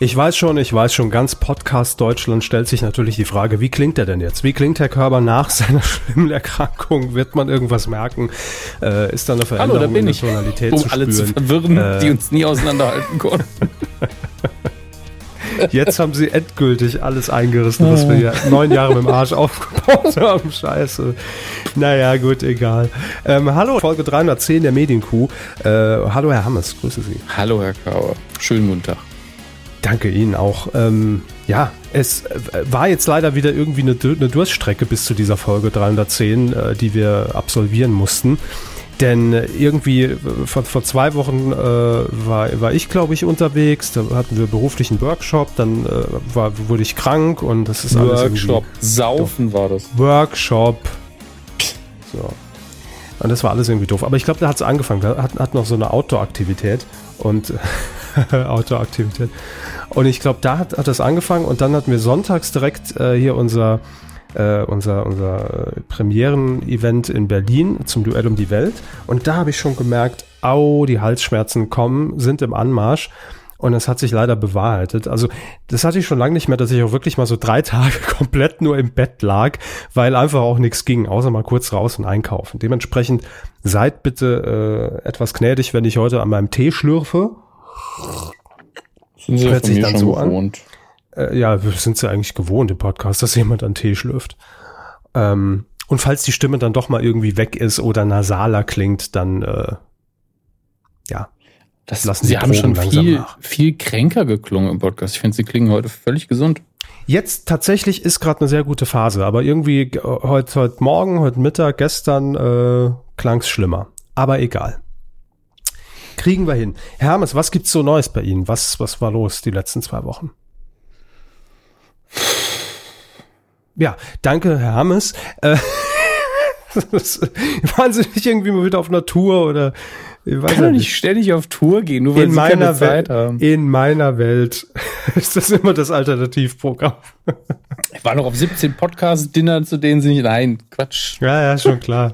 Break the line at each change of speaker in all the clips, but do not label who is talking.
Ich weiß schon, ich weiß schon, ganz Podcast Deutschland stellt sich natürlich die Frage, wie klingt er denn jetzt? Wie klingt Herr Körber nach seiner schlimmen Erkrankung? Wird man irgendwas merken? Äh, ist da eine Veränderung
Hallo, da bin
in der
ich.
Tonalität
Um
zu
alle zu
spüren?
verwirren,
Äh.
die uns nie auseinanderhalten konnten.
Jetzt haben sie endgültig alles eingerissen, was wir ja neun Jahre mit dem Arsch aufgebaut haben. Scheiße. Naja, gut, egal. Ähm, hallo, Folge 310 der Medienkuh. Äh, hallo, Herr Hammes, grüße Sie.
Hallo, Herr Kauer. Schönen guten Tag.
Danke Ihnen auch. Ähm, ja, es äh, war jetzt leider wieder irgendwie eine, eine Durststrecke bis zu dieser Folge 310, äh, die wir absolvieren mussten. Denn äh, irgendwie äh, vor, vor zwei Wochen äh, war, war ich, glaube ich, unterwegs. Da hatten wir beruflichen Workshop. Dann äh, war, wurde ich krank und das ist alles irgendwie-
Workshop. Saufen war das.
Workshop. So. Und das war alles irgendwie doof. Aber ich glaube, da hat es angefangen. Da hat, hat noch so eine Outdoor-Aktivität. Und Outdoor-Aktivität. Und ich glaube, da hat, hat das angefangen. Und dann hatten wir sonntags direkt äh, hier unser, äh, unser, unser äh, Premieren-Event in Berlin zum Duell um die Welt. Und da habe ich schon gemerkt, au, die Halsschmerzen kommen, sind im Anmarsch. Und es hat sich leider bewahrheitet. Also, das hatte ich schon lange nicht mehr, dass ich auch wirklich mal so drei Tage komplett nur im Bett lag, weil einfach auch nichts ging, außer mal kurz raus und einkaufen. Dementsprechend seid bitte äh, etwas gnädig, wenn ich heute an meinem Tee schlürfe.
Sind Sie
Hört sich dann
schon
so an?
gewohnt.
Äh, ja, wir sind ja eigentlich gewohnt im Podcast, dass jemand an Tee schlürft. Ähm, und falls die Stimme dann doch mal irgendwie weg ist oder nasaler klingt, dann äh, ja,
Das,
Lassen
Sie haben schon viel,
nach.
viel kränker geklungen im Podcast. Ich finde, Sie klingen heute völlig gesund.
Jetzt tatsächlich ist gerade eine sehr gute Phase, aber irgendwie heute, heute Morgen, heute Mittag, gestern äh, klang es schlimmer. Aber egal. Kriegen wir hin. Herr Hermes, was gibt's so Neues bei Ihnen? Was, was war los die letzten zwei Wochen? Ja, danke, Herr Hammes. Äh, waren Sie nicht irgendwie mal wieder auf einer Tour oder ich weiß
Kann doch nicht ständig auf Tour gehen, nur weil
in
Sie keine
meiner,
Zeit
Welt,
haben.
in meiner Welt ist das immer das Alternativprogramm.
Ich war noch auf 17 Podcast-Dinnern, zu denen Sie nicht... Nein, Quatsch.
Ja, ja, schon klar.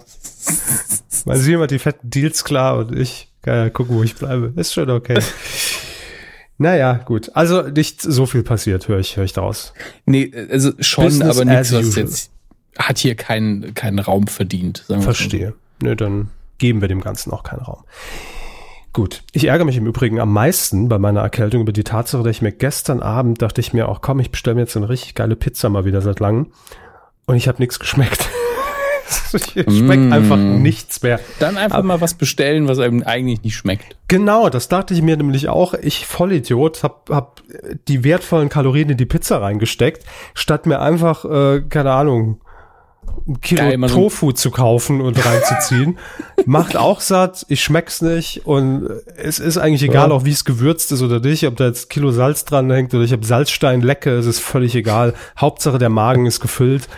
Man sieht immer die fetten Deals klar und ich kann ja gucken, wo ich bleibe. Ist schon okay. naja, gut. Also nicht so viel passiert, höre ich, höre ich daraus.
Nee, also schon,
Business
aber nichts,
as
was jetzt... Hat hier keinen, keinen Raum verdient. Sagen wir mal so.
Verstehe. Nö, dann geben wir dem Ganzen auch keinen Raum. Gut. Ich ärgere mich im Übrigen am meisten bei meiner Erkältung über die Tatsache, dass ich mir gestern Abend dachte ich mir auch, komm, ich bestelle mir jetzt eine richtig geile Pizza mal wieder seit langem. Und ich habe nichts geschmeckt. Es schmeckt
Mm.
einfach nichts mehr.
Dann einfach mal was bestellen, was einem eigentlich nicht schmeckt.
Genau, das dachte ich mir nämlich auch. Ich Vollidiot hab, hab die wertvollen Kalorien in die Pizza reingesteckt, statt mir einfach, äh, keine Ahnung, ein Kilo
Geil, mal so-
Tofu zu kaufen und reinzuziehen. Macht auch satt, ich schmeck's nicht und es ist eigentlich egal,
Ja.
auch wie es gewürzt ist oder nicht, ob da jetzt Kilo Salz dran hängt oder ich habe Salzstein lecke, es ist völlig egal. Hauptsache der Magen ist gefüllt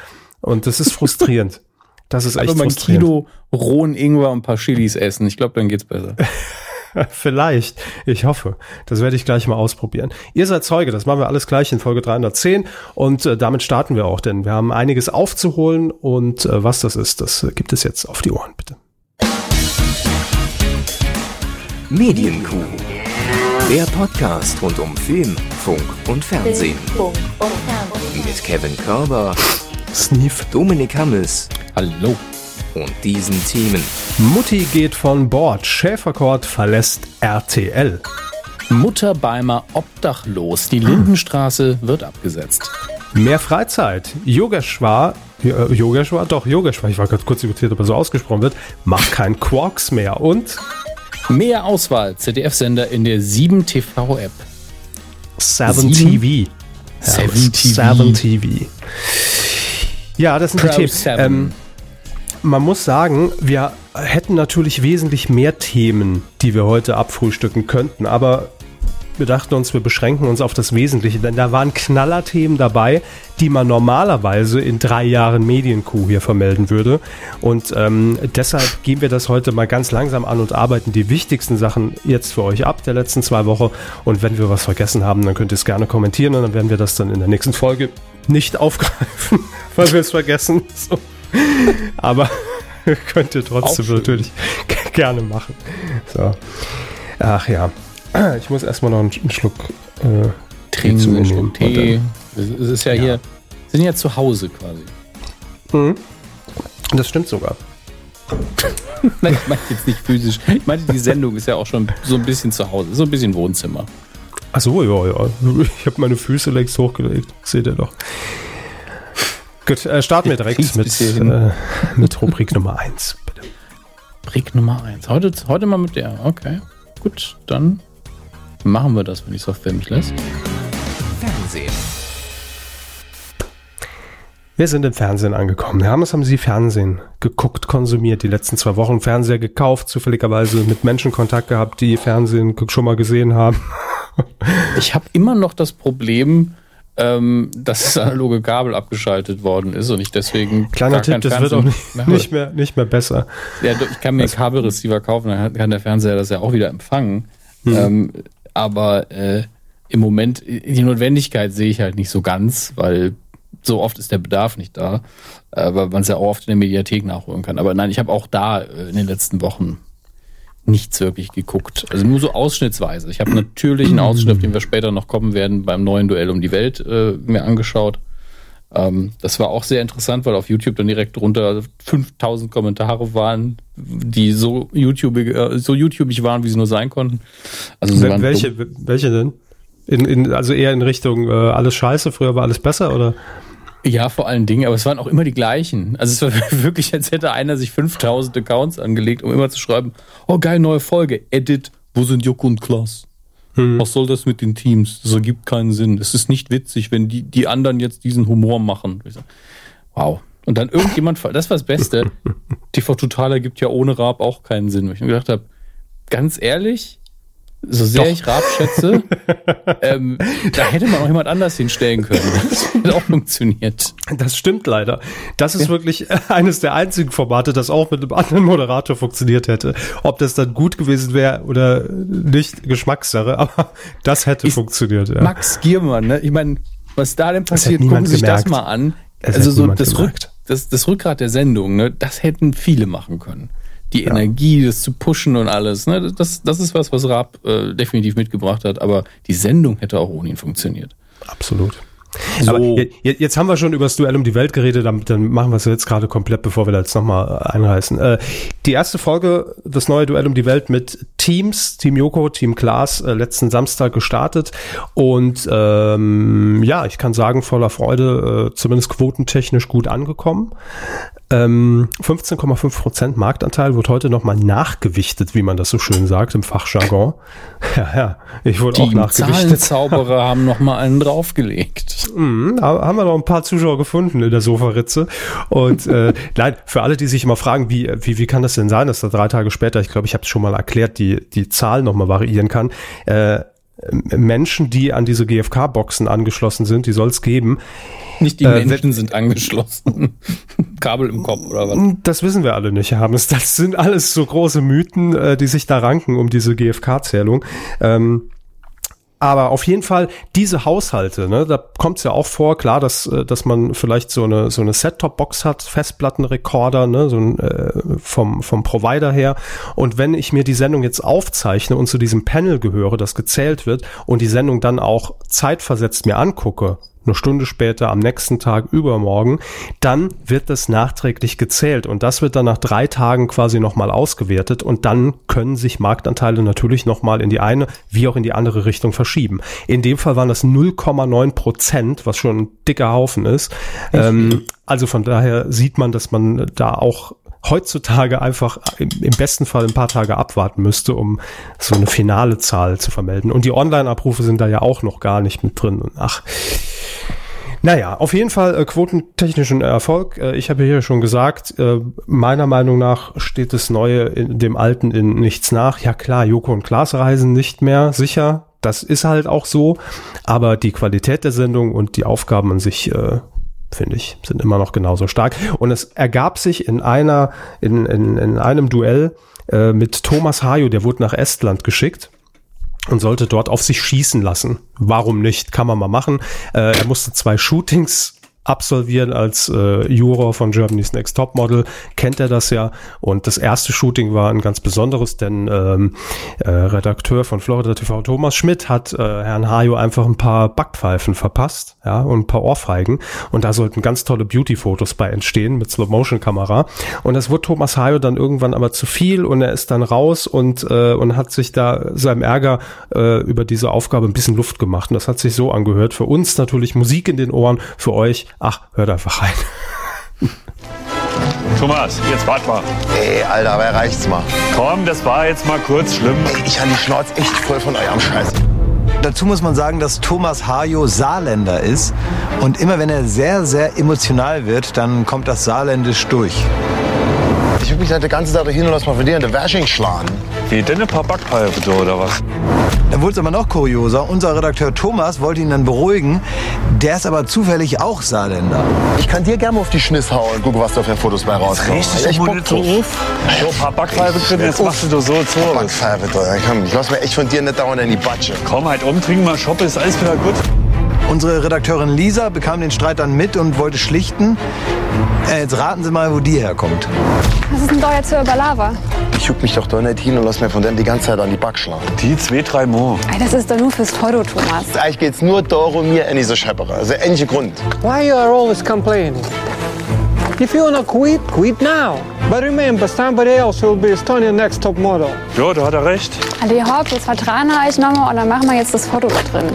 und das ist frustrierend. Das ist echt
Einfach mal ein. Kilo rohen Ingwer und ein paar Chilis essen. Ich glaube, dann geht's besser.
Vielleicht. Ich hoffe. Das werde ich gleich mal ausprobieren. Ihr seid Zeuge. Das machen wir alles gleich in Folge 310. Und äh, damit starten wir auch, denn wir haben einiges aufzuholen. Und äh, was das ist, das äh, gibt es jetzt auf die Ohren, bitte.
Medienkuh. Der Podcast rund um Film, Funk und Fernsehen.
Funk und Fernsehen.
Mit Kevin Körber,
Sneef.
Dominik Hammes
Hallo.
und diesen Themen.
Mutti geht von Bord. Schäferkord verlässt RTL.
Mutter Beimer obdachlos. Die Lindenstraße wird abgesetzt.
Mehr Freizeit. Yogeshwar, äh, Yogeshwar, doch, Yogeshwar, ich war gerade kurz irritiert, ob er so ausgesprochen wird, macht kein Quarks mehr. Und
Mehr Auswahl. ZDF-Sender in der 7 TV-App.
Seven
Sieben?
TV.
Seven TV.
Seven TV. Ja, das sind
Pro
die Themen. Ähm, man muss sagen, wir hätten natürlich wesentlich mehr Themen, die wir heute abfrühstücken könnten, aber wir dachten uns, wir beschränken uns auf das Wesentliche, denn da waren Knallerthemen dabei, die man normalerweise in drei Jahren Medienkuh hier vermelden würde. Und ähm, deshalb gehen wir das heute mal ganz langsam an und arbeiten die wichtigsten Sachen jetzt für euch ab der letzten zwei Wochen. Und wenn wir was vergessen haben, dann könnt ihr es gerne kommentieren und dann werden wir das dann in der nächsten Folge nicht aufgreifen, weil wir es vergessen. So. Aber könnt ihr trotzdem natürlich gerne machen. So. Ach ja. Ich muss erstmal noch einen, einen Schluck äh,
trinken
zu mir nehmen.
Tee. Es ist ja,
Ja.
hier, sind ja zu Hause quasi.
Mhm. Das stimmt sogar.
Nein, ich meinte jetzt nicht physisch. Ich meinte, die Sendung ist ja auch schon so ein bisschen zu Hause, so ein bisschen Wohnzimmer.
Ach so, ja, ja. Ich habe meine Füße längst hochgelegt. Seht ihr doch. Gut, äh, starten wir direkt mit, äh, mit Rubrik Nummer 1. Bitte.
Brick Nummer 1. Heute, heute mal mit der. Okay. Gut, dann machen wir das, wenn die Software mich lässt.
Fernsehen.
Wir sind im Fernsehen angekommen. Herr Hammes, haben Sie Fernsehen geguckt, konsumiert, die letzten zwei Wochen Fernseher gekauft, zufälligerweise mit Menschen Kontakt gehabt, die Fernsehen schon mal gesehen haben?
Ich habe immer noch das Problem, ähm, dass das analoge Kabel abgeschaltet worden ist und ich deswegen.
Kleiner Tipp, das wird auch nicht, nicht, mehr, nicht mehr besser.
Ja, ich kann mir einen Kabelreceiver kaufen, dann kann der Fernseher das ja auch wieder empfangen. Ähm, aber äh, im Moment, die Notwendigkeit sehe ich halt nicht so ganz, weil so oft ist der Bedarf nicht da, äh, weil man es ja auch oft in der Mediathek nachholen kann. Aber nein, ich habe auch da äh, in den letzten Wochen nichts wirklich geguckt. Also nur so ausschnittsweise. Ich habe natürlich einen Ausschnitt, auf den wir später noch kommen werden, beim neuen Duell um die Welt äh, mir angeschaut. Ähm, das war auch sehr interessant, weil auf YouTube dann direkt drunter 5000 Kommentare waren, die so YouTubig, äh, so YouTubig waren, wie sie nur sein konnten. Also waren
welche, welche denn? In, in, also eher in Richtung äh, alles scheiße, früher war alles besser, oder?
Ja, vor allen Dingen, aber es waren auch immer die gleichen. Also es war wirklich, als hätte einer sich 5000 Accounts angelegt, um immer zu schreiben, oh geil, neue Folge, Edit, wo sind Joko und Klaas? Was soll das mit den Teams? Das ergibt keinen Sinn. Es ist nicht witzig, wenn die, die anderen jetzt diesen Humor machen. Wow. Und dann irgendjemand, das war das Beste, TV Total ergibt ja ohne Raab auch keinen Sinn. Wo ich mir gedacht habe, ganz ehrlich, so sehr
Doch.
ich Raab schätze, ähm, da hätte man auch jemand anders hinstellen können. Das hätte auch funktioniert.
Das stimmt leider. Das ist wirklich eines der einzigen Formate, das auch mit einem anderen Moderator funktioniert hätte. Ob das dann gut gewesen wäre oder nicht, Geschmackssache, aber das hätte
Ist-
funktioniert. Ja.
Max Giermann, ne? Ich meine, was da denn
Das
passiert, gucken Sie sich das
gemerkt.
mal an.
Es
also so das, Rück, das, das Rückgrat der Sendung, ne? Das hätten viele machen können. Die Energie, das zu pushen und alles, ne? Das, das ist was, was Raab äh, definitiv mitgebracht hat, aber die Sendung hätte auch ohne ihn funktioniert.
Absolut.
So.
Aber je- je- jetzt haben wir schon über das Duell um die Welt geredet, dann, dann machen wir es jetzt gerade komplett, bevor wir da jetzt nochmal einreißen. Äh, die erste Folge, das neue Duell um die Welt mit Teams, Team Joko, Team Klaas, äh, letzten Samstag gestartet. Und ähm, ja, ich kann sagen, voller Freude, äh, zumindest quotentechnisch gut angekommen. Ähm, 15,5 Prozent Marktanteil wird heute nochmal nachgewichtet, wie man das so schön sagt im Fachjargon. Ja, ja, ich wurde auch
Die
nachgewichtet.
Zahlenzauberer haben noch mal einen draufgelegt.
Ha- haben wir noch ein paar Zuschauer gefunden in der Sofaritze. Und äh, nein, für alle, die sich immer fragen, wie, wie, wie kann das denn sein, dass da drei Tage später, ich glaube, ich habe es schon mal erklärt, die, die Zahl nochmal variieren kann. Äh, Menschen, die an diese GFK-Boxen angeschlossen sind, die soll es geben.
Nicht die
Äh,
Menschen sind angeschlossen. Kabel im Kopf oder was?
Das wissen wir alle nicht, Herr Hammes. Das sind alles so große Mythen, äh, die sich da ranken um diese GFK-Zählung. Ähm, aber auf jeden Fall diese Haushalte, ne, da kommt es ja auch vor, klar, dass, äh, dass man vielleicht so eine so eine Set-Top-Box hat, Festplattenrekorder, ne, so ein, äh, vom vom Provider her. Und wenn ich mir die Sendung jetzt aufzeichne und zu diesem Panel gehöre, das gezählt wird und die Sendung dann auch zeitversetzt mir angucke, eine Stunde später, am nächsten Tag, übermorgen, dann wird das nachträglich gezählt und das wird dann nach drei Tagen quasi nochmal ausgewertet und dann können sich Marktanteile natürlich nochmal in die eine wie auch in die andere Richtung verschieben. In dem Fall waren das 0,9 Prozent, was schon ein dicker Haufen ist. Ähm, also von daher sieht man, dass man da auch heutzutage einfach im, besten Fall ein paar Tage abwarten müsste, um so eine finale Zahl zu vermelden. Und die Online-Abrufe sind da ja auch noch gar nicht mit drin. Und ach, naja, auf jeden Fall äh, quotentechnischen Erfolg. Äh, ich habe hier schon gesagt, äh, meiner Meinung nach steht das Neue in dem Alten in nichts nach. Ja klar, Joko und Klaas reisen nicht mehr, sicher. Das ist halt auch so. Aber die Qualität der Sendung und die Aufgaben an sich, äh, finde ich, sind immer noch genauso stark. Und es ergab sich in einer, in, in, in einem Duell äh, mit Thomas Hajo, der wurde nach Estland geschickt und sollte dort auf sich schießen lassen. Warum nicht? Kann man mal machen. Äh, er musste zwei Shootings absolvieren als äh, Juror von Germany's Next Top Model, kennt er das ja. Und das erste Shooting war ein ganz besonderes, denn ähm, äh, Redakteur von Florida TV Thomas Schmidt hat äh, Herrn Hajo einfach ein paar Backpfeifen verpasst, ja, und ein paar Ohrfeigen. Und da sollten ganz tolle Beauty-Fotos bei entstehen mit Slow-Motion-Kamera. Und das wurde Thomas Hajo dann irgendwann aber zu viel und er ist dann raus und, äh, und hat sich da seinem Ärger äh, über diese Aufgabe ein bisschen Luft gemacht. Und das hat sich so angehört. Für uns natürlich Musik in den Ohren, für euch Ach, hört einfach rein.
Thomas, jetzt wart mal.
Ey, Alter, aber reicht's mal.
Komm, das war jetzt mal kurz schlimm.
Ey, ich habe die Schnauze echt voll von eurem Scheiß. Dazu muss man sagen, dass Thomas Hajo Saarländer ist. Und immer wenn er sehr, sehr emotional wird, dann kommt das Saarländisch durch. Ich will mich halt die ganze Zeit hin und lass mal von dir in der Wäsching schlagen.
Wie denn ein paar Backpfeife oder was?
Dann wurde es aber noch kurioser. Unser Redakteur Thomas wollte ihn dann beruhigen. Der ist aber zufällig auch Saarländer. Ich kann dir gerne auf die Schniss hauen und gucken, was da für Fotos bei rauskommen.
Richtig, ich Bock drauf. So, ein paar Backpfeife drin, jetzt machst du so zu.
Backpfeife, komm, ich lass mir echt von dir nicht dauernd in die Batsche.
Komm halt um, trink mal Schoppe, ist alles wieder gut.
Unsere Redakteurin Lisa bekam den Streit dann mit und wollte schlichten. Äh, jetzt raten Sie mal, wo die herkommt.
Was ist denn da jetzt für Balava?
Ich juck mich doch da nicht hin und lass mir von dem die ganze Zeit an die Back schlagen.
Die zwei, drei Mo.
Ey, das ist doch nur fürs Foto, Thomas.
Eigentlich geht's nur darum, mir in diese Scheppere. Also ähnliche Grund.
Why you are always complaining? If you wanna quit, quit now. But remember, somebody else will be Estonian next top model.
Ja, da hat er recht.
Ali Hopp, jetzt vertragen wir euch nochmal und dann machen wir jetzt das Foto da drin.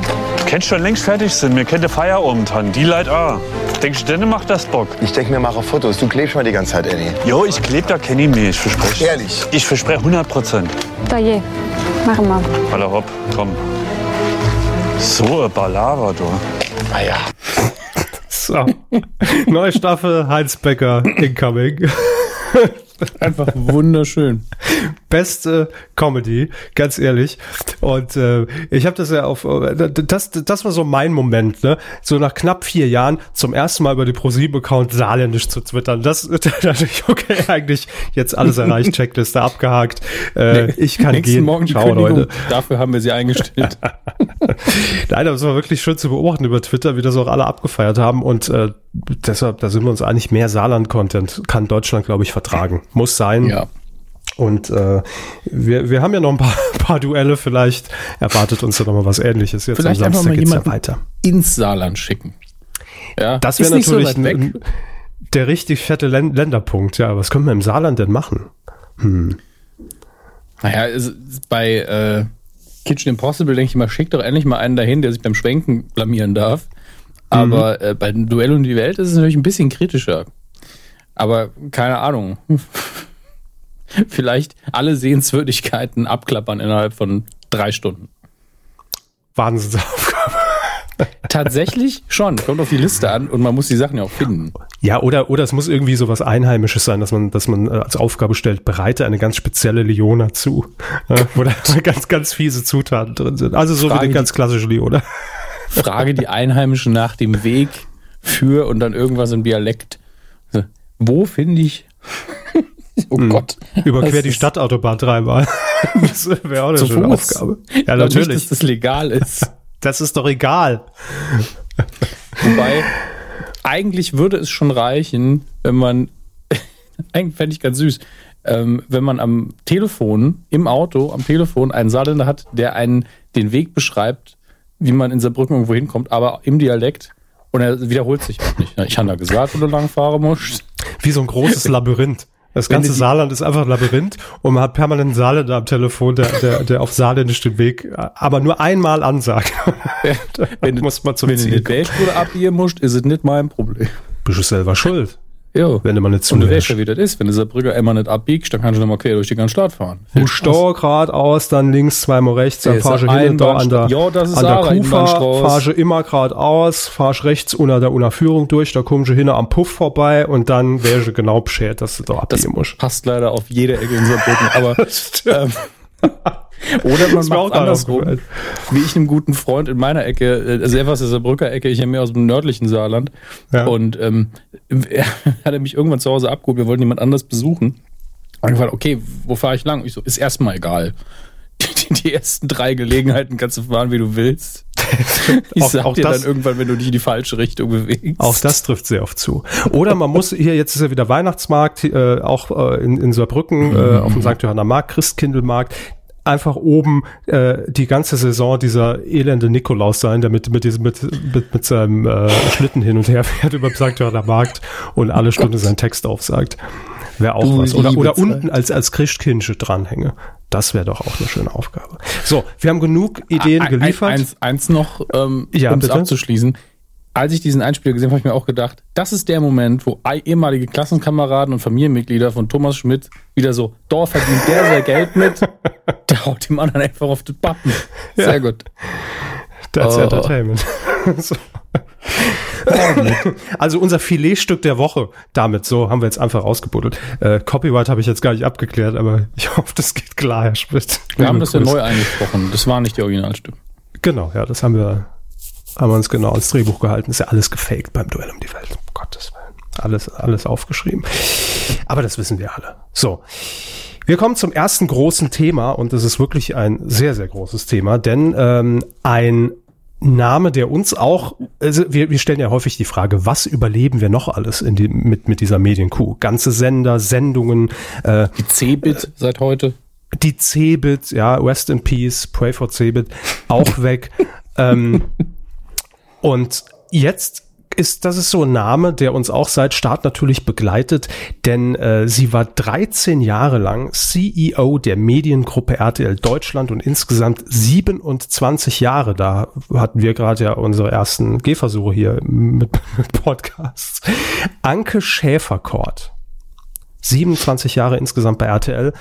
Kennst schon längst fertig sind, mir kennt der Feierabend han. Die Leid a. Denkst du denn, macht das Bock?
Ich denk mir, mache Fotos. Du klebst mal die ganze Zeit, Eddie.
Jo, ich kleb da kenn ich mich, ich verspreche.
Ehrlich?
Ich verspreche 100 Prozent.
Da je. Machen wir.
Aller hopp, komm. So, ein Balava, du.
Ah ja.
So. Neue Staffel, Heinz Becker, incoming.
Einfach wunderschön.
Beste Comedy, ganz ehrlich. Und äh, ich habe das ja auf, das, das war so mein Moment, ne? So nach knapp vier Jahren zum ersten Mal über die ProSieben-Account saarländisch zu twittern. Das da dachte ich, okay, eigentlich jetzt alles erreicht, Checkliste abgehakt. Äh, ich kann
Nächsten
gehen.
Morgen
Ciao. Leute.
Dafür haben wir sie eingestellt.
Nein, aber es war wirklich schön zu beobachten über Twitter, wie das auch alle abgefeiert haben. Und äh, deshalb, da sind wir uns eigentlich mehr Saarland-Content kann Deutschland, glaube ich, vertragen. Muss sein.
ja.
Und äh, wir, wir haben ja noch ein paar, paar Duelle, vielleicht erwartet uns ja noch mal was ähnliches. Jetzt
Vielleicht
am Samstag geht's ja weiter.
ins Saarland schicken. Ja,
Das wäre
so
natürlich
weg.
ein, der richtig fette Län Länderpunkt. Ja, was können wir im Saarland denn machen?
Naja, es ist bei äh, Kitchen Impossible denke ich mal, schickt doch endlich mal einen dahin, der sich beim Schwenken blamieren darf. Aber
Mhm.
äh, bei dem Duell um die Welt ist es natürlich ein bisschen kritischer. Aber keine Ahnung. Vielleicht alle Sehenswürdigkeiten abklappern innerhalb von drei Stunden.
Wahnsinnsaufgabe.
Tatsächlich schon. Kommt auf die Liste an und man muss die Sachen ja auch finden.
Ja, oder, oder es muss irgendwie so was Einheimisches sein, dass man, dass man äh, als Aufgabe stellt, bereite eine ganz spezielle Leona zu, äh, wo da ganz, ganz fiese Zutaten drin sind. Also so
Frage
wie die- ganz klassische Leona.
Frage die Einheimischen nach dem Weg für und dann irgendwas im Dialekt. Wo finde ich? Oh Gott.
Überquer
Das
die Stadtautobahn dreimal. das wäre auch eine schöne
Fuß.
Aufgabe. Ja, natürlich.
Nicht, dass das legal ist.
das ist doch egal.
Wobei, eigentlich würde es schon reichen, wenn man, eigentlich fände ich ganz süß, ähm, wenn man am Telefon, im Auto, am Telefon einen Saarländer hat, der einen den Weg beschreibt, wie man in Saarbrücken irgendwo hinkommt, aber im Dialekt. Und er wiederholt sich auch nicht. Ich habe ja gesagt, wo du lang fahren musst.
Wie so ein großes Labyrinth. Das
Wenn
ganze
du die-
Saarland ist einfach ein Labyrinth und man hat permanent einen Saarländer am Telefon, der, der, der auf Saarländisch den Weg, aber nur einmal ansagt.
Wenn du,
muss man zum
wenn du
Ziel
die
kommen.
Weltspur abgehen musst, ist es nicht mein Problem.
Bist du selber schuld,
Ja.
wenn du mal nicht
Und du
zuhörst.
weißt ja, wie das ist. Wenn du Saarbrücker immer nicht abbiegst, dann kannst du nochmal quer durch die ganze Stadt fahren.
Du Stau geradeaus, dann links, zweimal rechts, dann fahrst du hin da an der.
Ja, das ist
an der Kufa, fahrst du immer geradeaus, fahrst rechts unter der Unterführung durch, da kommst du hin am Puff vorbei und dann wärst du genau beschert, dass du da
Das
abbiegen musst.
passt leider auf jede Ecke in Saarbrücken. Aber ähm, oder man macht andersrum, wie ich einem guten Freund in meiner Ecke, äh, also er war aus der Saarbrücker Ecke, ich ja mehr aus dem nördlichen Saarland.
Ja.
Und ähm, er hat er mich irgendwann zu Hause abgeholt, wir wollten jemand anders besuchen. Und ich war, okay, wo fahre ich lang? Ich so, ist erstmal egal. Die, die ersten drei Gelegenheiten kannst du fahren, wie du willst. Ich
auch,
sag
auch
dir
das,
dann irgendwann, wenn du dich in die falsche Richtung bewegst.
auch das trifft sehr oft zu. Oder man muss, hier jetzt ist ja wieder Weihnachtsmarkt, äh, auch äh, in, in Saarbrücken, äh, auf dem St. Johanna Markt, Christkindlmarkt, einfach oben äh, die ganze Saison dieser elende Nikolaus sein, der mit, mit, diesem, mit, mit, mit seinem äh, Schlitten hin und her fährt über St. Johanna Markt und alle Stunde seinen Text aufsagt. Wäre auch
Du
was. Oder, oder unten als, als Christkindche dranhänge. Das wäre doch auch eine schöne Aufgabe. So, wir haben genug Ideen
Ein-
geliefert.
Ein, eins, eins noch, ähm,
Ja,
um es
bitte.
abzuschließen. Als ich diesen Einspieler gesehen habe, habe ich mir auch gedacht, das ist der Moment, wo ehemalige Klassenkameraden und Familienmitglieder von Thomas Schmidt wieder so, da verdient der sein Geld mit, der haut dem anderen einfach auf den Pappen. Sehr gut.
That's
Oh.
Entertainment. so. Also unser Filetstück der Woche damit, so haben wir jetzt einfach rausgebuddelt. Äh, Copyright habe ich jetzt gar nicht abgeklärt, aber ich hoffe, das geht klar, Herr Schmidt.
Wir haben das ja neu eingesprochen. Das war nicht die Originalstimme.
Genau, ja, das haben wir, haben wir uns genau ins Drehbuch gehalten. Ist ja alles gefaked beim Duell um die Welt. Um Gottes Willen. Alles, alles aufgeschrieben. Aber das wissen wir alle. So. Wir kommen zum ersten großen Thema und das ist wirklich ein sehr, sehr großes Thema, denn ähm, ein Name, der uns auch, also wir, wir stellen ja häufig die Frage, was überleben wir noch alles in die, mit, mit dieser Medienkuh? Ganze Sender, Sendungen, äh,
Die C-Bit seit heute.
die Cebit, ja, Rest in Peace, Pray for Cebit, auch weg. ähm, und jetzt ist, das ist so ein Name, der uns auch seit Start natürlich begleitet, denn äh, sie war 13 Jahre lang CEO der Mediengruppe RTL Deutschland und insgesamt 27 Jahre. Da hatten wir gerade ja unsere ersten Gehversuche hier mit, mit Podcasts. Anke Schäferkort. 27 Jahre insgesamt bei RTL,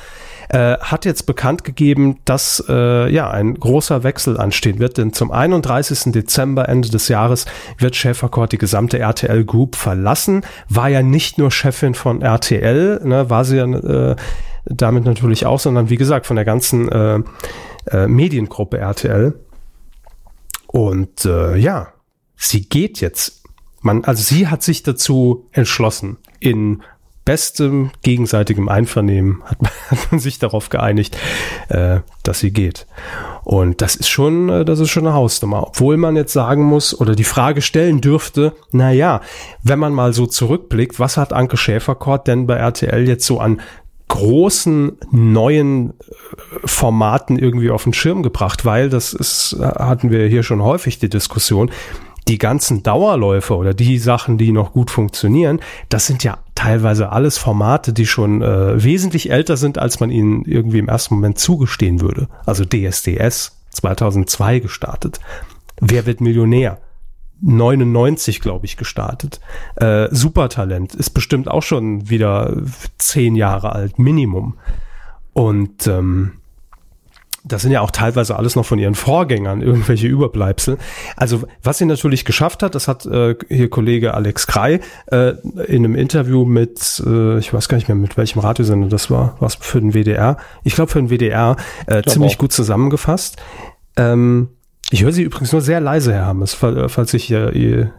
äh, hat jetzt bekannt gegeben, dass äh, ja ein großer Wechsel anstehen wird, denn zum 31. Dezember, Ende des Jahres, wird Schäferkort die gesamte RTL Group verlassen. War ja nicht nur Chefin von RTL, ne, war sie ja äh, damit natürlich auch, sondern wie gesagt von der ganzen äh, äh, Mediengruppe RTL. Und äh, ja, sie geht jetzt. Man, also sie hat sich dazu entschlossen, in bestem gegenseitigem Einvernehmen hat man, sich darauf geeinigt, äh, dass sie geht. Und das ist schon, äh, das ist schon eine Hausnummer. Obwohl man jetzt sagen muss oder die Frage stellen dürfte, na ja, wenn man mal so zurückblickt, was hat Anke Schäferkort denn bei RTL jetzt so an großen neuen äh, Formaten irgendwie auf den Schirm gebracht, weil das ist, äh, hatten wir hier schon häufig die Diskussion, die ganzen Dauerläufer oder die Sachen, die noch gut funktionieren, das sind ja teilweise alles Formate, die schon äh, wesentlich älter sind, als man ihnen irgendwie im ersten Moment zugestehen würde. Also DSDS 2002 gestartet. Wer wird Millionär? 99, glaube ich, gestartet. Äh, Supertalent ist bestimmt auch schon wieder zehn Jahre alt, Minimum. Und ähm, das sind ja auch teilweise alles noch von ihren Vorgängern, irgendwelche Überbleibsel. Also was sie natürlich geschafft hat, das hat äh, hier Kollege Alex Krei äh, in einem Interview mit, äh, ich weiß gar nicht mehr, mit welchem Radiosender das war, was für den WDR, ich glaube für den WDR, äh, ziemlich
auch.
gut zusammengefasst. Ähm, ich höre sie übrigens nur sehr leise, Herr Hammes, fall- falls ich äh, ihr,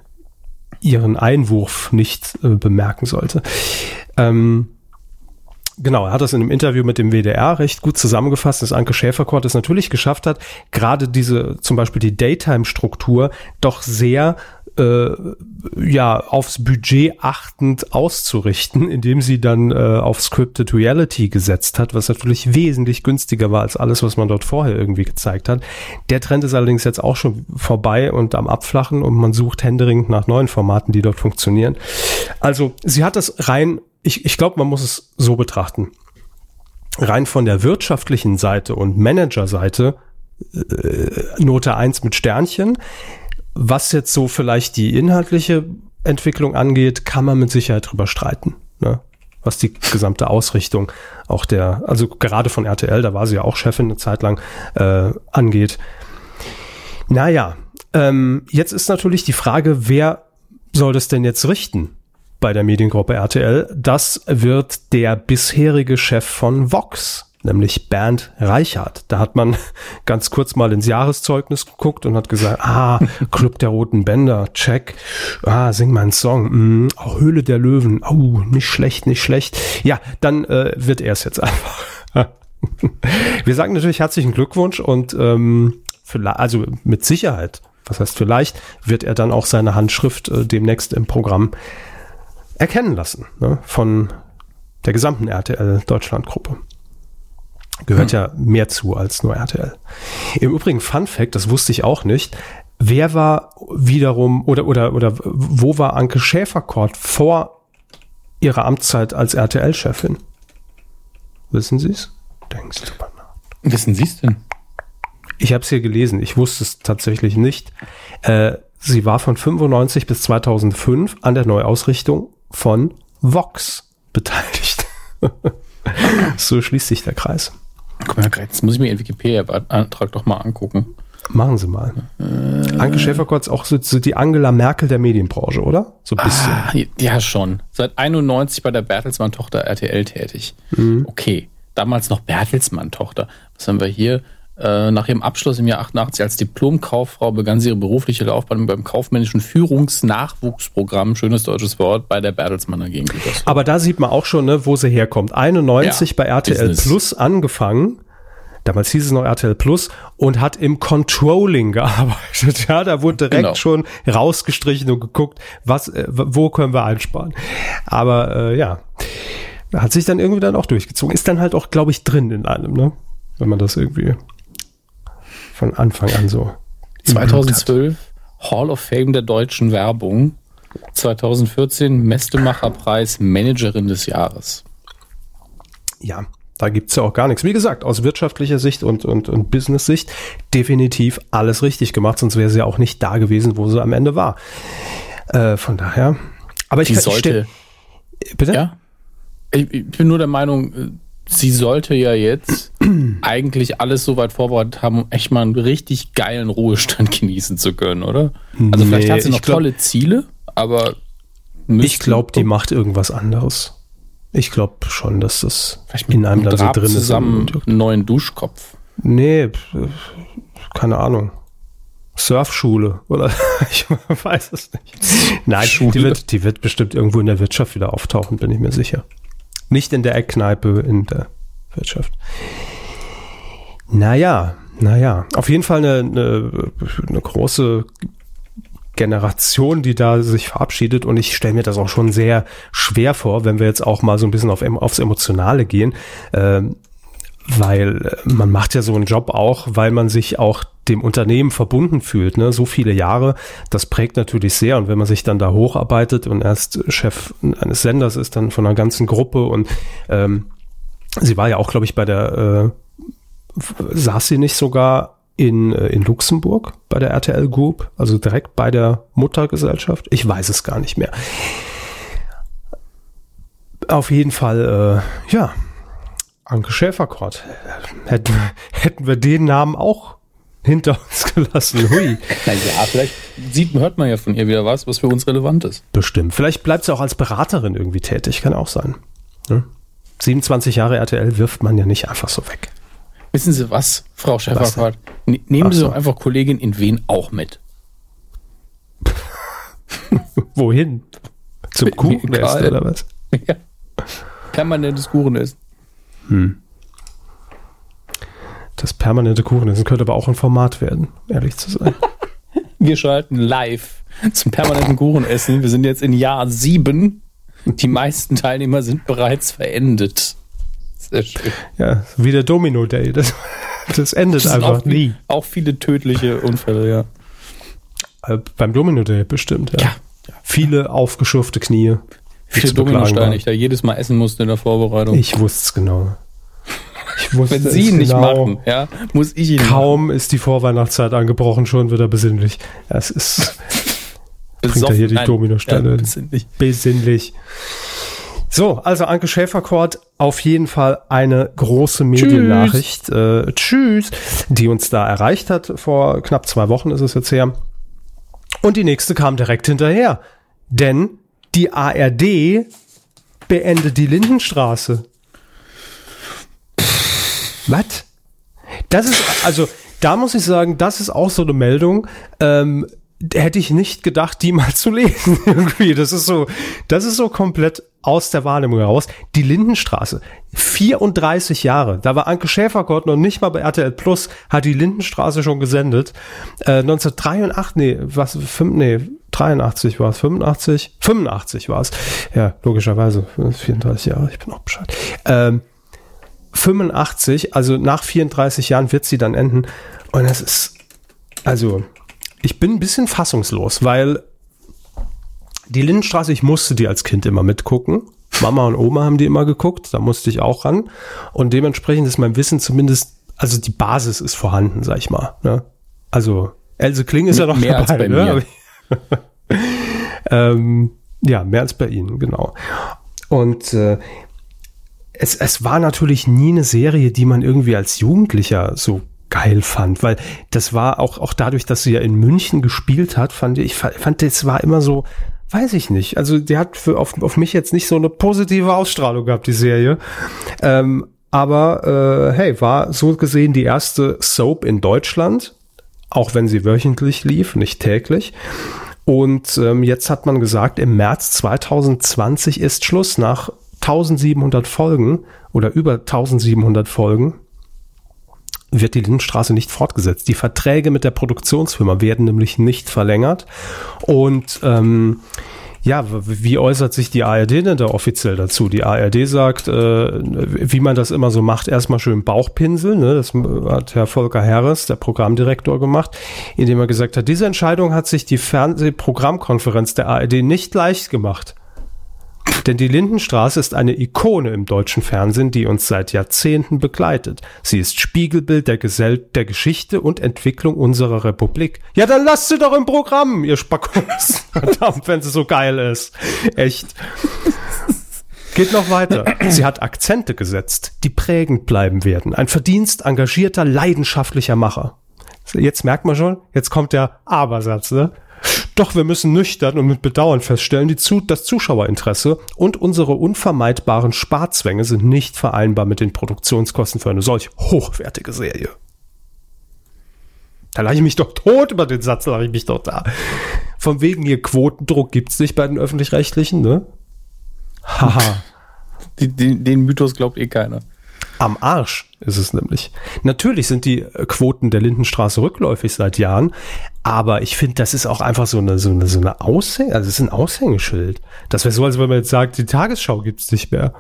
Ihren Einwurf nicht äh, bemerken sollte. Ähm, Genau, er hat das in einem Interview mit dem WDR recht gut zusammengefasst, dass Anke Schäferkort es natürlich geschafft hat, gerade diese, zum Beispiel die Daytime-Struktur doch sehr äh, ja, aufs Budget achtend auszurichten, indem sie dann äh, auf Scripted Reality gesetzt hat, was natürlich wesentlich günstiger war als alles, was man dort vorher irgendwie gezeigt hat. Der Trend ist allerdings jetzt auch schon vorbei und am Abflachen und man sucht händeringend nach neuen Formaten, die dort funktionieren. Also sie hat das rein, ich, ich glaube, man muss es so betrachten. Rein von der wirtschaftlichen Seite und Managerseite äh, Note 1 mit Sternchen. Was jetzt so vielleicht die inhaltliche Entwicklung angeht, kann man mit Sicherheit drüber streiten. Ne? Was die gesamte Ausrichtung auch der, also gerade von RTL, da war sie ja auch Chefin eine Zeit lang, äh, angeht. Naja, ähm, jetzt ist natürlich die Frage, wer soll das denn jetzt richten bei der Mediengruppe RTL? Das wird der bisherige Chef von Vox, nämlich Bernd Reichert. Da hat man ganz kurz mal ins Jahreszeugnis geguckt und hat gesagt, ah, Club der Roten Bänder, check, ah, sing mal Song, mm, oh, Höhle der Löwen, oh, nicht schlecht, nicht schlecht. Ja, dann äh, wird er es jetzt einfach. Wir sagen natürlich herzlichen Glückwunsch und ähm, für, also mit Sicherheit Das heißt, vielleicht wird er dann auch seine Handschrift äh, demnächst im Programm erkennen lassen ne? von der gesamten RTL Deutschland Gruppe. Gehört hm. ja mehr zu als nur RTL. Im Übrigen Fun Fact, das wusste ich auch nicht. Wer war wiederum oder oder oder wo war Anke Schäferkort vor ihrer Amtszeit als RTL-Chefin? Wissen Sie es? Denken Sie drüber
nach. Wissen Sie es denn?
Ich habe es hier gelesen. Ich wusste es tatsächlich nicht. Äh, sie war von 95 bis 2005 an der Neuausrichtung von Vox beteiligt. so schließt sich der Kreis.
Guck mal, jetzt muss ich mir den Wikipedia-Antrag doch mal angucken.
Machen Sie mal. Äh, Anke Schäferkotz auch so, so, die Angela Merkel der Medienbranche, oder? So
ein bisschen. Ah, ja, schon. Seit 91 bei der Bertelsmann-Tochter RTL tätig. Mhm. Okay. Damals noch Bertelsmann-Tochter. Was haben wir hier? Äh, nach ihrem Abschluss im Jahr 88 als Diplomkauffrau begann sie ihre berufliche Laufbahn beim kaufmännischen Führungsnachwuchsprogramm, schönes deutsches Wort, bei der Bertelsmann AG.
Aber da sieht man auch schon, ne, wo sie herkommt. 91 ja, bei RTL Business. Plus angefangen damals hieß es noch RTL Plus und hat im Controlling gearbeitet. Ja, da wurde direkt genau. schon rausgestrichen und geguckt, was, äh, wo können wir einsparen. Aber äh, ja, hat sich dann irgendwie dann auch durchgezogen. Ist dann halt auch, glaube ich, drin in allem, ne? Wenn man das irgendwie von Anfang an so.
2012 Hall of Fame der deutschen Werbung. 2014 Mestemacherpreis Managerin des Jahres.
Ja, da gibt's ja auch gar nichts. Wie gesagt, aus wirtschaftlicher Sicht und, und, und Business-Sicht definitiv alles richtig gemacht, sonst wäre sie ja auch nicht da gewesen, wo sie am Ende war. Äh, von daher. Aber ich,
die sollte. Ich bitte? Ja. Ich, ich bin nur der Meinung, äh, sie sollte ja jetzt eigentlich alles so weit vorbereitet haben, um echt mal einen richtig geilen Ruhestand genießen zu können, oder? Also vielleicht hat sie noch glaub, tolle Ziele, aber
ich glaube, die macht irgendwas anderes. Ich glaube schon, dass das in einem
dann so drin zusammen ist. Einen neuen Duschkopf.
Nee, keine Ahnung. Surfschule oder ich weiß es nicht. Nein, die wird, die wird bestimmt irgendwo in der Wirtschaft wieder auftauchen, bin ich mir sicher. Nicht in der Eckkneipe in der Wirtschaft. Naja, naja. Auf jeden Fall eine, eine, eine große Generation, die da sich verabschiedet und ich stelle mir das auch schon sehr schwer vor, wenn wir jetzt auch mal so ein bisschen auf, aufs Emotionale gehen, äh, weil man macht ja so einen Job auch, weil man sich auch dem Unternehmen verbunden fühlt, ne? so viele Jahre, das prägt natürlich sehr und wenn man sich dann da hocharbeitet und erst Chef eines Senders ist, dann von einer ganzen Gruppe und ähm, sie war ja auch, glaube ich, bei der, äh, saß sie nicht sogar in, äh, in Luxemburg bei der RTL Group, also direkt bei der Muttergesellschaft. Ich weiß es gar nicht mehr. Auf jeden Fall, äh, ja, Anke Schäferkort. Hätten, hätten wir den Namen auch hinter uns gelassen. Hui.
Na ja, vielleicht sieht, hört man ja von ihr wieder was, was für uns relevant ist.
Bestimmt. Vielleicht bleibt sie auch als Beraterin irgendwie tätig, kann auch sein. Hm? 27 Jahre RTL wirft man ja nicht einfach so weg.
Wissen Sie was, Frau Schäferfahrt? Nehmen Sie so. doch einfach Kollegin in Wien auch mit.
Wohin? Zum Kuchenessen oder was? Ja.
Permanentes Kuchenessen. Hm.
Das permanente Kuchenessen könnte aber auch ein Format werden, ehrlich zu sein.
Wir schalten live zum permanenten Kuchenessen. Wir sind jetzt in Jahr sieben. Die meisten Teilnehmer sind bereits verendet.
Sehr schön. Ja, wie der Domino Day. Das, das endet das einfach
auch, nie. Auch viele tödliche Unfälle, ja.
Äh, beim Domino Day bestimmt, ja. ja, ja. Viele aufgeschürfte Knie.
Viele Dominosteine, ich da jedes Mal essen musste in der Vorbereitung.
Ich wusste es genau.
Ich wusste Wenn Sie ihn nicht genau. machen, ja, muss ich ihn
Kaum machen. ist die Vorweihnachtszeit angebrochen, schon wird er besinnlich. Es ist. bringt er hier die Dominosteine. Ja, besinnlich. besinnlich. So, also Anke Schäferkort, auf jeden Fall eine große Mediennachricht. Tschüss. Äh, tschüss, die uns da erreicht hat. Vor knapp zwei Wochen ist es jetzt her. Und die nächste kam direkt hinterher. Denn die ARD beendet die Lindenstraße. Was? Das ist, also, da muss ich sagen, das ist auch so eine Meldung. Ähm, hätte ich nicht gedacht, die mal zu lesen irgendwie. Das ist so, das ist so komplett aus der Wahrnehmung heraus. Die Lindenstraße, 34 Jahre. Da war Anke Schäfergott noch nicht mal bei RTL Plus, hat die Lindenstraße schon gesendet. Äh, 1983, nee, was, 5, nee, 83 war es, 85, 85 war es. Ja, logischerweise, 34 Jahre, ich bin auch Bescheid. Ähm, 85, also nach 34 Jahren wird sie dann enden. Und das ist, also, ich bin ein bisschen fassungslos, weil die Lindenstraße, ich musste die als Kind immer mitgucken. Mama und Oma haben die immer geguckt, da musste ich auch ran. Und dementsprechend ist mein Wissen zumindest, also die Basis ist vorhanden, sag ich mal. Ne? Also Else Kling ist ja noch
Mehr
dabei.
als bei
ne?
mir.
ähm, ja, mehr als bei Ihnen, genau. Und äh, es, es war natürlich nie eine Serie, die man irgendwie als Jugendlicher so geil fand, weil das war auch, auch dadurch, dass sie ja in München gespielt hat, fand ich, fand das war immer so, weiß ich nicht. Also die hat für, auf, auf mich jetzt nicht so eine positive Ausstrahlung gehabt, die Serie. Ähm, aber äh, hey, war so gesehen die erste Soap in Deutschland, auch wenn sie wöchentlich lief, nicht täglich. Und ähm, jetzt hat man gesagt, im März 2020 ist Schluss nach 1700 Folgen oder über 1700 Folgen wird die Lindenstraße nicht fortgesetzt. Die Verträge mit der Produktionsfirma werden nämlich nicht verlängert. Und ähm, ja, wie äußert sich die ARD denn da offiziell dazu? Die ARD sagt, äh, wie man das immer so macht, erstmal schön Bauchpinsel. Ne? Das hat Herr Volker Harris, der Programmdirektor, gemacht, indem er gesagt hat, diese Entscheidung hat sich die Fernsehprogrammkonferenz der ARD nicht leicht gemacht. Denn die Lindenstraße ist eine Ikone im deutschen Fernsehen, die uns seit Jahrzehnten begleitet. Sie ist Spiegelbild der, Gesell der Geschichte und Entwicklung unserer Republik. Ja, dann lasst sie doch im Programm, ihr Spackos. Verdammt, wenn sie so geil ist. Echt. Geht noch weiter. Sie hat Akzente gesetzt, die prägend bleiben werden. Ein Verdienst engagierter, leidenschaftlicher Macher. Jetzt merkt man schon, jetzt kommt der Abersatz, ne? Doch wir müssen nüchtern und mit Bedauern feststellen, die zu, das Zuschauerinteresse und unsere unvermeidbaren Sparzwänge sind nicht vereinbar mit den Produktionskosten für eine solch hochwertige Serie. Da lache ich mich doch tot über den Satz, lache ich mich doch da. Von wegen hier Quotendruck gibt's nicht bei den Öffentlich-Rechtlichen, ne? Haha.
Den, den Mythos glaubt eh keiner.
Am Arsch ist es nämlich. Natürlich sind die Quoten der Lindenstraße rückläufig seit Jahren, aber ich finde, das ist auch einfach so eine, so eine, so eine Aushäng, also es ist ein Aushängeschild. Das wäre so, als wenn man jetzt sagt, die Tagesschau gibt's nicht mehr.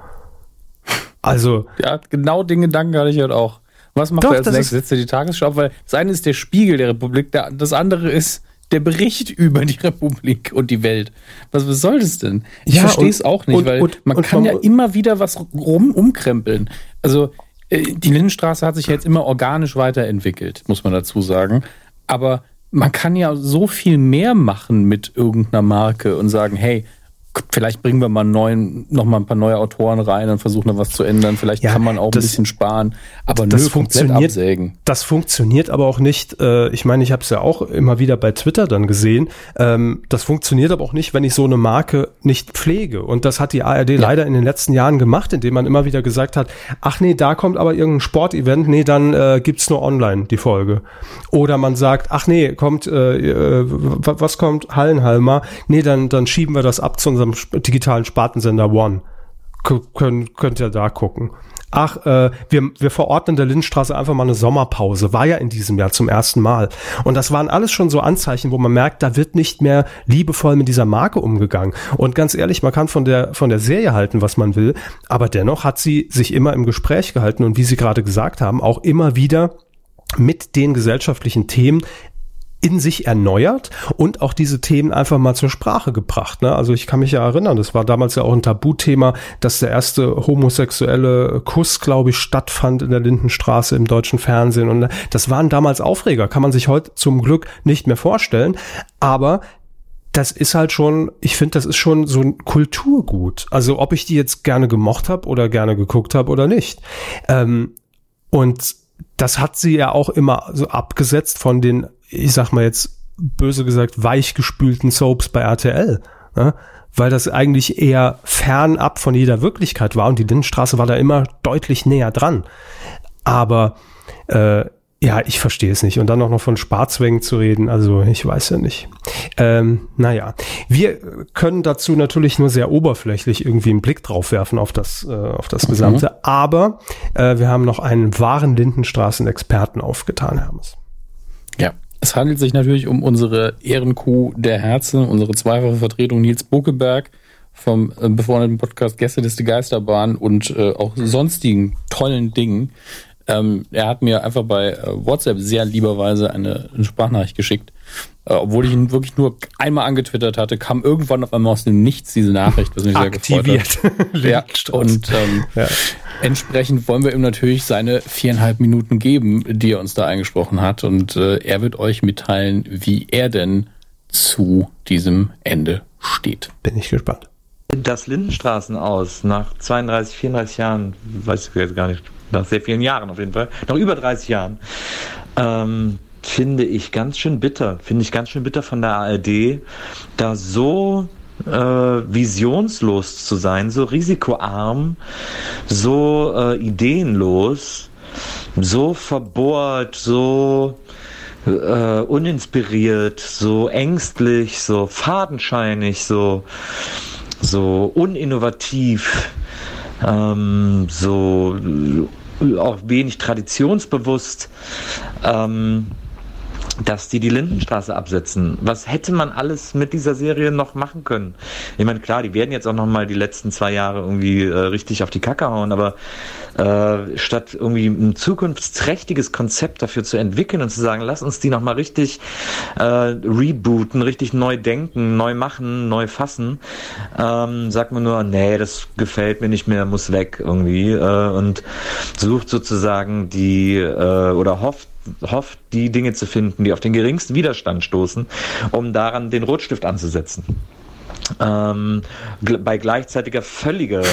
Also.
Ja, genau den Gedanken hatte ich halt auch. Was macht
Doch,
er als nächstes? Setzt er die Tagesschau ab? Weil das eine ist der Spiegel der Republik, der, das andere ist der Bericht über die Republik und die Welt. Was, was soll das denn? Ich
Ja,
verstehe es auch nicht,
und-
weil
und-
man
und
kann
man-
ja immer wieder was rum umkrempeln. Also äh, die Lindenstraße hat sich jetzt immer organisch weiterentwickelt, muss man dazu sagen. Aber man kann ja so viel mehr machen mit irgendeiner Marke und sagen, hey, vielleicht bringen wir mal neuen, noch mal ein paar neue Autoren rein und versuchen da was zu ändern. Vielleicht
Ja,
kann man auch ein
das-
bisschen sparen, aber
das
nö,
funktioniert,
absägen.
das funktioniert aber auch nicht. Äh, ich meine, ich habe es ja auch immer wieder bei Twitter dann gesehen. Ähm, das funktioniert aber auch nicht, wenn ich so eine Marke nicht pflege. Und das hat die ARD leider in den letzten Jahren gemacht, indem man immer wieder gesagt hat: Ach nee, da kommt aber irgendein Sportevent. Nee, dann äh, gibt's nur online die Folge. Oder man sagt: Ach nee, kommt äh, äh, wa- was kommt Hallenhalmer? Nee, dann dann schieben wir das ab zu unserem digitalen Spartensender One. K können, könnt ihr da gucken. Ach, äh, wir, wir verordnen der Lindstraße einfach mal eine Sommerpause. War ja in diesem Jahr zum ersten Mal. Und das waren alles schon so Anzeichen, wo man merkt, da wird nicht mehr liebevoll mit dieser Marke umgegangen. Und ganz ehrlich, man kann von der, von der Serie halten, was man will. Aber dennoch hat sie sich immer im Gespräch gehalten und wie Sie gerade gesagt haben, auch immer wieder mit den gesellschaftlichen Themen in sich erneuert und auch diese Themen einfach mal zur Sprache gebracht. Ne? Also ich kann mich ja erinnern, das war damals ja auch ein Tabuthema, dass der erste homosexuelle Kuss, glaube ich, stattfand in der Lindenstraße im deutschen Fernsehen. Und das waren damals Aufreger, kann man sich heute zum Glück nicht mehr vorstellen. Aber das ist halt schon, ich finde, das ist schon so ein Kulturgut. Also ob ich die jetzt gerne gemocht habe oder gerne geguckt habe oder nicht. Ähm, und das hat sie ja auch immer so abgesetzt von den, ich sag mal jetzt böse gesagt, weichgespülten Soaps bei RTL. Ne? Weil das eigentlich eher fernab von jeder Wirklichkeit war und die Lindenstraße war da immer deutlich näher dran. Aber äh, Ja, ich verstehe es nicht. Und dann auch noch von Sparzwängen zu reden, also ich weiß ja nicht. Ähm, naja, wir können dazu natürlich nur sehr oberflächlich irgendwie einen Blick drauf werfen auf das, äh, auf das Gesamte. Mhm. Aber äh, wir haben noch einen wahren Lindenstraßen-Experten aufgetan, Hermes.
Ja, es handelt sich natürlich um unsere Ehrenkuh der Herzen, unsere zweifache Vertretung Nils Buckeberg vom äh, befreundeten Podcast Gästeliste Geisterbahn und äh, auch sonstigen tollen Dingen. Ähm, er hat mir einfach bei äh, WhatsApp sehr lieberweise eine, eine Sprachnachricht geschickt. Äh, obwohl ich ihn wirklich nur einmal angetwittert hatte, kam irgendwann auf einmal aus dem Nichts diese Nachricht, was mich sehr gefreut hat. ja, und ähm, ja. Entsprechend wollen wir ihm natürlich seine viereinhalb Minuten geben, die er uns da eingesprochen hat. Und äh, er wird euch mitteilen, wie er denn zu diesem Ende steht.
Bin ich gespannt.
Das Lindenstraßen aus nach 32, 34 Jahren, weiß ich jetzt gar nicht, nach sehr vielen Jahren auf jeden Fall, noch über 30 Jahren, ähm, finde ich ganz schön bitter, finde ich ganz schön bitter von der ARD, da so äh, visionslos zu sein, so risikoarm, so äh, ideenlos, so verbohrt, so äh, uninspiriert, so ängstlich, so fadenscheinig, so, so uninnovativ ähm, so auch wenig traditionsbewusst, ähm, dass die die Lindenstraße absetzen. Was hätte man alles mit dieser Serie noch machen können? Ich meine, klar, die werden jetzt auch noch mal die letzten zwei Jahre irgendwie äh, richtig auf die Kacke hauen, aber äh, statt irgendwie ein zukunftsträchtiges Konzept dafür zu entwickeln und zu sagen, lass uns die nochmal richtig äh, rebooten, richtig neu denken, neu machen, neu fassen, ähm, sagt man nur, nee, das gefällt mir nicht mehr, muss weg irgendwie äh, und sucht sozusagen die äh, oder hofft, hofft, die Dinge zu finden, die auf den geringsten Widerstand stoßen, um daran den Rotstift anzusetzen ähm, bei gleichzeitiger völliger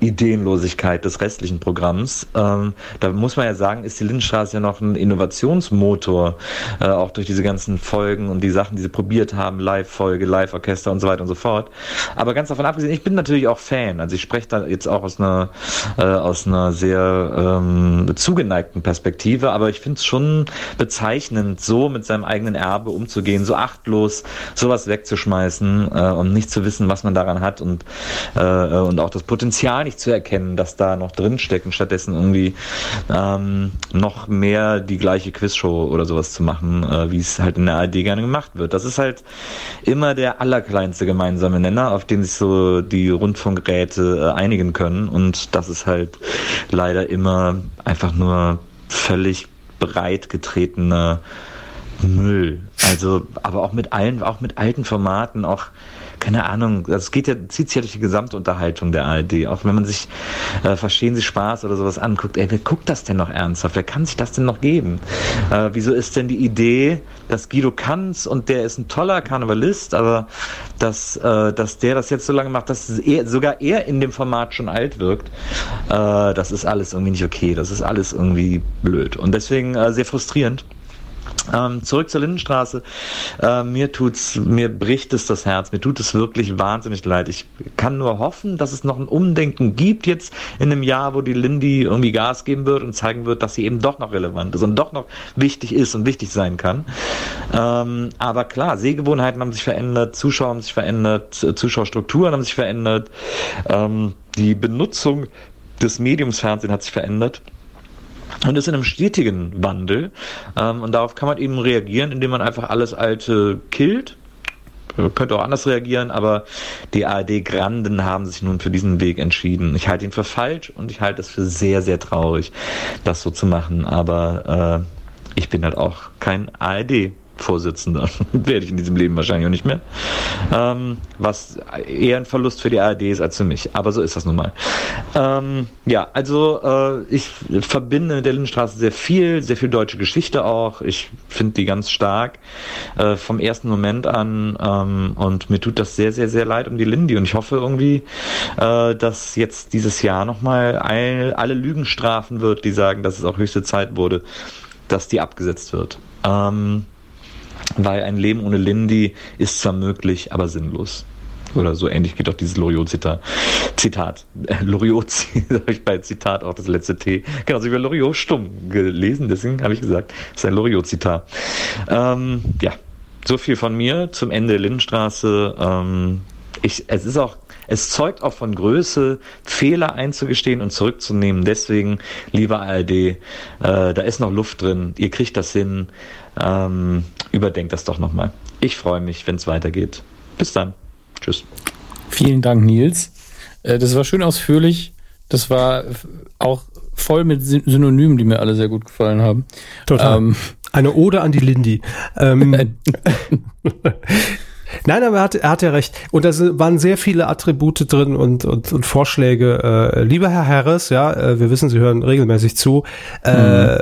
Ideenlosigkeit des restlichen Programms. Ähm, da muss man ja sagen, ist die Lindenstraße ja noch ein Innovationsmotor, äh, auch durch diese ganzen Folgen und die Sachen, die sie probiert haben, Live-Folge, Live-Orchester und so weiter und so fort. Aber ganz davon abgesehen, ich bin natürlich auch Fan. Also ich spreche da jetzt auch aus einer, äh, aus einer sehr ähm, zugeneigten Perspektive, aber ich finde es schon bezeichnend, so mit seinem eigenen Erbe umzugehen, so achtlos sowas wegzuschmeißen äh, und nicht zu wissen, was man daran hat und, äh, und auch das Potenzial nicht zu erkennen, dass da noch drinsteckt und stattdessen irgendwie ähm, noch mehr die gleiche Quizshow oder sowas zu machen, äh, wie es halt in der ARD gerne gemacht wird. Das ist halt immer der allerkleinste gemeinsame Nenner, auf den sich so die Rundfunkräte äh, einigen können und das ist halt leider immer einfach nur völlig breit getretener Müll. Also, aber auch mit allen, auch mit alten Formaten, auch keine Ahnung, das geht ja, zieht sich ja durch die Gesamtunterhaltung der ARD. Auch wenn man sich äh, Verstehen Sie Spaß oder sowas anguckt, ey, wer guckt das denn noch ernsthaft? Wer kann sich das denn noch geben? Äh, wieso ist denn die Idee, dass Guido Kanz und der ist ein toller Karnevalist, aber dass, äh, dass der das jetzt so lange macht, dass er, sogar er in dem Format schon alt wirkt, äh, das ist alles irgendwie nicht okay. Das ist alles irgendwie blöd. Und deswegen äh, sehr frustrierend. Ähm, zurück zur Lindenstraße. Äh, mir tut's, mir bricht es das Herz. Mir tut es wirklich wahnsinnig leid. Ich kann nur hoffen, dass es noch ein Umdenken gibt jetzt in einem Jahr, wo die Lindy irgendwie Gas geben wird und zeigen wird, dass sie eben doch noch relevant ist und doch noch wichtig ist und wichtig sein kann. Ähm, aber klar, Sehgewohnheiten haben sich verändert, Zuschauer haben sich verändert, Zuschauerstrukturen haben sich verändert, ähm, die Benutzung des Mediums Fernsehen hat sich verändert und ist in einem stetigen Wandel. Ähm, und darauf kann man eben reagieren, indem man einfach alles Alte killt. Man könnte auch anders reagieren, aber die ARD-Granden haben sich nun für diesen Weg entschieden. Ich halte ihn für falsch und ich halte es für sehr, sehr traurig, das so zu machen. Aber äh, ich bin halt auch kein ARD. Vorsitzender. Werde ich in diesem Leben wahrscheinlich auch nicht mehr. Ähm, was eher ein Verlust für die ARD ist als für mich. Aber so ist das nun mal. Ähm, ja, also äh, ich verbinde mit der Lindenstraße sehr viel, sehr viel deutsche Geschichte auch. Ich finde die ganz stark äh, vom ersten Moment an. Ähm, und mir tut das sehr, sehr, sehr leid um die Lindy. Und ich hoffe irgendwie, äh, dass jetzt dieses Jahr nochmal all, alle Lügen strafen wird, die sagen, dass es auch höchste Zeit wurde, dass die abgesetzt wird. Ähm, weil ein Leben ohne Lindy ist zwar möglich, aber sinnlos. Oder so ähnlich geht auch dieses Loriot-Zitat. Zitat. Loriot, habe ich bei Zitat auch das letzte T. Genau, so wie Loriot stumm gelesen, deswegen habe ich gesagt, das ist ein Loriot-Zitat. Ähm, ja, so viel von mir zum Ende Lindenstraße. Ähm, ich, es ist auch es zeugt auch von Größe, Fehler einzugestehen und zurückzunehmen. Deswegen, lieber ARD, äh, da ist noch Luft drin. Ihr kriegt das hin. Ähm, überdenkt das doch nochmal. Ich freue mich, wenn es weitergeht. Bis dann. Tschüss.
Vielen Dank, Nils. Äh, das war schön ausführlich. Das war auch voll mit Synonymen, die mir alle sehr gut gefallen haben.
Total. Ähm, Eine Ode an die Lindy. Ähm, Nein, aber er hat, er hat ja recht. Und da waren sehr viele Attribute drin und, und, und Vorschläge. Äh, lieber Herr Harris, ja, äh, wir wissen, Sie hören regelmäßig zu. Äh,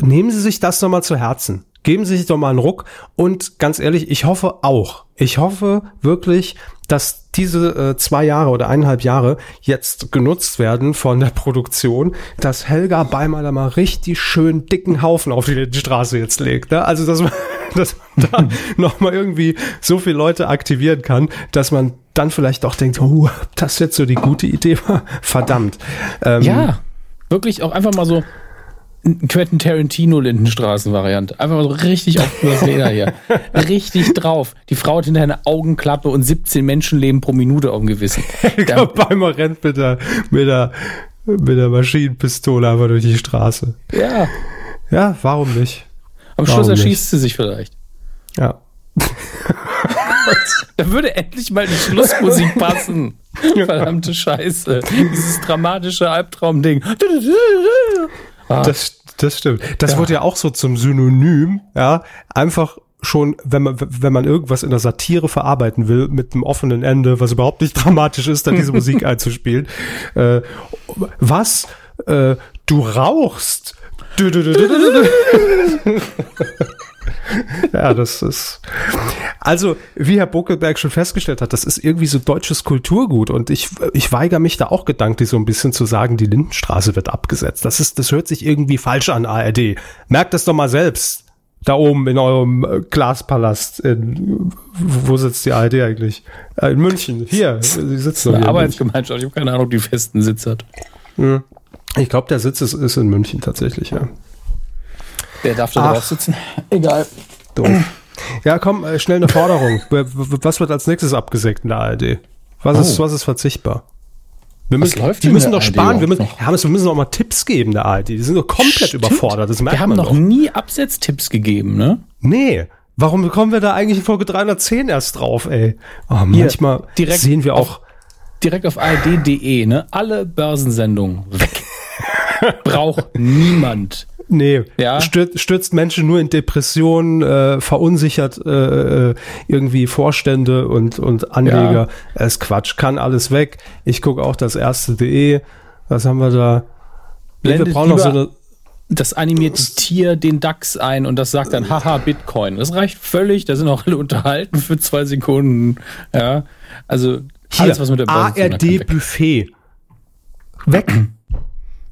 mhm. Nehmen Sie sich das nochmal zu Herzen. Geben Sie sich doch mal einen Ruck. Und ganz ehrlich, ich hoffe auch. Ich hoffe wirklich, dass diese äh, zwei Jahre oder eineinhalb Jahre jetzt genutzt werden von der Produktion, dass Helga Beimer mal richtig schön dicken Haufen auf die Straße jetzt legt. Ne? Also, dass man, dass man da nochmal irgendwie so viele Leute aktivieren kann, dass man dann vielleicht auch denkt, oh, das jetzt so die gute Idee war. Verdammt.
Ähm, ja, wirklich auch einfach mal so Quentin Tarantino Lindenstraßen-Variante. Einfach mal so richtig auf das Leder hier. richtig drauf. Die Frau hat hinterher eine Augenklappe und 17 Menschenleben pro Minute auf dem Gewissen.
Ich glaube, Beimer rennt mit der, mit der, mit der Maschinenpistole einfach durch die Straße.
Ja.
Ja, warum nicht?
Am warum Schluss erschießt nicht? sie sich vielleicht.
Ja.
da würde endlich mal die Schlussmusik passen. Verdammte Scheiße. Dieses dramatische Albtraumding.
Ah. Das, das stimmt. Das ja. wurde ja auch so zum Synonym, ja, einfach schon, wenn man, wenn man irgendwas in der Satire verarbeiten will, mit einem offenen Ende, was überhaupt nicht dramatisch ist, dann diese Musik einzuspielen. Äh, was? Äh, du rauchst. ja, das ist. Also, wie Herr Buckelberg schon festgestellt hat, das ist irgendwie so deutsches Kulturgut und ich, ich weigere mich da auch gedanklich so ein bisschen zu sagen, die Lindenstraße wird abgesetzt. Das ist, das hört sich irgendwie falsch an, ARD. Merkt das doch mal selbst. Da oben in eurem äh, Glaspalast. In, wo sitzt die ARD eigentlich? Äh, in München. Hier. Sie
sitzt doch hier. Arbeitsgemeinschaft. Ich habe keine Ahnung, ob die festen Sitz hat.
Hm. Ich glaube, der Sitz ist, ist in München tatsächlich, ja.
Wer darf da drauf sitzen?
Egal. Doof. Ja, komm, äh, schnell eine Forderung. Was wird als nächstes abgesägt in der ARD? Was, oh. ist, was ist verzichtbar? Wir müssen, was die müssen doch sparen. Wir müssen, wir müssen auch mal Tipps geben der ARD. Die sind doch komplett Stimmt. überfordert. Das
merkt wir haben noch doch. nie Absetztipps gegeben, ne?
Nee. Warum kommen wir da eigentlich in Folge 310 erst drauf, ey? Oh, manchmal Hier, sehen wir auch.
Auf, direkt auf ard.de, ne? Alle Börsensendungen weg. Braucht niemand.
Nee, ja? stürzt, stürzt Menschen nur in Depressionen, äh, verunsichert äh, äh, irgendwie Vorstände und, und Anleger. Ja. Es ist Quatsch, kann alles weg. Ich gucke auch das erste.de. Was haben wir da?
Blendet wir brauchen noch so eine das animierte Tier den DAX ein und das sagt dann, haha, Bitcoin. Das reicht völlig, da sind auch alle unterhalten für zwei Sekunden. Ja, also
Hier, alles, was mit der Börse ARD-Buffet. Weg.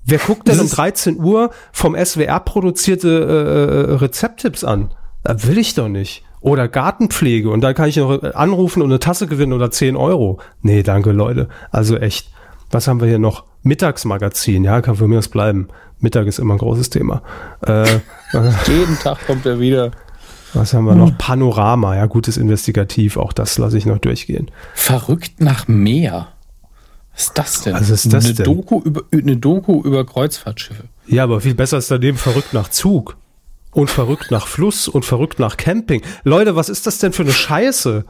Wer guckt denn um 13 Uhr vom SWR produzierte äh, äh, Rezepttipps an? Da will ich doch nicht. Oder Gartenpflege und dann kann ich noch anrufen und eine Tasse gewinnen oder 10 Euro. Nee, danke Leute. Also echt. Was haben wir hier noch? Mittagsmagazin, ja, kann für mir das bleiben. Mittag ist immer ein großes Thema. Äh,
Jeden Tag kommt er wieder.
Was haben wir noch? Panorama, ja, gutes Investigativ, auch das lasse ich noch durchgehen.
Verrückt nach Meer. Ist das denn?
Was ist das
eine
denn?
Doku über, eine Doku über Kreuzfahrtschiffe.
Ja, aber viel besser ist daneben verrückt nach Zug. Und verrückt nach Fluss und verrückt nach Camping. Leute, was ist das denn für eine Scheiße?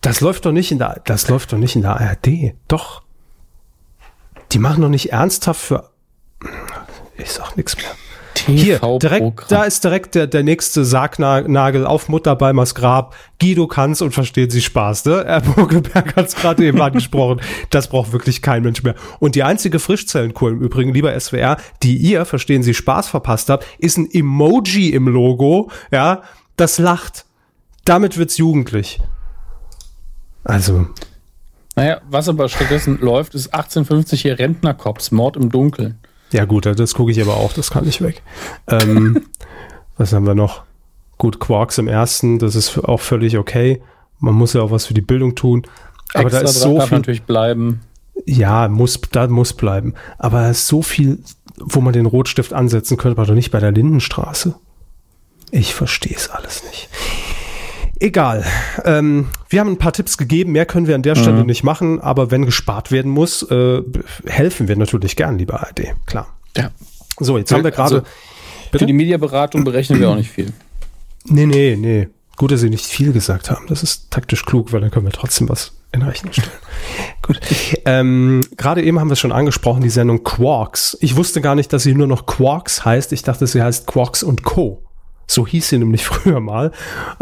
Das läuft doch nicht in der, das läuft doch nicht in der ARD. Doch. Die machen doch nicht ernsthaft für, ich sag nichts mehr. Hier, direkt, da ist direkt der, der nächste Sargnagel auf Mutterbeimers Grab. Guido kann's und versteht sie Spaß, ne? Herr Burgeberg hat's gerade eben angesprochen. Das braucht wirklich kein Mensch mehr. Und die einzige Frischzellenkur im Übrigen, lieber SWR, die ihr, verstehen Sie, Spaß verpasst habt, ist ein Emoji im Logo, ja, das lacht. Damit wird's jugendlich. Also.
Naja, was aber stattdessen läuft, ist 1850 hier Rentnerkops, Mord im Dunkeln.
Ja gut, das gucke ich aber auch, das kann ich weg. Ähm, was haben wir noch? Gut, Quarks im ersten, das ist auch völlig okay. man muss ja auch was für die Bildung tun. Aber da ist so
darf
viel,
natürlich bleiben.
ja, muss, da muss bleiben. Aber da ist so viel, wo man den Rotstift ansetzen könnte, aber doch nicht bei der Lindenstraße. Ich verstehe es alles nicht. Egal. Ähm, wir haben ein paar Tipps gegeben, mehr können wir an der Stelle nicht machen, aber wenn gespart werden muss, äh, helfen wir natürlich gern, lieber ARD. Klar.
Ja.
So, jetzt haben wir gerade.
Also, Für die Mediaberatung berechnen wir auch nicht viel.
Nee, nee, nee. Gut, dass Sie nicht viel gesagt haben. Das ist taktisch klug, weil dann können wir trotzdem was in Rechnung stellen. Gut. Ähm, Gerade eben haben wir es schon angesprochen, die Sendung Quarks. Ich wusste gar nicht, dass sie nur noch Quarks heißt. Ich dachte, sie heißt Quarks und Co. So hieß sie nämlich früher mal.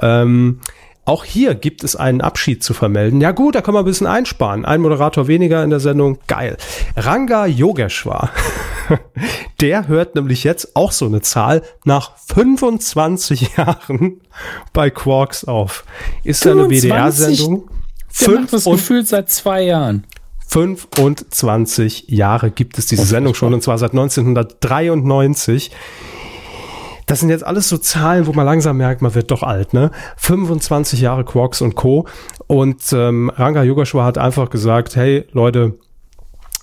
Ähm, auch hier gibt es einen Abschied zu vermelden. Ja gut, da können wir ein bisschen einsparen. Ein Moderator weniger in der Sendung. Geil. Ranga Yogeshwar. Der hört nämlich jetzt auch so eine Zahl nach 25 Jahren bei Quarks auf. Ist ja eine
25?
WDR-Sendung.
Der macht das gefühlt seit zwei Jahren.
25 Jahre gibt es diese Sendung schon und zwar seit 1993. Das sind jetzt alles so Zahlen, wo man langsam merkt, man wird doch alt, ne? 25 Jahre Quarks und Co. Und ähm, Ranga Yogeshwar hat einfach gesagt, hey Leute,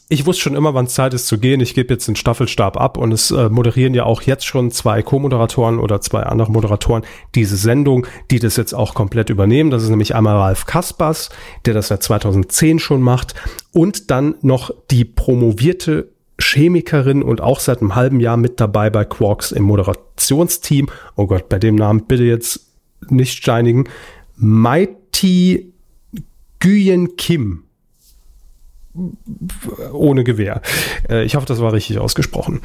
ich wusste schon immer, wann es Zeit ist zu gehen. Ich gebe jetzt den Staffelstab ab und es äh, moderieren ja auch jetzt schon zwei Co-Moderatoren oder zwei andere Moderatoren diese Sendung, die das jetzt auch komplett übernehmen. Das ist nämlich einmal Ralf Kaspers, der das seit 2010 schon macht und dann noch die promovierte Chemikerin und auch seit einem halben Jahr mit dabei bei Quarks im Moderationsteam. Oh Gott, bei dem Namen bitte jetzt nicht steinigen. Mighty Nguyen Kim ohne Gewehr. Äh, Ich hoffe, das war richtig ausgesprochen.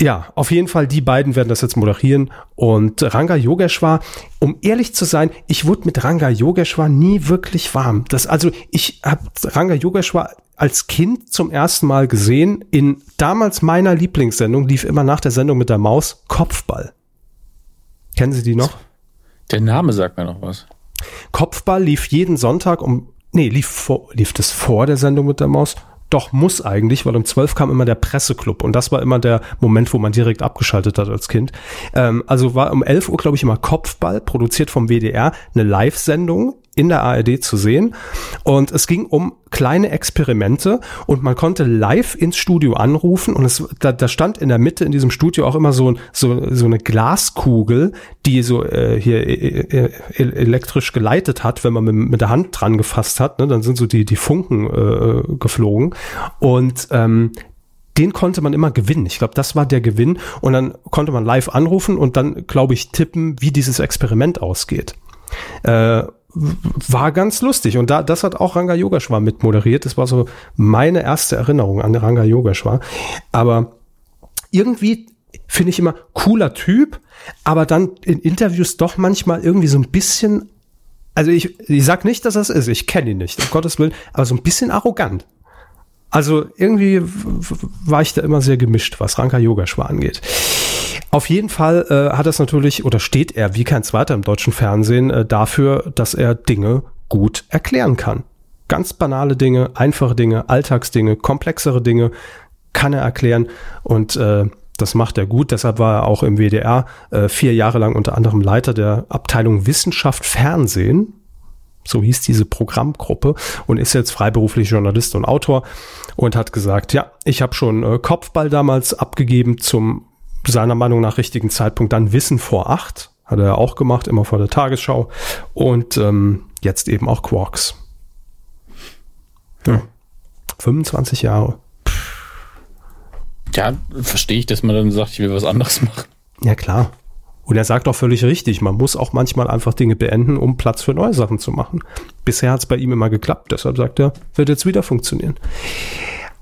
Ja, auf jeden Fall, die beiden werden das jetzt moderieren. Und Ranga Yogeshwar, um ehrlich zu sein, ich wurde mit Ranga Yogeshwar nie wirklich warm. Das, also ich habe Ranga Yogeshwar als Kind zum ersten Mal gesehen. In damals meiner Lieblingssendung lief immer nach der Sendung mit der Maus Kopfball. Kennen Sie die noch?
Der Name sagt mir noch was.
Kopfball lief jeden Sonntag um, nee, lief, vor, lief das vor der Sendung mit der Maus? Doch, muss eigentlich, weil um 12 kam immer der Presseclub und das war immer der Moment, wo man direkt abgeschaltet hat als Kind. Ähm, also war um 11 Uhr, glaube ich, immer Kopfball, produziert vom WDR, eine Live-Sendung in der ARD zu sehen. Und es ging um kleine Experimente und man konnte live ins Studio anrufen und es, da, da stand in der Mitte in diesem Studio auch immer so, so, so eine Glaskugel, die so äh, hier äh, elektrisch geleitet hat, wenn man mit, mit der Hand dran gefasst hat. Ne, dann sind so die, die Funken äh, geflogen. Und ähm, den konnte man immer gewinnen. Ich glaube, das war der Gewinn. Und dann konnte man live anrufen und dann, glaube ich, tippen, wie dieses Experiment ausgeht. Äh, war ganz lustig. Und da, das hat auch Ranga Yogeshwar mit moderiert. Das war so meine erste Erinnerung an Ranga Yogeshwar. Aber irgendwie finde ich immer cooler Typ, aber dann in Interviews doch manchmal irgendwie so ein bisschen, also ich, ich sag nicht, dass das ist, ich kenne ihn nicht, um Gottes Willen, aber so ein bisschen arrogant. Also irgendwie war ich da immer sehr gemischt, was Ranka Yogeshwar angeht. Auf jeden Fall äh, hat es natürlich oder steht er wie kein zweiter im deutschen Fernsehen äh, dafür, dass er Dinge gut erklären kann. Ganz banale Dinge, einfache Dinge, Alltagsdinge, komplexere Dinge kann er erklären und äh, das macht er gut. Deshalb war er auch im WDR äh, vier Jahre lang unter anderem Leiter der Abteilung Wissenschaft Fernsehen so hieß diese Programmgruppe und ist jetzt freiberuflich Journalist und Autor und hat gesagt, ja, ich habe schon äh, Kopfball damals abgegeben zum seiner Meinung nach richtigen Zeitpunkt, dann Wissen vor acht, hat er auch gemacht, immer vor der Tagesschau und ähm, jetzt eben auch Quarks. Ja. 25 Jahre.
Ja, verstehe ich, dass man dann sagt, ich will was anderes machen.
Ja, klar. Und er sagt auch völlig richtig, man muss auch manchmal einfach Dinge beenden, um Platz für neue Sachen zu machen. Bisher hat es bei ihm immer geklappt, deshalb sagt er, wird jetzt wieder funktionieren.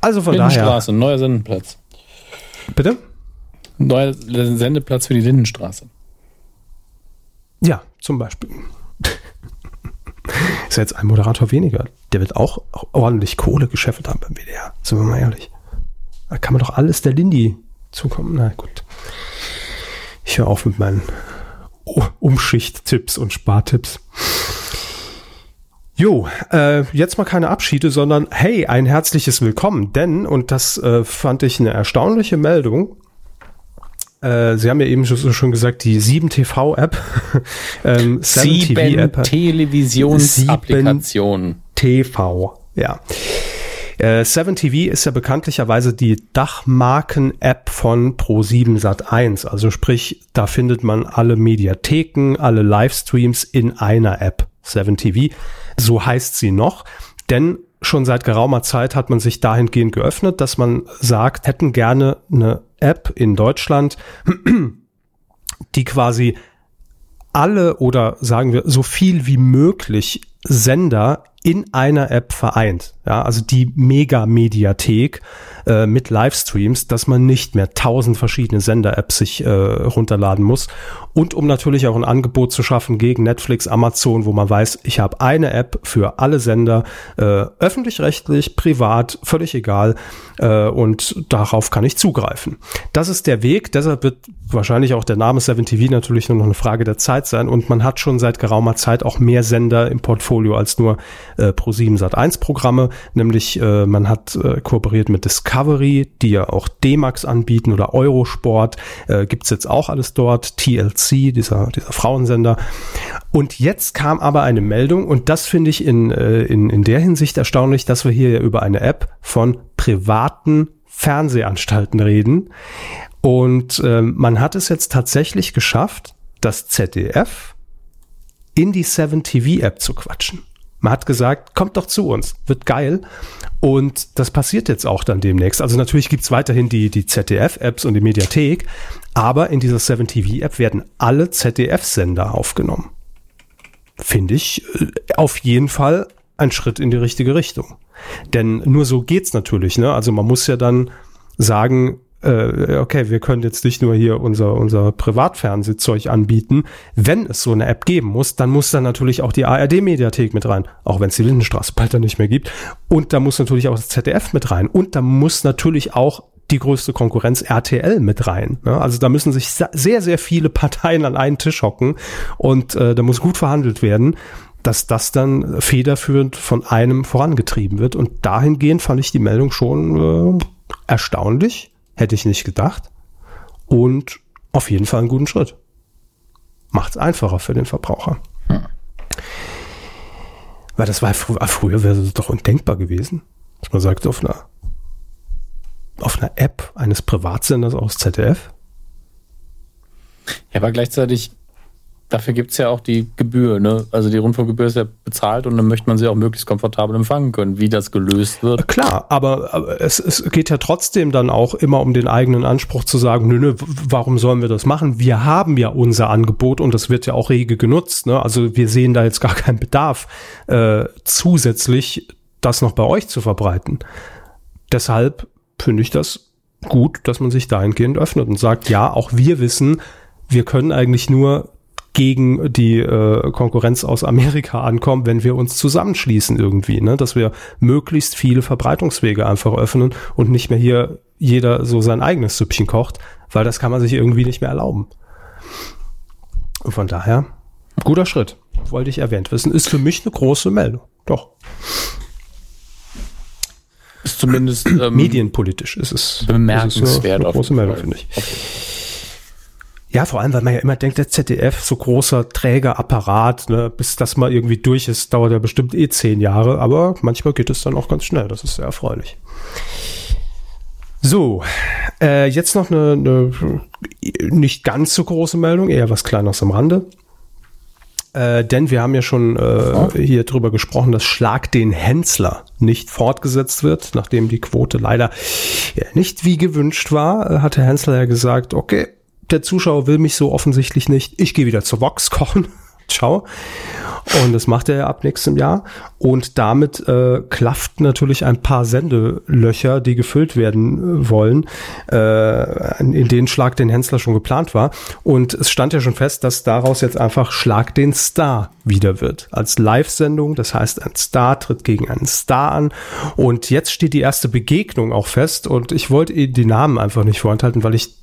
Also von daher.
Lindenstraße, neuer Sendeplatz.
Bitte?
Neuer Sendeplatz für die Lindenstraße.
Ja, zum Beispiel. Ist ja jetzt ein Moderator weniger. Der wird auch ordentlich Kohle gescheffelt haben beim WDR. Sind wir mal ehrlich. Da kann man doch alles der Lindy zukommen. Na gut. Ich höre auf mit meinen Umschicht-Tipps und Spartipps. Jo, äh, jetzt mal keine Abschiede, sondern hey, ein herzliches Willkommen. Denn, und das äh, fand ich eine erstaunliche Meldung, Äh, Sie haben ja eben schon, schon gesagt, die 7TV-App.
ähm, 7-TV-App. Televisionsapplikation.
TV, ja. Äh, 7TV ist ja bekanntlicherweise die Dachmarken-App von Pro7 Sat1. Also sprich, da findet man alle Mediatheken, alle Livestreams in einer App. 7TV. So heißt sie noch. Denn schon seit geraumer Zeit hat man sich dahingehend geöffnet, dass man sagt, hätten gerne eine App in Deutschland, die quasi alle oder sagen wir so viel wie möglich Sender in einer App vereint. Ja, also die Mega-Mediathek äh, mit Livestreams, dass man nicht mehr tausend verschiedene Sender-Apps sich äh, runterladen muss. Und um natürlich auch ein Angebot zu schaffen gegen Netflix, Amazon, wo man weiß, ich habe eine App für alle Sender, äh, öffentlich-rechtlich, privat, völlig egal. Äh, und darauf kann ich zugreifen. Das ist der Weg, deshalb wird wahrscheinlich auch der Name 7TV natürlich nur noch eine Frage der Zeit sein. Und man hat schon seit geraumer Zeit auch mehr Sender im Portfolio als nur äh, Pro7 Sat1 Programme, nämlich äh, man hat äh, kooperiert mit Discovery, die ja auch D-Max anbieten oder Eurosport, äh, gibt's jetzt auch alles dort, TLC, dieser, dieser Frauensender. Und jetzt kam aber eine Meldung und das finde ich in, äh, in, in der Hinsicht erstaunlich, dass wir hier über eine App von privaten Fernsehanstalten reden. Und äh, man hat es jetzt tatsächlich geschafft, das ZDF in die 7TV-App zu quatschen. Man hat gesagt, kommt doch zu uns, wird geil. Und das passiert jetzt auch dann demnächst. Also natürlich gibt's weiterhin die, die ZDF-Apps und die Mediathek, aber in dieser 7TV-App werden alle ZDF-Sender aufgenommen. Finde ich äh, auf jeden Fall ein Schritt in die richtige Richtung. Denn nur so geht's natürlich. Ne? Also man muss ja dann sagen, äh, okay, wir können jetzt nicht nur hier unser, unser Privatfernsehzeug anbieten. Wenn es so eine App geben muss, dann muss dann natürlich auch die ARD-Mediathek mit rein, auch wenn es die Lindenstraße bald dann nicht mehr gibt. Und da muss natürlich auch das ZDF mit rein. Und da muss natürlich auch die größte Konkurrenz RTL mit rein. Ne? Also da müssen sich sehr, sehr viele Parteien an einen Tisch hocken und äh, da muss gut verhandelt werden, dass das dann federführend von einem vorangetrieben wird. Und dahingehend fand ich die Meldung schon äh, erstaunlich Hätte ich nicht gedacht. Und auf jeden Fall einen guten Schritt. Macht es einfacher für den Verbraucher. Hm. Weil das war fr früher wäre es doch undenkbar gewesen. Dass man sagt, auf einer, auf einer App eines Privatsenders aus ZDF.
Ja, aber gleichzeitig dafür gibt es ja auch die Gebühr, ne? Also die Rundfunkgebühr ist ja bezahlt und dann möchte man sie auch möglichst komfortabel empfangen können. Wie das gelöst wird.
Klar, aber, aber es, es geht ja trotzdem dann auch immer um den eigenen Anspruch zu sagen, nö, nö, warum sollen wir das machen? Wir haben ja unser Angebot und das wird ja auch rege genutzt. Ne? Also wir sehen da jetzt gar keinen Bedarf, äh, zusätzlich das noch bei euch zu verbreiten. Deshalb finde ich das gut, dass man sich dahingehend öffnet und sagt, ja, auch wir wissen, wir können eigentlich nur gegen die äh, Konkurrenz aus Amerika ankommen, wenn wir uns zusammenschließen irgendwie, ne? dass wir möglichst viele Verbreitungswege einfach öffnen und nicht mehr hier jeder so sein eigenes Süppchen kocht, weil das kann man sich irgendwie nicht mehr erlauben. Und von daher, guter Schritt, wollte ich erwähnt wissen, ist für mich eine große Meldung. Doch.
Ist zumindest
ähm, medienpolitisch ist es
bemerkenswert.
Ist eine, eine große Meldung, finde ich. Okay. Ja, vor allem, weil man ja immer denkt, der ZDF, so großer Trägerapparat, ne, bis das mal irgendwie durch ist, dauert ja bestimmt eh zehn Jahre, aber manchmal geht es dann auch ganz schnell. Das ist sehr erfreulich. So, äh, jetzt noch eine, eine nicht ganz so große Meldung, eher was Kleines am Rande. Äh, denn wir haben ja schon äh, hier drüber gesprochen, dass Schlag den Hensler nicht fortgesetzt wird, nachdem die Quote leider ja, nicht wie gewünscht war, äh, hatte Hensler ja gesagt, okay, der Zuschauer will mich so offensichtlich nicht. Ich gehe wieder zur Vox kochen. Ciao. Und das macht er ja ab nächstem Jahr. Und damit äh, klafft natürlich ein paar Sendelöcher, die gefüllt werden äh, wollen, äh, in denen Schlag den Hensler schon geplant war. Und es stand ja schon fest, dass daraus jetzt einfach Schlag den Star wieder wird. Als Live-Sendung. Das heißt, ein Star tritt gegen einen Star an. Und jetzt steht die erste Begegnung auch fest. Und ich wollte die Namen einfach nicht vorenthalten, weil ich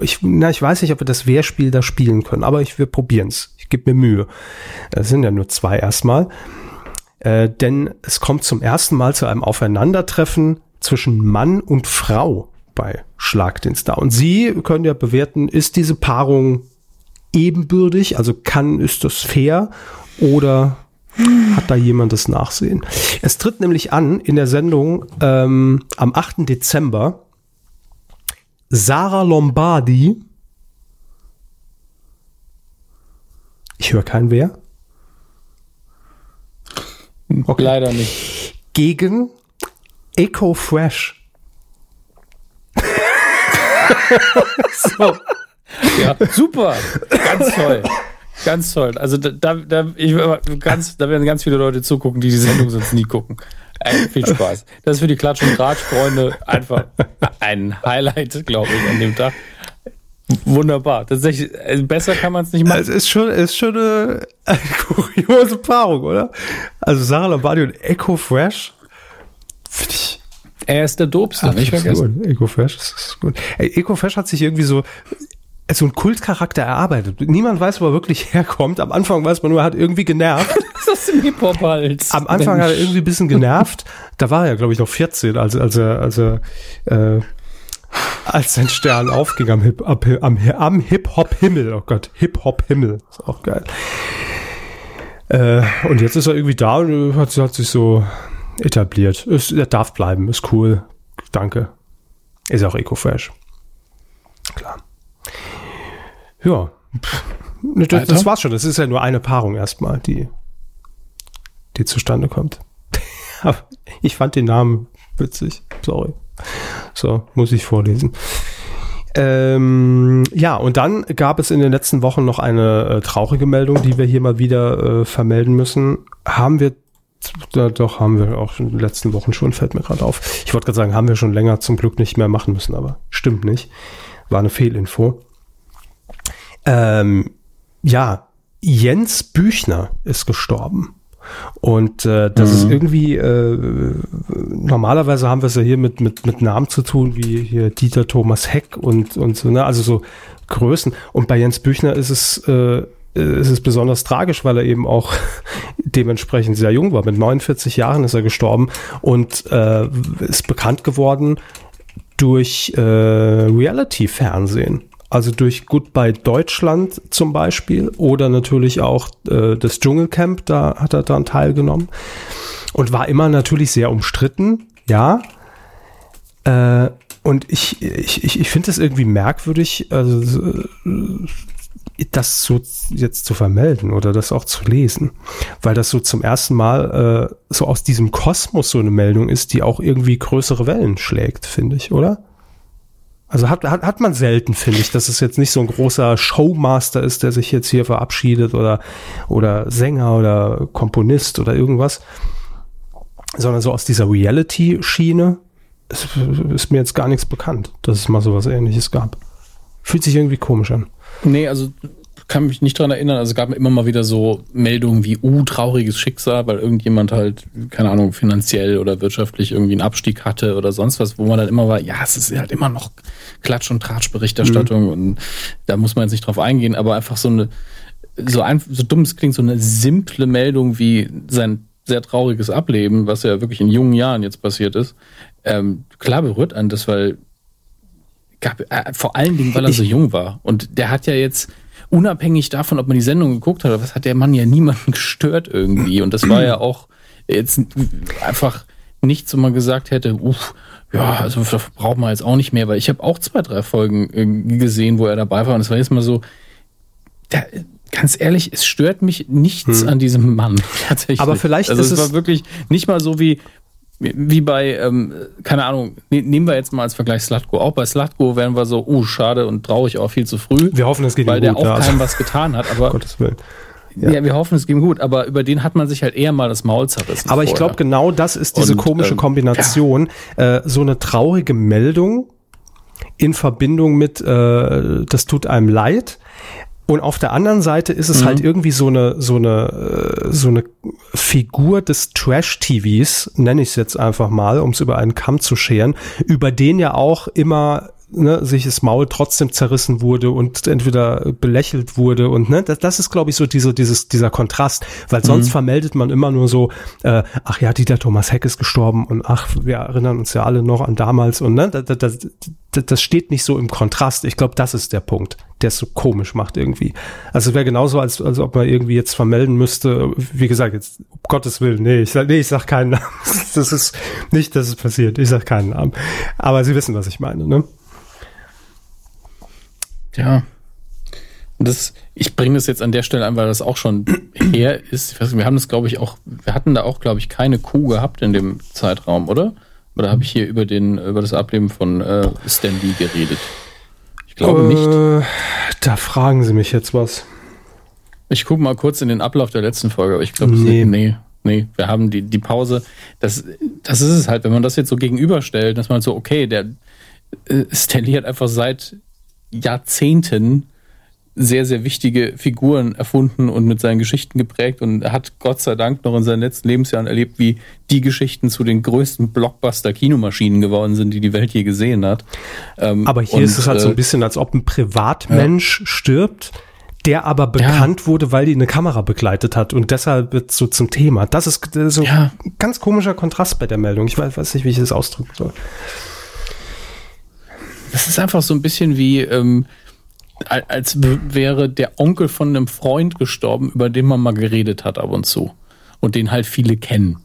ich, na, ich weiß nicht, ob wir das Wehrspiel da spielen können, aber ich, wir probieren's. Ich gebe mir Mühe. Es sind ja nur zwei erstmal. Äh, denn es kommt zum ersten Mal zu einem Aufeinandertreffen zwischen Mann und Frau bei Schlag den Star. Und Sie können ja bewerten, ist diese Paarung ebenbürtig, also kann, ist das fair oder hat da jemand das Nachsehen? Es tritt nämlich an in der Sendung ähm, am 8. Dezember Sarah Lombardi. Ich höre kein Wer.
Okay. Leider nicht.
Gegen Eco Fresh.
so. Ja, super. Ganz toll. Ganz toll. Also da, da, ich, ganz, da werden ganz viele Leute zugucken, die die Sendung sonst nie gucken. Ey, viel Spaß. Das ist für die Klatsch- und Tratsch-Freunde einfach ein Highlight, glaube ich, an dem Tag. Wunderbar. Tatsächlich, also besser kann man es nicht machen.
Es ist schon, ist schon eine, eine kuriose Paarung, oder? Also Sarah Lombardi und Echo Fresh.
Finde ich. Er ist der Dobste, Ach, nicht
vergessen. Eco Fresh ist gut. Eco Fresh hat sich irgendwie so so ein Kultcharakter erarbeitet. Niemand weiß, wo er wirklich herkommt. Am Anfang weiß man nur, er hat irgendwie genervt.
das ist ein Hip-Hop halt.
Am Anfang Mensch. hat er irgendwie ein bisschen genervt. Da war er, glaube ich, noch 14, als, als er, als er, äh, als sein Stern aufging am Hip, am, am, am Hip-Hop-Himmel. Oh Gott, Hip-Hop-Himmel. Ist auch geil. Äh, und jetzt ist er irgendwie da und hat, hat sich so etabliert. Ist, er darf bleiben, ist cool. Danke. Ist auch eco-fresh. Klar. Ja, das, das, war's schon. Das ist ja nur eine Paarung erstmal, die, die zustande kommt. Ich fand den Namen witzig. Sorry. So, muss ich vorlesen. Ähm, ja, und dann gab es in den letzten Wochen noch eine äh, traurige Meldung, die wir hier mal wieder äh, vermelden müssen. Haben wir, da, doch, haben wir auch in den letzten Wochen schon, fällt mir gerade auf. Ich wollte gerade sagen, haben wir schon länger zum Glück nicht mehr machen müssen, aber stimmt nicht. War eine Fehlinfo. Ähm, ja, Jens Büchner ist gestorben. Und äh, das mhm. ist irgendwie, äh, normalerweise haben wir es ja hier mit, mit, mit Namen zu tun, wie hier Dieter Thomas Heck und, und so, ne? also so Größen. Und bei Jens Büchner ist es, äh, ist es besonders tragisch, weil er eben auch dementsprechend sehr jung war. Mit 49 Jahren ist er gestorben und äh, ist bekannt geworden durch äh, Reality-Fernsehen. Also durch Goodbye Deutschland zum Beispiel oder natürlich auch äh, das Dschungelcamp, da hat er dann teilgenommen und war immer natürlich sehr umstritten, ja. Äh, und ich, ich, ich, ich finde es irgendwie merkwürdig, also, äh, das so jetzt zu vermelden oder das auch zu lesen, weil das so zum ersten Mal äh, so aus diesem Kosmos so eine Meldung ist, die auch irgendwie größere Wellen schlägt, finde ich, oder? Also hat, hat, hat man selten, finde ich, dass es jetzt nicht so ein großer Showmaster ist, der sich jetzt hier verabschiedet oder, oder Sänger oder Komponist oder irgendwas, sondern so aus dieser Reality-Schiene ist, ist mir jetzt gar nichts bekannt, dass es mal sowas ähnliches gab. Fühlt sich irgendwie komisch an.
Nee, also kann mich nicht dran erinnern. Also es gab immer mal wieder so Meldungen wie, uh, trauriges Schicksal, weil irgendjemand halt, keine Ahnung, finanziell oder wirtschaftlich irgendwie einen Abstieg hatte oder sonst was, wo man dann immer war, ja, es ist halt immer noch Klatsch- und Tratsch-Berichterstattung mhm. und da muss man jetzt nicht drauf eingehen, aber einfach so eine, so, ein, so dumm es klingt, so eine simple Meldung wie sein sehr trauriges Ableben, was ja wirklich in jungen Jahren jetzt passiert ist, ähm, klar berührt an das, weil gab, äh, vor allen Dingen, weil er so jung war. Und der hat ja jetzt unabhängig davon, ob man die Sendung geguckt hat, was hat der Mann ja niemanden gestört irgendwie. Und das war ja auch jetzt einfach nichts, wo man gesagt hätte, uff, ja, also braucht man jetzt auch nicht mehr, weil ich habe auch zwei, drei Folgen äh, gesehen, wo er dabei war und es war jetzt mal so, der, ganz ehrlich, es stört mich nichts hm. an diesem Mann
tatsächlich. Aber vielleicht
also ist es war wirklich nicht mal so wie wie bei, ähm, keine Ahnung, ne, nehmen wir jetzt mal als Vergleich Slatko. Auch bei Slatko wären wir so, uh, schade und traurig auch viel zu früh.
Wir hoffen, es geht
Weil der gut, auch ja. keinem was getan hat, aber.
Gottes Willen.
Ja. ja. wir hoffen, es geht ihm gut, aber über den hat man sich halt eher mal das Maul zerrissen.
Aber ich glaube, genau das ist diese und, komische ähm, Kombination. Ja. Äh, so eine traurige Meldung in Verbindung mit, äh, das tut einem leid, und auf der anderen Seite ist es mhm. halt irgendwie so eine, so eine, äh, so eine Figur des Trash-TVs, nenne ich es jetzt einfach mal, um es über einen Kamm zu scheren, über den ja auch immer ne, sich das Maul trotzdem zerrissen wurde und entweder belächelt wurde und ne, das, das ist, glaube ich, so diese, dieses, dieser Kontrast, weil sonst
Mhm.
vermeldet man immer nur so, äh, ach ja, Dieter Thomas Heck ist gestorben und ach, wir erinnern uns ja alle noch an damals und ne, das, das, das, das steht nicht so im Kontrast. Ich glaube, das ist der Punkt, der es so komisch macht irgendwie. Also es wäre genauso, als, als ob man irgendwie jetzt vermelden müsste, wie gesagt, jetzt, um Gottes Willen, nee, ich sag, nee, ich sag keinen Namen. Das ist nicht, dass es passiert. Ich sag keinen Namen. Aber Sie wissen, was ich meine, ne?
Ja. Und das, ich bringe das jetzt an der Stelle an, weil das auch schon her ist. Ich weiß, nicht, wir haben das, glaube ich, auch, wir hatten da auch, glaube ich, keine Kuh gehabt in dem Zeitraum, oder? Oder habe ich hier über den, über das Ableben von äh, Stan Lee geredet? Ich glaube nicht.
Äh, da fragen Sie mich jetzt was.
Ich gucke mal kurz in den Ablauf der letzten Folge, aber ich glaube,
Nee.
nee. nee, nee, wir haben die, die Pause. Das, das ist es halt, wenn man das jetzt so gegenüberstellt, dass man so, okay, der äh, Stanley hat einfach seit Jahrzehnten sehr, sehr wichtige Figuren erfunden und mit seinen Geschichten geprägt und hat Gott sei Dank noch in seinen letzten Lebensjahren erlebt, wie die Geschichten zu den größten Blockbuster-Kinomaschinen geworden sind, die die Welt je gesehen hat. Ähm,
Aber hier
und,
ist es halt so
äh,
ein bisschen, als ob ein Privatmensch stirbt, der aber bekannt wurde, weil die eine Kamera begleitet hat und deshalb wird so zum Thema. Das ist, das ist so
Ja.
ein ganz komischer Kontrast bei der Meldung. Ich weiß, weiß nicht, wie ich das ausdrücken soll.
Das ist einfach so ein bisschen wie, ähm, al- als wäre der Onkel von einem Freund gestorben, über den man mal geredet hat ab und zu. Und den halt viele kennen.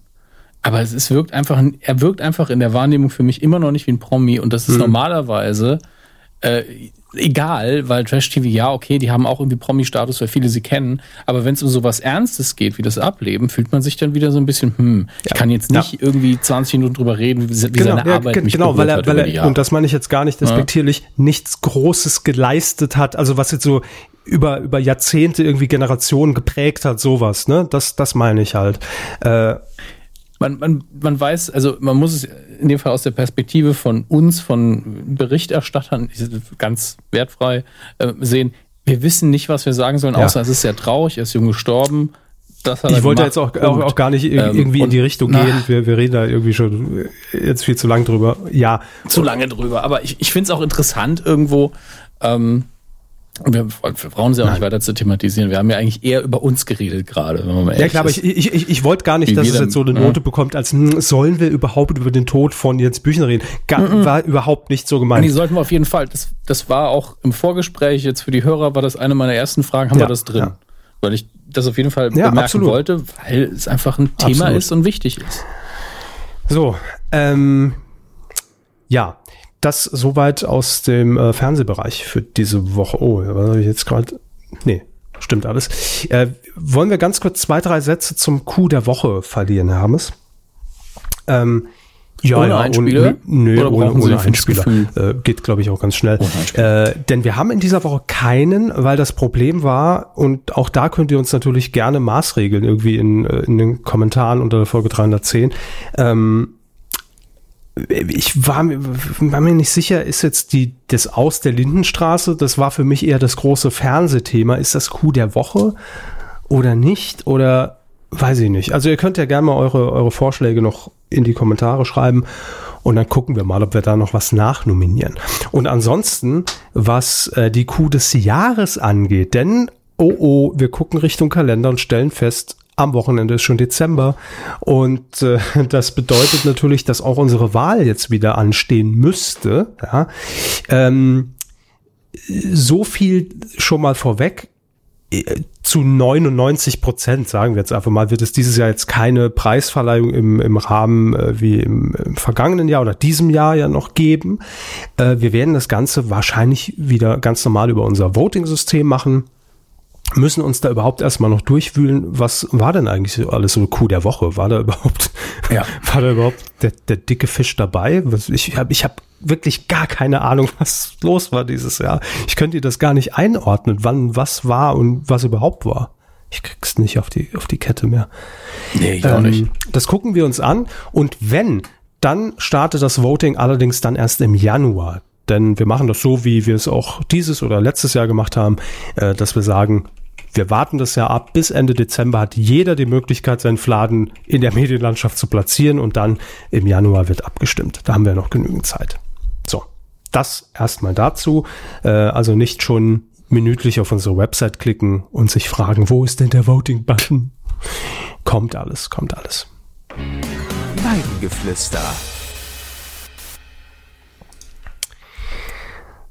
Aber es ist, wirkt einfach, er wirkt einfach in der Wahrnehmung für mich immer noch nicht wie ein Promi. Und das ist normalerweise äh, egal, weil Trash TV, ja, okay, die haben auch irgendwie Promi-Status, weil viele sie kennen. Aber wenn es um sowas Ernstes geht, wie das Ableben, fühlt man sich dann wieder so ein bisschen, hm, ich kann jetzt nicht irgendwie 20 Minuten drüber reden, wie, wie seine
ja,
Arbeit mich
genau, weil er, weil er und das meine ich jetzt gar nicht despektierlich, nichts Großes geleistet hat, also was jetzt so über über Jahrzehnte irgendwie Generationen geprägt hat, sowas, ne? Das das meine ich halt. Äh,
man, man, man weiß, also man muss es in dem Fall aus der Perspektive von uns, von Berichterstattern, ganz wertfrei äh, sehen. Wir wissen nicht, was wir sagen sollen,
Ja.
außer es ist sehr traurig, er ist jung gestorben. Das hat
ich wollte
gemacht,
jetzt auch, auch, auch gar nicht
Ähm,
irgendwie in
und-
die Richtung
na,
gehen. Wir, wir reden da irgendwie schon jetzt viel zu lang drüber. Ja,
zu lange drüber. Aber ich, ich finde es auch interessant irgendwo. Ähm, wir, wir brauchen sie auch nicht weiter zu thematisieren. Wir haben ja eigentlich eher über uns geredet gerade. wenn man mal
Ja klar, aber ich, ich, ich, ich wollte gar nicht, dass es jetzt so eine
ja.
Note bekommt, als hm, sollen wir überhaupt über den Tod von Jens Büchner reden. Gar, War überhaupt nicht so
Die
gemeint.
sollten wir auf jeden Fall. Das, das war auch im Vorgespräch jetzt für die Hörer, war das eine meiner ersten Fragen. Haben
Ja,
wir das drin?
ja.
Weil ich das auf jeden Fall
Ja,
bemerken
absolut.
wollte, weil es einfach ein Thema
Absolut.
ist und wichtig ist.
So, ähm, ja, das soweit aus dem äh, Fernsehbereich für diese Woche. Oh, was habe ich jetzt gerade? Nee, stimmt alles. Äh, wollen wir ganz kurz zwei, drei Sätze zum Coup der Woche verlieren, Herr Hammes? Ähm, ja,
Ohne
ja,
Einspieler?
Nö,
Oder
ohne, ohne Einspieler. Äh, geht, glaube ich, auch ganz schnell. Äh, denn wir haben in dieser Woche keinen, weil das Problem war, und auch da könnt ihr uns natürlich gerne maßregeln, irgendwie in, äh, in den Kommentaren unter der Folge 310. Ähm, ich war, mir- war mir nicht sicher, ist jetzt die, das Aus der Lindenstraße, das war für mich eher das große Fernsehthema. Ist das Coup der Woche oder nicht? Oder weiß ich nicht. Also ihr könnt ja gerne mal eure, eure Vorschläge noch in die Kommentare schreiben und dann gucken wir mal, ob wir da noch was nachnominieren. Und ansonsten, was äh, die Coup des Jahres angeht, denn, oh oh, wir gucken Richtung Kalender und stellen fest, am Wochenende ist schon Dezember und äh, das bedeutet natürlich, dass auch unsere Wahl jetzt wieder anstehen müsste. Ja. Ähm, so viel schon mal vorweg. Äh, Zu 99 Prozent, sagen wir jetzt einfach mal, wird es dieses Jahr jetzt keine Preisverleihung im, im Rahmen äh, wie im, im vergangenen Jahr oder diesem Jahr ja noch geben. Äh, wir werden das Ganze wahrscheinlich wieder ganz normal über unser Voting-System machen müssen uns da überhaupt erstmal noch durchwühlen, was war denn eigentlich so alles so Coup der Woche? War da überhaupt,
Ja.
war da überhaupt der, der dicke Fisch dabei? Ich habe ich hab wirklich gar keine Ahnung, was los war dieses Jahr. Ich könnte das gar nicht einordnen, wann was war und was überhaupt war. Ich krieg's nicht auf die, auf die Kette mehr.
Nee, ich auch
Ähm,
nicht.
Das gucken wir uns an. Und wenn, dann startet das Voting allerdings dann erst im Januar. Denn wir machen das so, wie wir es auch dieses oder letztes Jahr gemacht haben, äh, dass wir sagen, wir warten das Jahr ab. Bis Ende Dezember hat jeder die Möglichkeit, seinen Fladen in der Medienlandschaft zu platzieren und dann im Januar wird abgestimmt. Da haben wir noch genügend Zeit. So, Das erstmal dazu. Äh, also nicht schon minütlich auf unsere Website klicken und sich fragen, wo ist denn der Voting-Button? Kommt alles, kommt alles.
Weidengeflüster.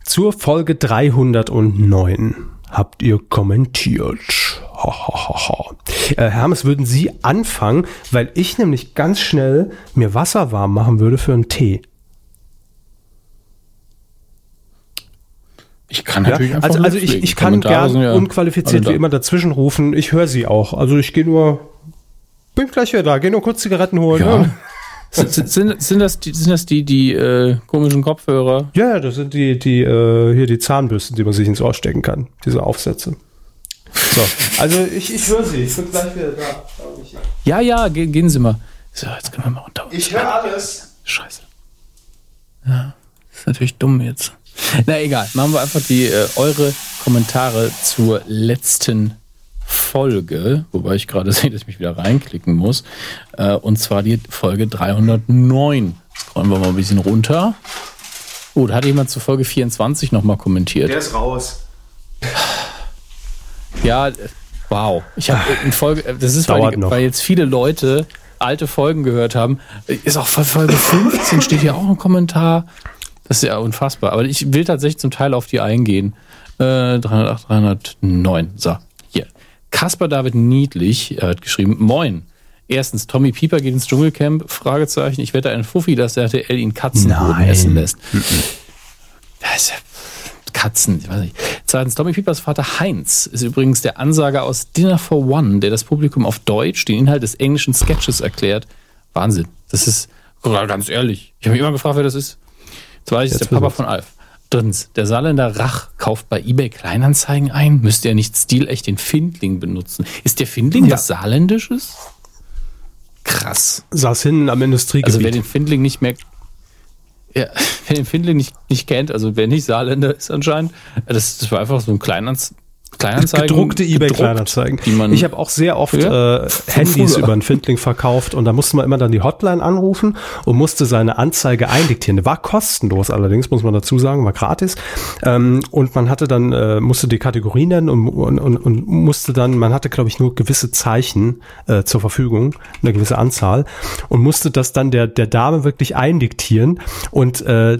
Zur Folge 309 habt ihr kommentiert. Ha, ha, ha, ha. Äh, Hermes, würden Sie anfangen, weil ich nämlich ganz schnell mir Wasser warm machen würde für einen Tee.
Ich kann
Ja?
natürlich einfach
Also, also ich, ich kann gern
ja
unqualifiziert wie immer dazwischen rufen. Ich höre Sie auch. Also ich gehe nur, bin gleich wieder da, gehe nur kurz Zigaretten holen.
Ja.
Ja,
Sind, sind- sind, sind, das die, sind das die, die äh, komischen Kopfhörer?
ja das sind die, die äh, hier die Zahnbürsten, die man sich ins Ohr stecken kann. Diese Aufsätze. So, also ich, ich höre Sie. Ich bin gleich wieder da.
Ja, ja, ge gehen Sie mal. So, jetzt können wir mal runter.
Ich höre alles.
Scheiße. Ja, ist natürlich dumm jetzt. Na egal, machen wir einfach die äh, eure Kommentare zur letzten Folge, wobei ich gerade sehe, dass ich mich wieder reinklicken muss. Äh, und zwar die Folge 309. Scrollen wir mal ein bisschen runter. Oh, da hat jemand zur Folge 24 nochmal kommentiert.
Der ist raus.
Ja, wow. Ich habe in Folge, äh, das ist, weil, die, weil jetzt viele Leute alte Folgen gehört haben. Ist auch von Folge 15 steht hier auch ein Kommentar. Das ist ja unfassbar. Aber ich will tatsächlich zum Teil auf die eingehen. Äh, 308, 309. So, hier. Kaspar David Niedlich äh, hat geschrieben, Moin. Erstens, Tommy Pieper geht ins Dschungelcamp? Fragezeichen. Ich wette ein Fuffi, dass der RTL ihn Katzenboden
Nein.
essen lässt. Das ist ja Katzen, ich weiß nicht. Zweitens, Tommy Piepers Vater Heinz ist übrigens der Ansager aus Dinner for One, der das Publikum auf Deutsch den Inhalt des englischen Sketches erklärt. Wahnsinn. Das ist, ganz ehrlich, ich habe mich immer gefragt, wer das ist. Zweitens, der Papa von Alf. Drittens, der Saarländer Rach kauft bei eBay Kleinanzeigen ein. Müsste er nicht stilecht den Findling benutzen? Ist der Findling
Ja.
was Saarländisches? Krass.
Saß hinten am Industriegebiet.
Also wer den Findling nicht mehr, ja, wer den Findling nicht, nicht kennt, also wer nicht Saarländer ist anscheinend, das, das war einfach so ein Kleinanz, Kleinanzeigen.
gedruckte
gedruckt,
eBay-Kleinanzeigen. Ich habe auch sehr oft
Ja,
äh, Handys über einen Findling verkauft und da musste man immer dann die Hotline anrufen und musste seine Anzeige eindiktieren. War kostenlos allerdings, muss man dazu sagen, war gratis. Ähm, und man hatte dann, äh, musste die Kategorie nennen und, und, und, und musste dann, man hatte, glaube ich, nur gewisse Zeichen äh, zur Verfügung, eine gewisse Anzahl, und musste das dann der, der Dame wirklich eindiktieren und äh,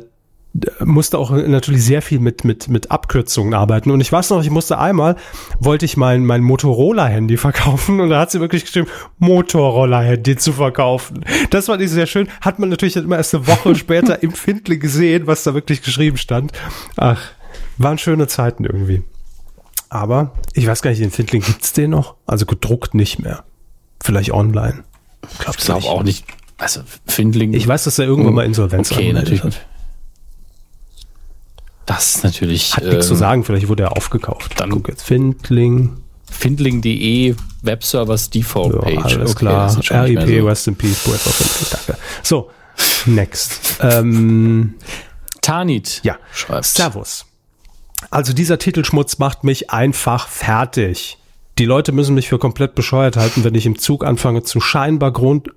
musste auch natürlich sehr viel mit, mit, mit Abkürzungen arbeiten. Und ich weiß noch, ich musste einmal, wollte ich mein, mein Motorola-Handy verkaufen und da hat sie wirklich geschrieben, Motorola-Handy zu verkaufen. Das fand ich sehr schön. Hat man natürlich immer erst eine Woche später im Findling gesehen, was da wirklich geschrieben stand. Ach, waren schöne Zeiten irgendwie. Aber ich weiß gar nicht, den Findling gibt's den noch? Also gedruckt nicht mehr. Vielleicht online.
Ich glaube auch nicht. Also Findling.
Ich weiß, dass er irgendwann mal Insolvenz
Okay, natürlich.
hat.
Das ist natürlich.
Hat nichts zu
ähm,
sagen, vielleicht wurde er aufgekauft.
dann-
Guck jetzt, Findling.
Findling.de Webservers Default
Ja,
Page.
alles
Okay,
klar. RIP,
so.
Rest in Peace, Poet of Findling, danke. So, next. ähm,
Tanit
ja,
schreibt.
Servus. Also dieser Titelschmutz macht mich einfach fertig. Die Leute müssen mich für komplett bescheuert halten, wenn ich im Zug anfange zu scheinbar Grund,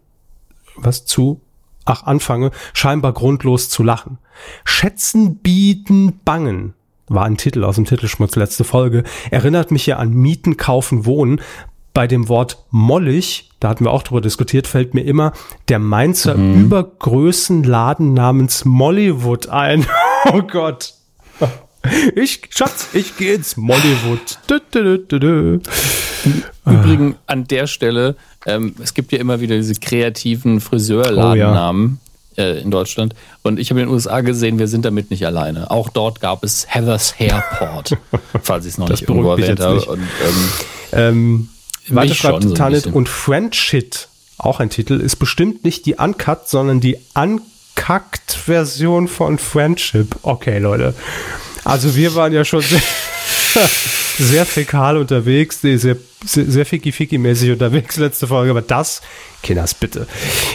was zu, ach, anfange, scheinbar grundlos zu lachen. Schätzen, bieten, bangen war ein Titel aus dem Titelschmutz letzte Folge. Erinnert mich ja an Mieten, Kaufen, Wohnen. Bei dem Wort mollig, da hatten wir auch drüber diskutiert, fällt mir immer der Mainzer Übergrößenladen namens Mollywood ein. Oh Gott. Ich, Schatz, ich gehe ins Mollywood. Dü, dü.
Übrigens an der Stelle, ähm, es gibt ja immer wieder diese kreativen Friseurladennamen äh, in Deutschland. Und ich habe in den USA gesehen, wir sind damit nicht alleine. Auch dort gab es Heather's Hairport, falls ich es noch
Das
nicht irgendwo erwähnt habe. Und, ähm,
Ähm, weiter schreibt
so
Tanit und French Shit, auch ein Titel, ist bestimmt nicht die Uncut, sondern die Unkackt-Version von Friendship. Okay, Leute. Also wir waren ja schon sehr, sehr fäkal unterwegs, sehr, sehr, sehr ficky-ficky-mäßig unterwegs letzte Folge, aber das, Kinders, bitte.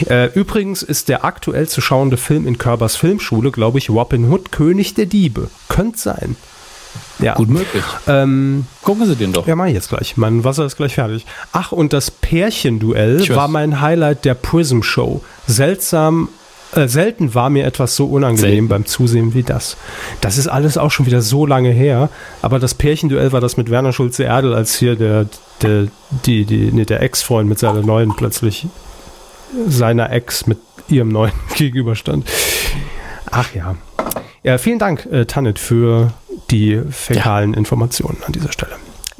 Äh, übrigens ist der aktuell zu schauende Film in Körbers Filmschule, glaube ich, Robin Hood, König der Diebe. Könnte sein. Ja.
gut möglich.
Ähm,
Gucken Sie den doch.
ja, mach ich jetzt gleich. Mein Wasser ist gleich fertig. Ach, und das Pärchenduell war mein Highlight der Prism Show. Seltsam, Äh, selten war mir etwas so unangenehm
Selten.
beim Zusehen wie das. Das ist alles auch schon wieder so lange her, aber das Pärchenduell war das mit Werner Schulze-Erdel, als hier der, der, die, die, nee, der Ex-Freund mit seiner neuen plötzlich seiner Ex mit ihrem neuen gegenüberstand. Ach ja. Ja, vielen Dank, äh, Tanit, für die fäkalen Informationen an dieser Stelle.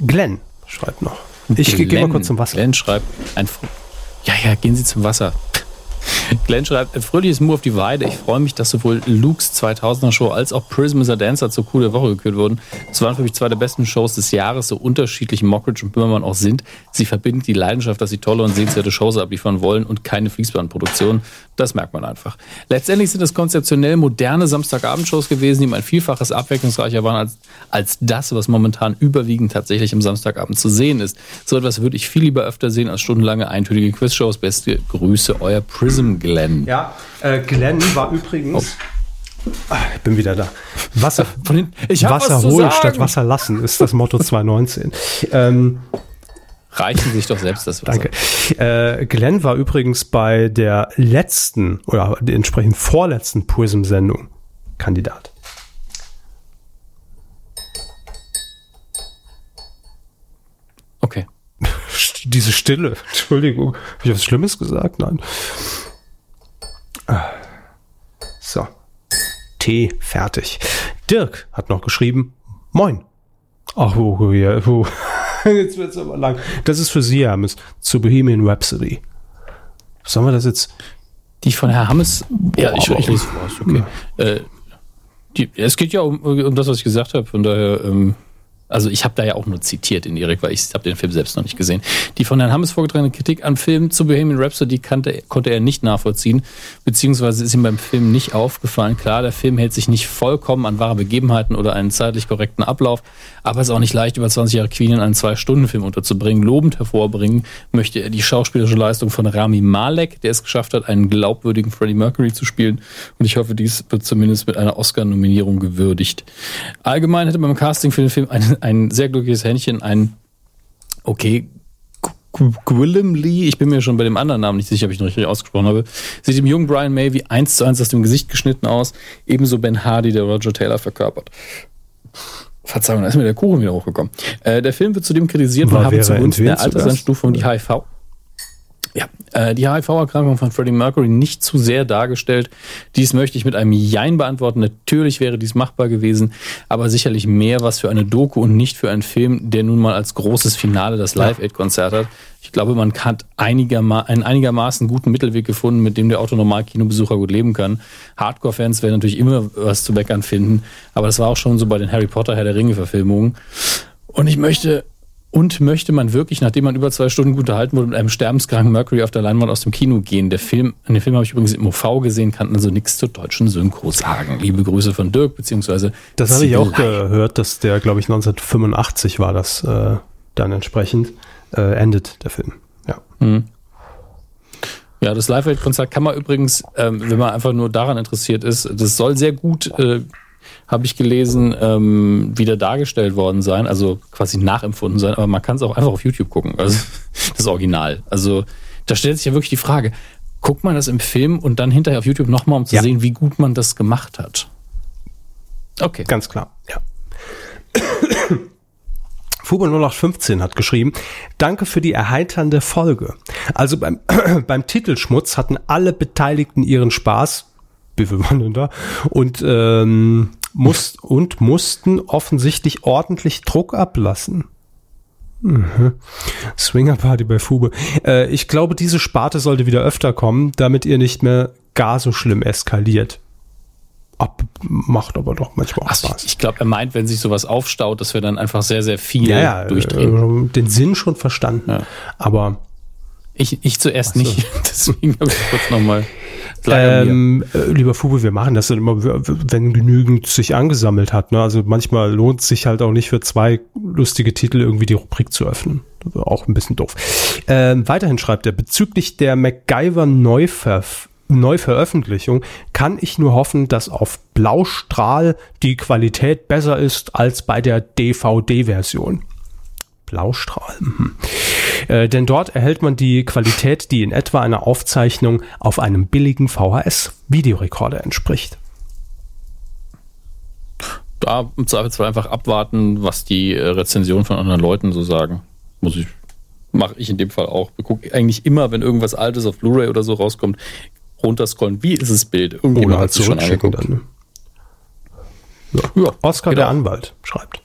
Glenn schreibt noch. Ich gehe mal kurz zum Wasser.
Glenn schreibt ein Fr Ja, ja, gehen Sie zum Wasser. Glenn schreibt, fröhliches Move auf die Weide. Ich freue mich, dass sowohl Luke's 2000er Show als auch Prism is a Dancer zur Coup der Woche gekürt wurden. Es waren für mich zwei der besten Shows des Jahres, so unterschiedlich Mockridge und Böhmermann auch sind. Sie verbinden die Leidenschaft, dass sie tolle und sehenswerte Shows abliefern wollen und keine Fließbandproduktion. Das merkt man einfach. Letztendlich sind es konzeptionell moderne Samstagabendshows gewesen, die um ein Vielfaches abwechslungsreicher waren als, als das, was momentan überwiegend tatsächlich am Samstagabend zu sehen ist. So etwas würde ich viel lieber öfter sehen als stundenlange eintönige Quizshows. Beste Grüße, euer Prism Glenn.
Ja, äh, Glenn war übrigens. Ah, ich bin wieder da. Wasser,
Ich
Wasser
was
holen statt Wasser lassen ist das Motto 2019. ähm,
Reichen sich doch selbst das Wasser.
danke. Äh, Glenn war übrigens bei der letzten oder entsprechend vorletzten Prism-Sendung Kandidat.
Okay.
Diese Stille. Entschuldigung. Habe ich was Schlimmes gesagt? Nein. So. Tee fertig. Dirk hat noch geschrieben. Moin. Ach, oh, oh, ja, oh. Jetzt wird's aber lang. Das ist für Sie, Hermes. Zu Bohemian Rhapsody. Sollen wir das jetzt?
Die von Herr Hammes. Ja, ich,
aber-
ich lese vor. Ist okay. Äh, die, es geht ja um, um das, was ich gesagt habe. Von daher, ähm, also ich habe da ja auch nur zitiert in Erik, weil ich habe den Film selbst noch nicht gesehen. Die von Herrn Hammes vorgetragene Kritik am Film zu Bohemian Rhapsody kannte, konnte er nicht nachvollziehen, beziehungsweise ist ihm beim Film nicht aufgefallen. Klar, der Film hält sich nicht vollkommen an wahre Begebenheiten oder einen zeitlich korrekten Ablauf, aber es ist auch nicht leicht, über 20 Jahre Queen in einen Zwei-Stunden-Film unterzubringen. Lobend hervorbringen möchte er die schauspielerische Leistung von Rami Malek, der es geschafft hat, einen glaubwürdigen Freddie Mercury zu spielen. Und ich hoffe, dies wird zumindest mit einer Oscar-Nominierung gewürdigt. Allgemein hätte beim Casting für den Film ein, ein sehr glückliches Händchen, ein okay, Gwillem Lee, ich bin mir schon bei dem anderen Namen nicht sicher, ob ich ihn richtig ausgesprochen habe, sieht dem jungen Brian May wie eins zu eins aus dem Gesicht geschnitten aus. Ebenso Ben Hardy, der Roger Taylor verkörpert. Verzeihung, da ist mir der Kuchen wieder hochgekommen. Äh, der Film wird zudem kritisiert und
War
habe zugunsten der
zuerst?
Alterseinstufung die HIV. Ja, äh, die HIV-Erkrankung von Freddie Mercury nicht zu sehr dargestellt. Dies möchte ich mit einem Jein beantworten. Natürlich wäre dies machbar gewesen, aber sicherlich mehr was für eine Doku und nicht für einen Film, der nun mal als großes Finale das Live-Aid-Konzert hat. Ich glaube, man hat einigerma einen einigermaßen guten Mittelweg gefunden, mit dem der Autonormal-Kinobesucher gut leben kann. Hardcore-Fans werden natürlich immer was zu meckern finden, aber das war auch schon so bei den Harry Potter Herr der Ringe-Verfilmungen. Und ich möchte und möchte man wirklich, nachdem man über zwei Stunden gut unterhalten wurde, mit einem sterbenskranken Mercury auf der Leinwand aus dem Kino gehen? Der Film, den Film habe ich übrigens im OV gesehen, kann also nichts zur deutschen Synchro sagen. Liebe Grüße von Dirk, beziehungsweise
Das habe ich auch gehört, dass der, glaube ich, 1985 war das äh, dann entsprechend äh, endet der Film. Ja.
Ja, das Live-Aid-Konzert kann man übrigens, ähm, wenn man einfach nur daran interessiert ist, das soll sehr gut, äh, habe ich gelesen, ähm, wieder dargestellt worden sein, also quasi nachempfunden sein, aber man kann es auch einfach auf YouTube gucken, also das Original. Also da stellt sich ja wirklich die Frage, guckt man das im Film und dann hinterher auf YouTube nochmal, um zu
Ja.
sehen, wie gut man das gemacht hat. Okay.
Ganz klar, ja. Fubo 0815 hat geschrieben, danke für die erheiternde Folge. Also beim, beim Titelschmutz hatten alle Beteiligten ihren Spaß, wie viel waren denn da, und, ähm, muss, und mussten offensichtlich ordentlich Druck ablassen. Mhm. Swinger Party bei Fubo. Äh, ich glaube, diese Sparte sollte wieder öfter kommen, damit ihr nicht mehr gar so schlimm eskaliert. Ab, macht aber doch manchmal auch
Ach,
Spaß.
ich ich glaube, er meint, wenn sich sowas aufstaut, dass wir dann einfach sehr, sehr viel
ja, ja,
durchdrehen.
äh, den Sinn schon verstanden.
Ja.
Aber
Ich, ich zuerst nicht, deswegen habe ich kurz nochmal. Ähm,
äh, lieber Fubu, wir machen das dann immer, wenn genügend sich angesammelt hat. Ne? Also manchmal lohnt es sich halt auch nicht für zwei lustige Titel irgendwie die Rubrik zu öffnen. Auch ein bisschen doof. Ähm, weiterhin schreibt er, bezüglich der MacGyver Neuverf Neuveröffentlichung kann ich nur hoffen, dass auf Blaustrahl die Qualität besser ist als bei der DVD-Version. Blaustrahl. Mhm. Äh, denn dort erhält man die Qualität, die in etwa einer Aufzeichnung auf einem billigen VHS-Videorekorder entspricht.
Da im Zweifelsfall einfach abwarten, was die äh, Rezensionen von anderen Leuten so sagen. Muss ich, mache ich in dem Fall auch. Wir gucken eigentlich immer, wenn irgendwas Altes auf Blu-ray oder so rauskommt, runterscrollen. Wie ist das Bild? Irgendjemand
Oder halt zurückschicken dann. ne?
Ja,
Oskar
genau.
der Anwalt schreibt.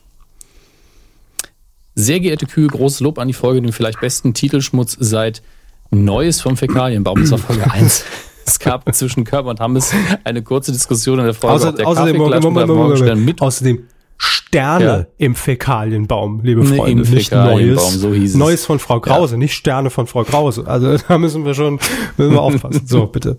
Sehr geehrte Kühe, großes Lob an die Folge, den vielleicht besten Titelschmutz seit Neues vom Fäkalienbaum. Das war Folge 1. Es gab zwischen Körper und Hammes eine kurze Diskussion in der Folge,
Außer,
ob der
außerdem, Moment, Moment, Moment,
mit
außerdem Sterne
Ja.
im Fäkalienbaum, liebe
Nee,
Freunde.
im
nicht Neues.
so.
Neues von Frau Krause, nicht Sterne von Frau Krause. Also da müssen wir schon müssen wir aufpassen. So, bitte.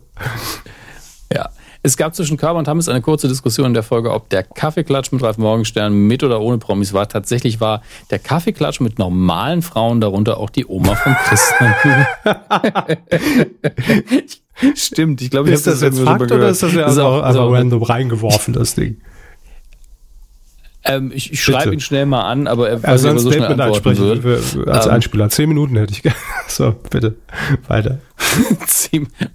Es gab zwischen Körber und Hammes eine kurze Diskussion in der Folge, ob der Kaffeeklatsch mit Ralf Morgenstern mit oder ohne Promis war. Tatsächlich war der Kaffeeklatsch mit normalen Frauen, darunter auch die Oma von Christian. Stimmt, ich glaube, ich
Ist
habe
das jetzt Fakt oder ist das ja
Das ist
einfach,
auch- auch-
random reingeworfen, das Ding?
Ähm, ich ich schreibe ihn schnell mal an, aber er weiß
Also
nicht, ob er so schnell antworten wird.
als
Ähm,
Einspieler. Zehn Minuten hätte ich gerne. So, bitte. Weiter.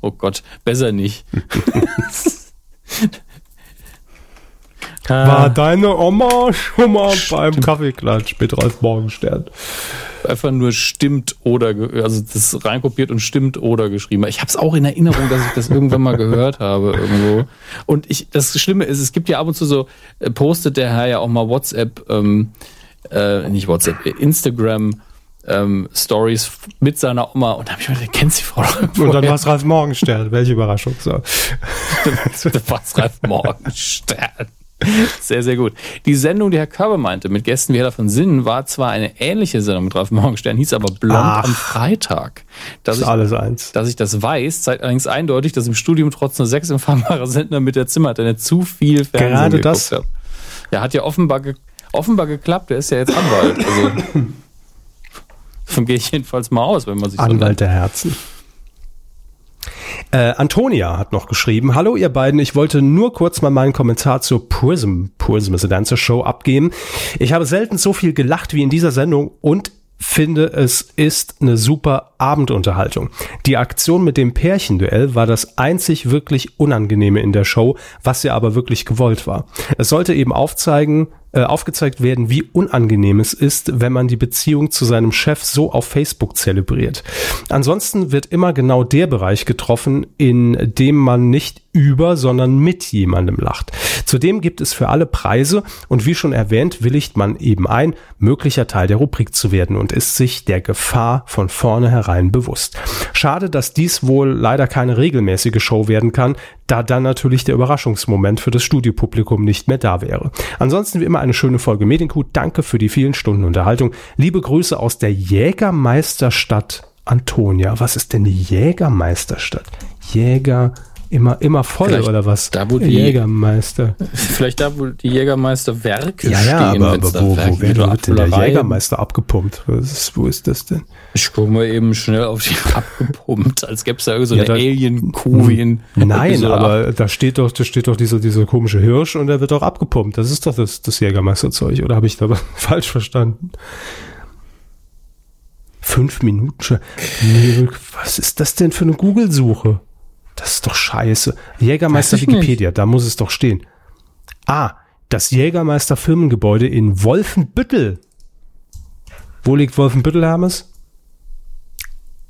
Oh Gott, besser nicht.
War deine Oma schon mal beim Kaffeeklatsch mit Ralf Morgenstern?
Einfach nur stimmt oder, also das reinkopiert und stimmt oder geschrieben. Ich habe es auch in Erinnerung, dass ich das irgendwann mal gehört habe irgendwo. Und ich, das Schlimme ist, es gibt ja ab und zu so, äh, postet der Herr ja auch mal WhatsApp, ähm, äh, nicht WhatsApp, äh, Instagram, ähm, Stories mit seiner Oma und da habe ich mir gedacht, kennst du die Frau
Und dann war es Ralf Morgenstern. Welche Überraschung. So.
Das war's Ralf Morgenstern. Sehr, sehr gut. Die Sendung, die Herr Körber meinte, mit Gästen wie Herr von Sinnen, war zwar eine ähnliche Sendung mit Ralf Morgenstern, hieß aber Blond
Ach.
am Freitag. Dass
ist
ich,
alles eins.
dass ich das weiß, zeigt allerdings eindeutig, dass im Studium trotz nur sechs empfangbarer Sender mit der Zimmerantenne zu viel Fernsehen
Gerade
geguckt
das.
habe. Ja, hat ja offenbar, ge offenbar geklappt. Der ist ja jetzt Anwalt. Also, davon gehe ich jedenfalls mal aus, wenn man sich so
Anwalt der Herzen. Äh, Antonia hat noch geschrieben, Hallo ihr beiden, ich wollte nur kurz mal meinen Kommentar zur Prism, Prism is a Dancer Show abgeben. Ich habe selten so viel gelacht wie in dieser Sendung und finde, es ist eine super Abendunterhaltung. Die Aktion mit dem Pärchenduell war das einzig wirklich Unangenehme in der Show, was ja aber wirklich gewollt war. Es sollte eben aufzeigen, aufgezeigt werden, wie unangenehm es ist, wenn man die Beziehung zu seinem Chef so auf Facebook zelebriert. Ansonsten wird immer genau der Bereich getroffen, in dem man nicht über, sondern mit jemandem lacht. Zudem gibt es für alle Preise und wie schon erwähnt, willigt man eben ein, möglicher Teil der Rubrik zu werden und ist sich der Gefahr von vornherein bewusst. Schade, dass dies wohl leider keine regelmäßige Show werden kann, da dann natürlich der Überraschungsmoment für das Studiopublikum nicht mehr da wäre. Ansonsten wie immer eine schöne Folge Medienkuh. Danke für die vielen Stunden Unterhaltung. Liebe Grüße aus der Jägermeisterstadt Antonia. Was ist denn die Jägermeisterstadt? Jäger immer immer voll
Vielleicht
oder was?
da, wo die-
Jägermeister.
Vielleicht da, wo die Jägermeister-Werke
Ja, ja,
stehen.
aber,
wenn's
aber
da
wo, wo wird, denn der. Jägermeister abgepumpt? Ist, wo ist das denn?
Ich gucke mal eben schnell auf die abgepumpt, als gäbe es da irgend so
Ja,
eine Alien-Kuh in
Nein, aber da steht doch, da steht doch dieser, dieser komische Hirsch und der wird doch abgepumpt. Das ist doch das, das Jägermeisterzeug, oder habe ich da was falsch verstanden? Fünf Minuten schon. Nee, was ist das denn für eine Google-Suche? Das ist doch scheiße. Jägermeister
ich nicht.
Wikipedia, da muss es doch stehen. Ah, das Jägermeister Firmengebäude in Wolfenbüttel. Wo liegt Wolfenbüttel, Hermes?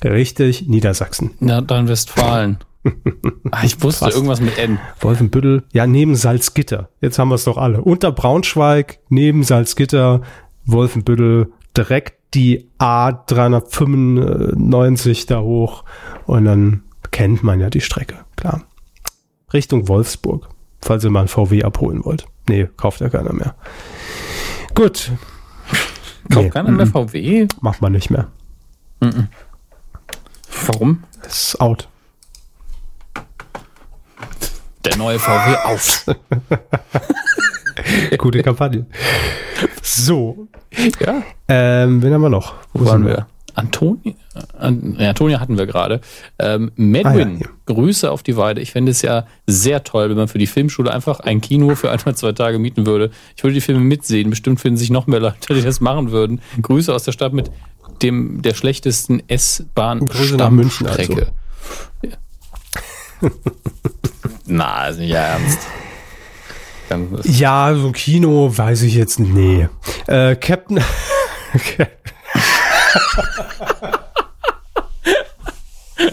Richtig, Niedersachsen.
Ja, dann Westfalen. Ah, ich wusste
Fast.
irgendwas mit N.
Wolfenbüttel, ja, neben Salzgitter. Jetzt haben wir es doch alle. Unter Braunschweig, neben Salzgitter, Wolfenbüttel, direkt die A395 da hoch. Und dann kennt man ja die Strecke, klar. Richtung Wolfsburg, falls ihr mal ein VW abholen wollt. Nee, kauft ja keiner mehr. Gut.
Kauft
Nee,
keiner mehr VW?
Macht man nicht mehr.
Warum?
Ist out.
Der neue VW auf.
Gute Kampagne. So,
ja.
ähm, wen haben wir noch?
Wo waren wir? Antonia, An, ja, Antonia hatten wir gerade. Ähm, Medwin,
Ah, ja.
Grüße auf die Weide. Ich fände es ja sehr toll, wenn man für die Filmschule einfach ein Kino für ein oder zwei Tage mieten würde. Ich würde die Filme mitsehen. Bestimmt finden sich noch mehr Leute, die das machen würden. Grüße aus der Stadt mit dem der schlechtesten S-Bahn
Grüße nach München also.
Stammstrecke. Na, ist nicht ernst.
Ja, so Kino weiß ich jetzt nicht. Nee. Äh, Captain.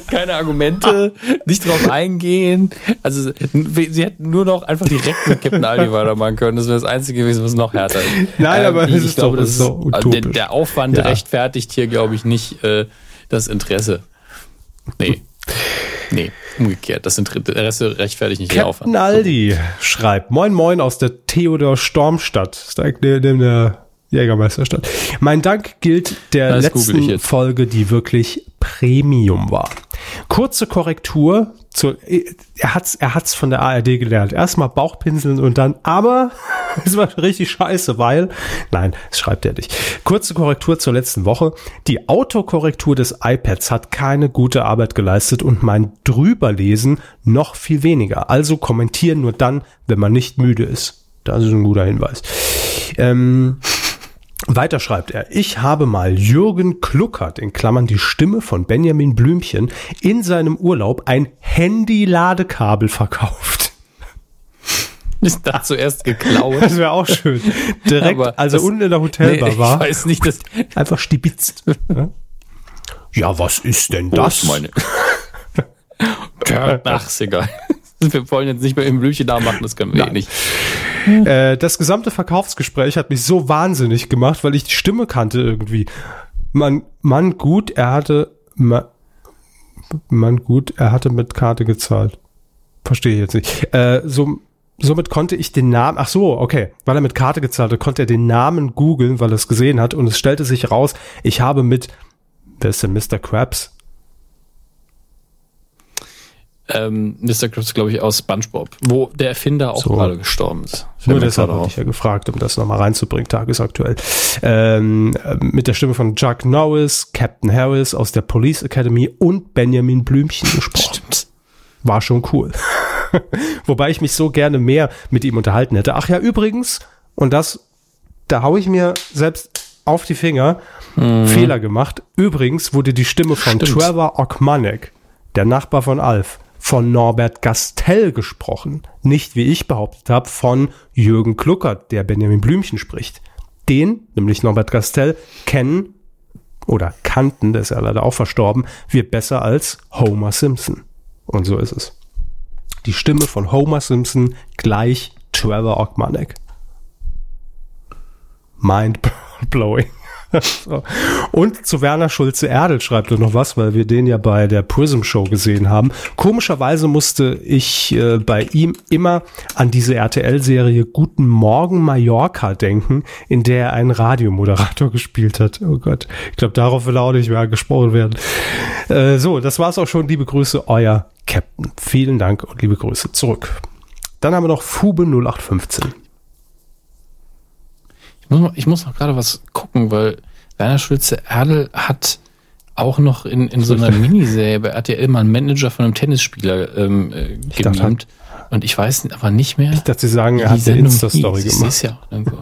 keine Argumente, nicht drauf eingehen. Also sie hätten nur noch einfach direkt mit Captain Aldi weitermachen können. Das wäre das Einzige gewesen, was noch härter ist.
Nein, aber es
ich
ist
glaube, das
ist doch
der,
utopisch.
der Aufwand
Ja.
rechtfertigt hier, glaube ich, nicht äh, das Interesse. Nee. Nee, umgekehrt. Das Interesse rechtfertigt nicht den
Captain
Aufwand.
Aldi schreibt, moin moin aus der Theodor Stormstadt. Das ist der Jägermeisterstadt. Mein Dank gilt der
Das
letzten. Folge, die wirklich Premium war. Kurze Korrektur. Zu, er hat's, er hat's von der ARD gelernt. Erstmal Bauchpinseln und dann, aber es war richtig scheiße, weil, nein, das schreibt er nicht. Kurze Korrektur zur letzten Woche. Die Autokorrektur des iPads hat keine gute Arbeit geleistet und mein Drüberlesen noch viel weniger. Also kommentieren nur dann, wenn man nicht müde ist. Das ist ein guter Hinweis. Ähm, weiter schreibt er, ich habe mal Jürgen Kluckert, in Klammern die Stimme von Benjamin Blümchen, in seinem Urlaub ein Handy-Ladekabel verkauft.
Ist da zuerst geklaut.
Das wäre auch schön. Direkt,
Aber
also
das-
unten in der Hotelbar
Nee,
war,
Ich weiß nicht, dass
einfach stibitzt. Ja, was ist denn
das
das?
meine. Ach, ist egal. Wir wollen jetzt nicht mehr im Blümchen nachmachen, das können wir eh
Nein.
Nicht.
Äh, das gesamte Verkaufsgespräch hat mich so wahnsinnig gemacht, weil ich die Stimme kannte irgendwie. Man, man gut, er hatte, man, man gut, er hatte mit Karte gezahlt. Verstehe ich jetzt nicht. Äh, so, somit konnte ich den Namen, ach so, okay, weil er mit Karte gezahlt hat, konnte er den Namen googeln, weil er es gesehen hat und es stellte sich raus, ich habe mit, wer ist denn Mr. Krabs?
Ähm, Mr. Krabs, glaube ich, aus SpongeBob, wo der Erfinder auch
So.
gerade gestorben ist.
Nur deshalb habe ich ja gefragt, um das nochmal reinzubringen, tagesaktuell. Ähm, äh, mit der Stimme von Chuck Norris, Captain Harris aus der Police Academy und Benjamin Blümchen gesprochen.
Stimmt.
War schon cool. Wobei ich mich so gerne mehr mit ihm unterhalten hätte. Ach ja, übrigens, und das, da hau ich mir selbst auf die Finger, Fehler gemacht. Übrigens wurde die Stimme von
Stimmt.
Trevor Ogmanek, der Nachbar von Alf, von Norbert Gastel gesprochen. Nicht, wie ich behauptet habe, von Jürgen Kluckert, der Benjamin Blümchen spricht. Den, nämlich Norbert Gastel, kennen oder kannten, der ist ja leider auch verstorben, wir besser als Homer Simpson. Und so ist es. Die Stimme von Homer Simpson gleich Trevor Ogmanek. Mind blowing. so. Und zu Werner Schulze Erdel schreibt er noch was, weil wir den ja bei der Prism Show gesehen haben. Komischerweise musste ich äh, bei ihm immer an diese RTL-Serie Guten Morgen Mallorca denken, in der er einen Radiomoderator gespielt hat. Oh Gott, ich glaube, darauf will auch nicht mehr angesprochen werden. Äh, so, das war's auch schon. Liebe Grüße, euer Captain. Vielen Dank und liebe Grüße zurück. Dann haben wir noch Fube 0815.
Ich muss, ich muss noch gerade was gucken, weil Werner Schulze Erdel hat auch noch in, in so einer Miniserie bei RTL mal einen Manager von einem Tennisspieler ähm, äh, genannt. Und ich weiß aber nicht mehr.
Ich dachte, Sie sagen, er hat eine Insta-Story gemacht.
Ist ja auch irgendwo.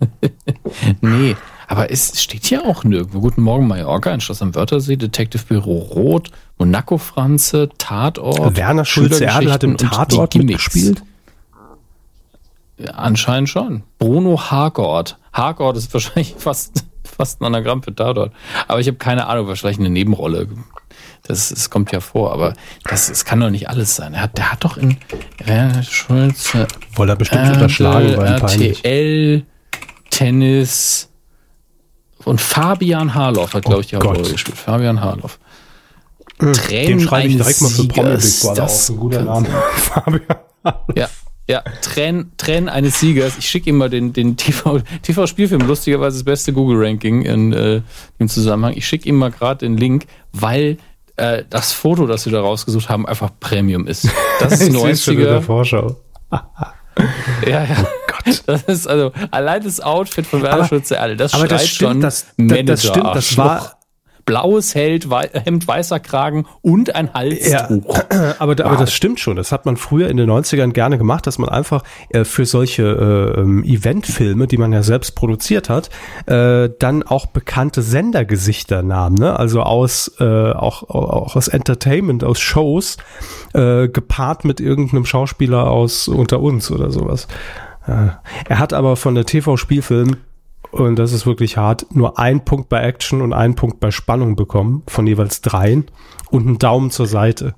nee, aber es steht ja auch nirgendwo. Guten Morgen Mallorca, ein Schloss am Wörthersee, Detective Büro Rot, Monaco Franze, Tatort.
Werner Schulze Erdel hat im Tatort mitgespielt?
Anscheinend schon. Bruno Hargort. Hargort ist wahrscheinlich fast, fast ein Anagramm für Tatort. Aber ich habe keine Ahnung, wahrscheinlich eine Nebenrolle. Das, das kommt ja vor, aber das, das kann doch nicht alles sein. Er hat, der hat doch in Werner Schulze
Wollte er bestimmt unterschlagen, weil.
RTL, Tennis und Fabian Harloff hat, glaube ich, die
Oh.
Hauptrolle gespielt. Fabian Harloff.
Den schreibe ich direkt mal für Promi Big Brother auf. Ein guter Name. Fabian.
Ja, ja, Tränen, Tränen eines Siegers. Ich schicke ihm mal den, den TV, TV-Spielfilm, lustigerweise das beste Google-Ranking in äh, dem Zusammenhang. Ich schicke ihm mal gerade den Link, weil äh, das Foto, das wir da rausgesucht haben, einfach Premium ist. Das ist
Ich seh's schon in der
90er.
Vorschau.
Ja, ja. Gott. Das ist also allein das Outfit von Werner Schulze Erdel, das
Aber
schreit
das
schon
stimmt, das, das,
Manager
das stimmt, das war,
blaues Held, wei Hemd, weißer Kragen und ein Halstuch.
Ja, aber, wow. aber das stimmt schon. Das hat man früher in den 90ern gerne gemacht, dass man einfach äh, für solche äh, ähm, Eventfilme, die man ja selbst produziert hat, äh, dann auch bekannte Sendergesichter nahm. Ne? Also aus äh, auch, auch aus Entertainment, aus Shows, äh, gepaart mit irgendeinem Schauspieler aus unter uns oder sowas. Äh, er hat aber von der TV-Spielfilm und das ist wirklich hart, nur ein Punkt bei Action und einen Punkt bei Spannung bekommen, von jeweils dreien und einen Daumen zur Seite.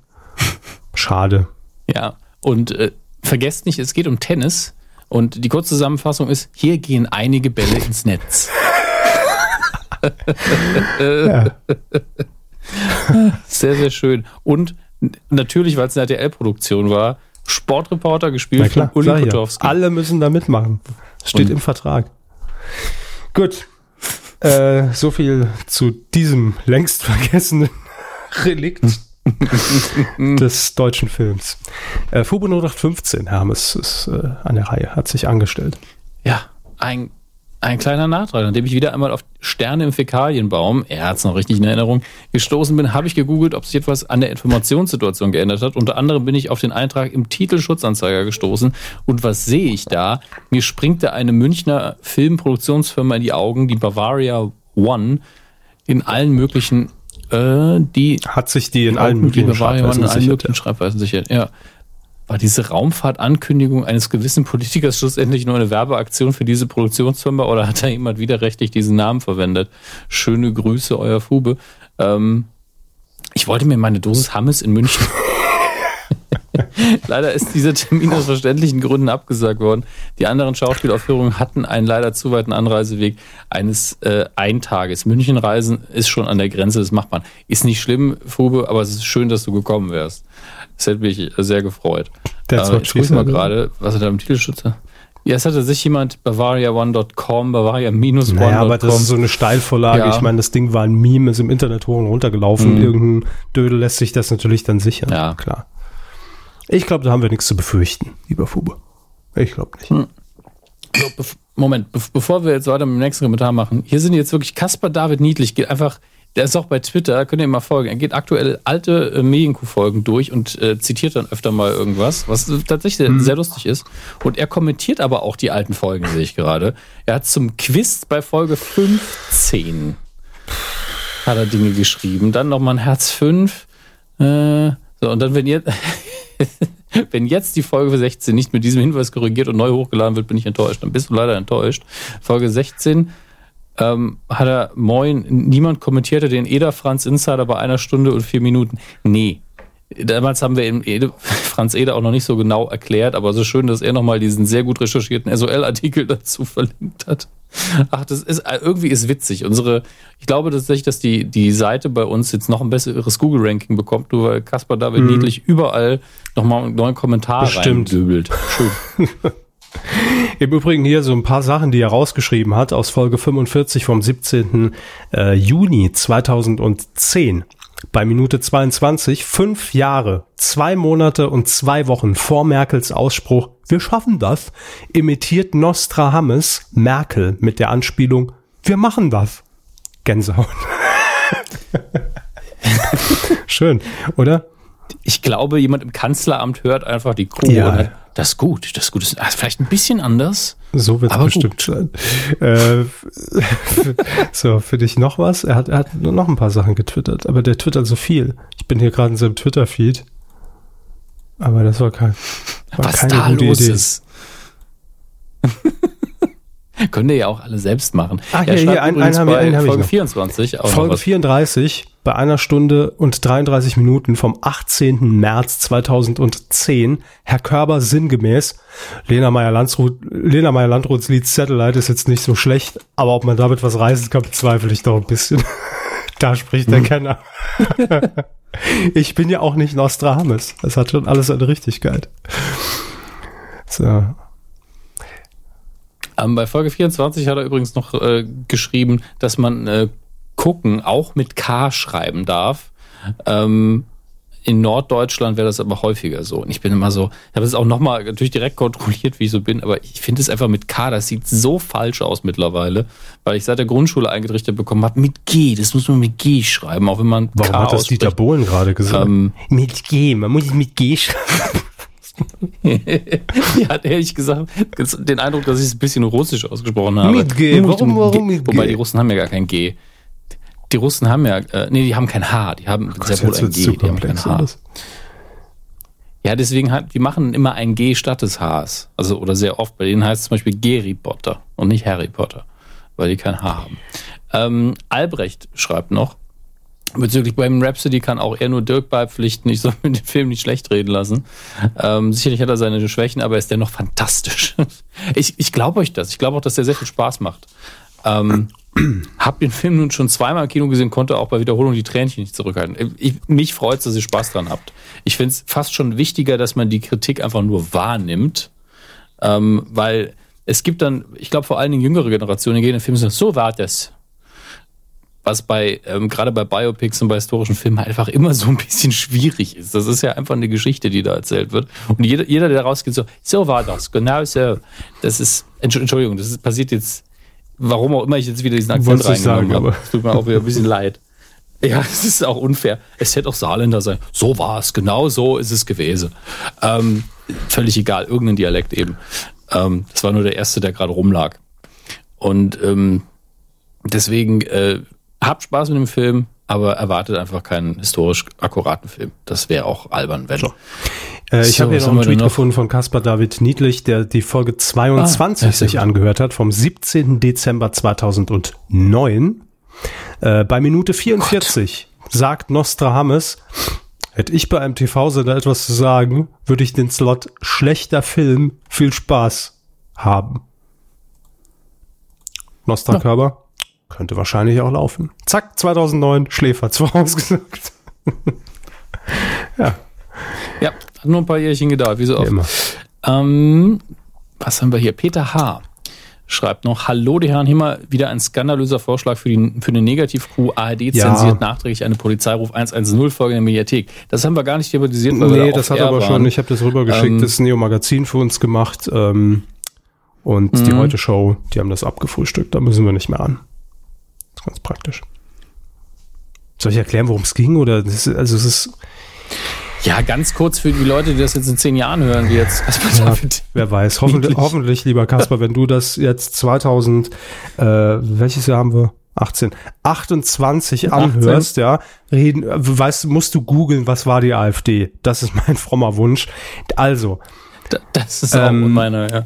Schade.
Ja, und äh, vergesst nicht, es geht um Tennis und die Kurzzusammenfassung ist, hier gehen einige Bälle ins Netz. sehr, sehr schön. Und natürlich, weil es eine RTL-Produktion war, Sportreporter gespielt
klar, von Uli Potowski. Alle müssen da mitmachen. Steht und im Vertrag. Gut. Äh, so viel zu diesem längst vergessenen Relikt des deutschen Films. Äh, Fubo 0815, Hermes, ist äh, an der Reihe, hat sich angestellt.
Ja, ein ein kleiner Nachtrag, nachdem ich wieder einmal auf Sterne im Fäkalienbaum, er hat es noch richtig in Erinnerung, gestoßen bin, habe ich gegoogelt, ob sich etwas an der Informationssituation geändert hat. Unter anderem bin ich auf den Eintrag im Titelschutzanzeiger gestoßen. Und was sehe ich da? Mir springt da eine Münchner Filmproduktionsfirma in die Augen, die Bavaria One, in allen möglichen,
äh, die. Hat sich die in allen möglichen
Schreibweisen in allen möglichen Schreibweisen sichert, ja war diese Raumfahrtankündigung eines gewissen Politikers schlussendlich nur eine Werbeaktion für diese Produktionsfirma oder hat da jemand widerrechtlich diesen Namen verwendet? Schöne Grüße, euer Fube. Ähm, ich wollte mir meine Dosis Hammes in München. leider ist dieser Termin aus verständlichen Gründen abgesagt worden. Die anderen Schauspielaufführungen hatten einen leider zu weiten Anreiseweg eines äh, Eintages. Münchenreisen ist schon an der Grenze, das macht man. Ist nicht schlimm, Fube, aber es ist schön, dass du gekommen wärst. Das hätte mich sehr gefreut.
That's äh,
ich prüfe mal gerade, was er da im hat. Ja, es hatte sich jemand Bavaria1.com, Bavaria-1.com.
Naja, aber das ist so eine Steilvorlage. Ja. Ich meine, das Ding war ein Meme, ist im Internet hoch und runter gelaufen. Mhm. Irgendein Dödel lässt sich das natürlich dann sichern.
Ja.
Klar. Ich glaube, da haben wir nichts zu befürchten, lieber Fube. Ich glaube nicht. Hm.
So, Moment, be bevor wir jetzt weiter mit dem nächsten Kommentar machen. Hier sind jetzt wirklich Caspar David Niedlich, geht einfach der ist auch bei Twitter, könnt ihr ihm mal folgen. Er geht aktuell alte äh, Medienkuh-Folgen durch und äh, zitiert dann öfter mal irgendwas, was tatsächlich mhm. sehr lustig ist. Und er kommentiert aber auch die alten Folgen, sehe ich gerade. Er hat zum Quiz bei Folge 15 hat er Dinge geschrieben. Dann nochmal ein Herz 5. Äh, so, und dann, wenn ihr. wenn jetzt die Folge 16 nicht mit diesem Hinweis korrigiert und neu hochgeladen wird, bin ich enttäuscht. Dann bist du leider enttäuscht. Folge 16 ähm, hat er, moin, niemand kommentierte den Eder Franz Insider bei einer Stunde und vier Minuten. Nee. Damals haben wir eben Ede, Franz Eder auch noch nicht so genau erklärt, aber so schön, dass er nochmal diesen sehr gut recherchierten SOL-Artikel dazu verlinkt hat. Ach, das ist irgendwie ist witzig. Unsere, ich glaube tatsächlich, dass die, die Seite bei uns jetzt noch ein besseres Google-Ranking bekommt, nur weil Caspar David mhm. Niedlich überall nochmal einen neuen Kommentar
reindübelt. Schön. Im Übrigen hier so ein paar Sachen, die er rausgeschrieben hat aus Folge 45 vom 17. Äh, Juni 2010. Bei Minute 22, fünf Jahre, zwei Monate und zwei Wochen vor Merkels Ausspruch, wir schaffen das, imitiert Nostradamus Merkel mit der Anspielung, wir machen das. Gänsehaut. Schön, oder?
Ich glaube, jemand im Kanzleramt hört einfach die Kuh ja. und das ist gut, das ist gut. Das ist also vielleicht ein bisschen anders.
So wird es bestimmt gut. sein. Äh, so, für dich noch was? Er hat, er hat noch ein paar Sachen getwittert, aber der twittert so viel. Ich bin hier gerade in seinem Twitter-Feed. Aber das war, kein,
war was keine da gute los Idee. Ist. Könnt ihr ja auch alle selbst machen.
Ach, ja, hier, einen, einen,
bei einen Folge
ich
24.
Folge 34 bei einer Stunde und 33 Minuten vom 18. März 2010. Herr Körber sinngemäß. Lena Meyer-Landrut, Lena Meyer-Landruts Lied Satellite ist jetzt nicht so schlecht, aber ob man damit was reißen kann, bezweifle ich doch ein bisschen. da spricht der hm. Kenner. ich bin ja auch nicht Nostradamus. Das hat schon alles eine Richtigkeit. So.
Ähm, bei Folge 24 hat er übrigens noch äh, geschrieben, dass man äh, gucken auch mit K schreiben darf. Ähm, in Norddeutschland wäre das aber häufiger so. Und ich bin immer so, ich habe es auch nochmal natürlich direkt kontrolliert, wie ich so bin, aber ich finde es einfach mit K, das sieht so falsch aus mittlerweile, weil ich seit der Grundschule eingerichtet bekommen habe, mit G, das muss man mit G schreiben, auch wenn man
Warum
K
hat das
ausspricht.
Dieter Bohlen gerade gesagt?
Ähm,
mit G, man muss es mit G schreiben.
Die hat ehrlich gesagt den Eindruck, dass ich es ein bisschen russisch ausgesprochen habe.
Mit G, warum-
mit
warum mit
Wobei
G?
die Russen haben ja gar kein G. Die Russen haben ja, äh, nee, die haben kein H, die haben sehr wohl ein G, die haben kein H.
alles.
Ja, deswegen hat, die machen immer ein G statt des Hs. Also, oder sehr oft. Bei denen heißt es zum Beispiel Gary Potter und nicht Harry Potter, weil die kein H haben. Ähm, Albrecht schreibt noch, bezüglich Bohemian Rhapsody kann auch er nur Dirk beipflichten. Ich soll mir den Film nicht schlecht reden lassen. Ähm, sicherlich hat er seine Schwächen, aber ist dennoch fantastisch. ich ich glaube euch das. Ich glaube auch, dass der sehr viel Spaß macht. Ähm, hab den Film nun schon zweimal im Kino gesehen, konnte auch bei Wiederholung die Tränchen nicht zurückhalten. Ich, mich freut dass ihr Spaß dran habt. Ich finde es fast schon wichtiger, dass man die Kritik einfach nur wahrnimmt, ähm, weil es gibt dann, ich glaube vor allen Dingen jüngere Generationen, gehen in den Film und sagen, so war das. Was bei, ähm, gerade bei Biopics und bei historischen Filmen einfach immer so ein bisschen schwierig ist. Das ist ja einfach eine Geschichte, die da erzählt wird. Und jeder, jeder der rausgeht, so, so war das, genau so. Das ist, Entsch- Entschuldigung, das ist, passiert jetzt, warum auch immer ich jetzt wieder diesen Akzent
Wollt's nicht
reingenommen
sagen,
habe. Es tut mir auch wieder ein bisschen leid. Ja, es ist auch unfair. Es hätte auch Saarländer sein. So war es, genau so ist es gewesen. Ähm, völlig egal, irgendein Dialekt eben. Ähm, das war nur der erste, der gerade rumlag. Und ähm, deswegen äh, habt Spaß mit dem Film, aber erwartet einfach keinen historisch akkuraten Film. Das wäre auch albern, wenn.
Äh, ich
So,
habe hier noch einen Tweet
noch?
gefunden von Caspar David Niedlich, der die Folge 22
Ah, ja,
sich angehört hat, vom 17. Dezember 2009. Äh, bei Minute 44 sagt Nostradamus, hätte ich bei einem TV-Sender etwas zu sagen, würde ich den Slot schlechter Film, viel Spaß haben. Nostrakörper könnte wahrscheinlich auch laufen. Zack, 2009, Schläfer vorausgesagt.
Ja, hat nur ein paar Jährchen gedauert, wie so oft.
immer.
Ähm, was haben wir hier? Peter H. schreibt noch, Hallo, die Herren Himmer, wieder ein skandalöser Vorschlag für, die, für eine Negativ-Crew. ARD
Ja.
zensiert nachträglich eine Polizeiruf 110-Folge in der Mediathek. Das haben wir gar nicht thematisiert, weil wir
Nee,
da
das hat aber
waren.
schon, ich habe das rübergeschickt,
Ähm,
das Neo-Magazin für uns gemacht ähm, und die
Mhm.
Heute-Show, die haben das abgefrühstückt, da müssen wir nicht mehr an. Das ist ganz praktisch. Soll ich erklären, worum es ging? Oder ist, also es ist,
Ja, ganz kurz für die Leute, die das jetzt in zehn Jahren hören, die jetzt Kaspar
ja,
David.
wer weiß, hoffentlich, hoffentlich, lieber Kasper, wenn du das jetzt 2000, äh, welches Jahr haben wir? 18, 28 anhörst, ja, reden, weißt, du, musst du googeln, was war die AfD? Das ist mein frommer Wunsch. Also,
Da- Das ist auch
Ähm,
meine, ja.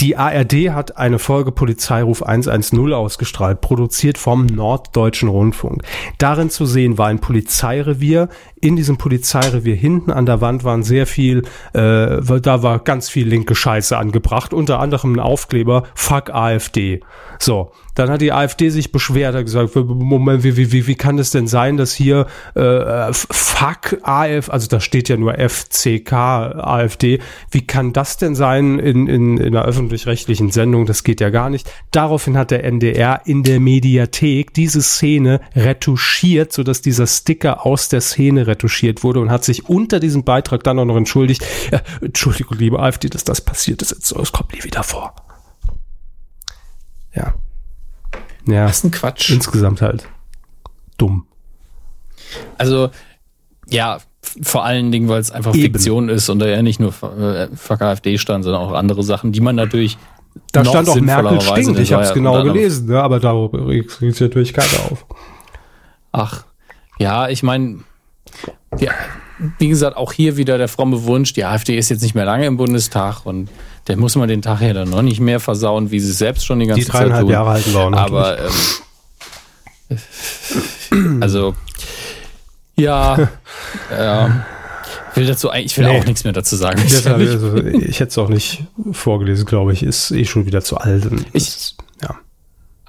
Die ARD hat eine Folge Polizeiruf 110 ausgestrahlt, produziert vom Norddeutschen Rundfunk. Darin zu sehen war ein Polizeirevier. In diesem Polizeirevier hinten an der Wand waren sehr viel, äh, da war ganz viel linke Scheiße angebracht, unter anderem ein Aufkleber, fuck AfD. So, dann hat die AfD sich beschwert, hat gesagt, Moment, wie, wie, wie, wie kann es denn sein, dass hier äh, fuck AF, also da steht ja nur FCK AfD, wie kann das denn sein in, in, in einer öffentlich-rechtlichen Sendung? Das geht ja gar nicht. Daraufhin hat der NDR in der Mediathek diese Szene retuschiert, sodass dieser Sticker aus der Szene retuschiert wurde und hat sich unter diesem Beitrag dann auch noch entschuldigt. Ja, Entschuldigung, liebe AfD, dass das passiert ist. Es kommt nie wieder vor. Ja. Ja.
Das ist ein Quatsch.
Insgesamt halt dumm.
Also, ja, vor allen Dingen, weil es einfach
Eben.
Fiktion ist und da ja nicht nur äh, Fuck AfD stand, sondern auch andere Sachen, die man natürlich.
Da
noch
stand auch Merkel stinkt. Ich habe es genau gelesen, ne? aber darüber regt sich natürlich keiner auf.
Ach, ja, ich meine, ja, wie gesagt, auch hier wieder der fromme Wunsch, die AfD ist jetzt nicht mehr lange im Bundestag und der muss man den Tag ja dann noch nicht mehr versauen, wie sie es selbst schon die ganze
Die
Zeit
dreieinhalb
tun.
Jahre halten wir auch
Aber ähm, also ja, ja. Ich will dazu eigentlich, ich will
Nee.
auch nichts mehr dazu sagen. ich
also, ich hätte es auch nicht vorgelesen, glaube ich. Ist eh schon wieder zu alt.
Ich-
ja.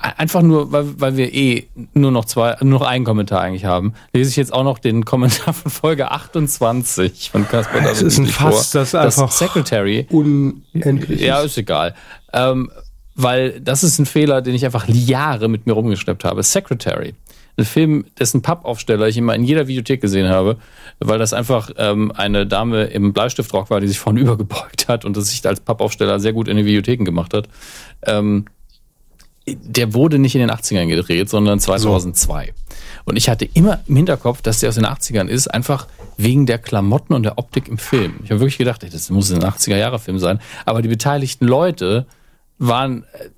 Einfach nur, weil, weil wir eh nur noch zwei, nur noch einen Kommentar eigentlich haben, lese ich jetzt auch noch den Kommentar von Folge 28 von Caspar
Es
David
ist ein Fass, das einfach
Secretary.
unendlich
Ja,
ist.
ist egal. Ähm, weil das ist ein Fehler, den ich einfach Jahre mit mir rumgeschleppt habe. Secretary. Ein Film, dessen Pappaufsteller ich immer in jeder Videothek gesehen habe, weil das einfach ähm, eine Dame im Bleistiftrock war, die sich vorne übergebeugt hat und das sich als Pappaufsteller sehr gut in den Videotheken gemacht hat. Ähm, der wurde nicht in den 80ern gedreht, sondern 2002. Und ich hatte immer im Hinterkopf, dass der aus den 80ern ist, einfach wegen der Klamotten und der Optik im Film. Ich habe wirklich gedacht, ey, das muss ein 80er-Jahre-Film sein. Aber die beteiligten Leute waren, äh,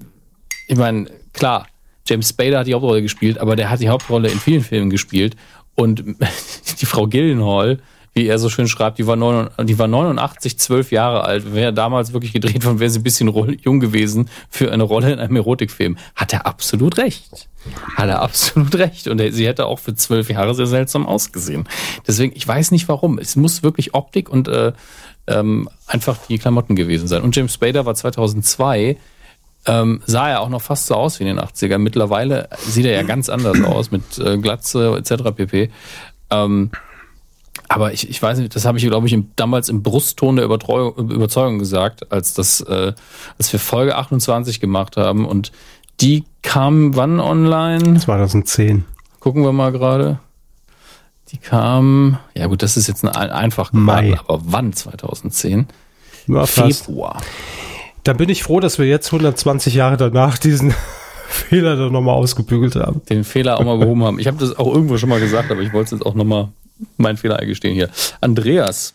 ich meine, klar, James Spader hat die Hauptrolle gespielt, aber der hat die Hauptrolle in vielen Filmen gespielt. Und die Frau Gillenhall, wie er so schön schreibt, die war, 89, die war 89, 12 Jahre alt. Wäre damals wirklich gedreht worden, wäre sie ein bisschen jung gewesen für eine Rolle in einem Erotikfilm. Hat er absolut recht. Hat er absolut recht. Und sie hätte auch für zwölf Jahre sehr seltsam ausgesehen. Deswegen, ich weiß nicht warum. Es muss wirklich Optik und äh, ähm, einfach die Klamotten gewesen sein. Und James Spader war 2002 ähm, sah er auch noch fast so aus wie in den 80ern. Mittlerweile sieht er ja ganz anders aus mit äh, Glatze etc. pp. Ähm, aber ich, ich weiß nicht, das habe ich, glaube ich, im, damals im Brustton der Übertreu Überzeugung gesagt, als das, äh, als wir Folge 28 gemacht haben. Und die kam wann online?
2010.
Gucken wir mal gerade. Die kam, ja gut, das ist jetzt ein einfach
Mai.
aber wann 2010?
Ja.
Februar.
Da bin ich froh, dass wir jetzt 120 Jahre danach diesen Fehler dann nochmal ausgebügelt haben.
Den Fehler auch mal behoben haben. Ich habe das auch irgendwo schon mal gesagt, aber ich wollte es jetzt auch nochmal meinen Fehler eingestehen hier. Andreas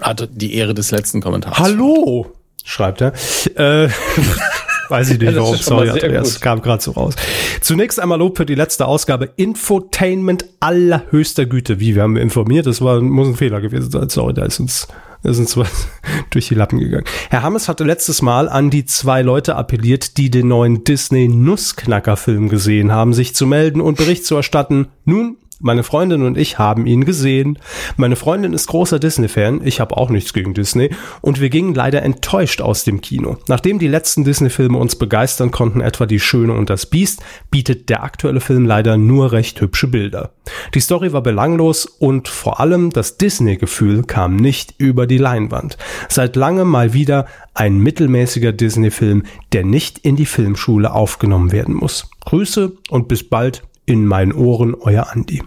hat die Ehre des letzten Kommentars.
Hallo, schreibt er. Äh, weiß ich nicht warum. Sorry, Andreas,
gut.
kam gerade so raus. Zunächst einmal Lob für die letzte Ausgabe. Infotainment allerhöchster Güte. Wie, wir haben informiert, das war, muss ein Fehler gewesen sein. Sorry, da ist uns, da ist uns was durch die Lappen gegangen. Herr Hammes hatte letztes Mal an die zwei Leute appelliert, die den neuen Disney-Nussknacker-Film gesehen haben, sich zu melden und Bericht zu erstatten. Nun, meine Freundin und ich haben ihn gesehen. Meine Freundin ist großer Disney-Fan, ich habe auch nichts gegen Disney, und wir gingen leider enttäuscht aus dem Kino. Nachdem die letzten Disney-Filme uns begeistern konnten, etwa Die Schöne und das Biest, bietet der aktuelle Film leider nur recht hübsche Bilder. Die Story war belanglos und vor allem das Disney-Gefühl kam nicht über die Leinwand. Seit langem mal wieder ein mittelmäßiger Disney-Film, der nicht in die Filmschule aufgenommen werden muss. Grüße und bis bald in meinen Ohren, euer Andi.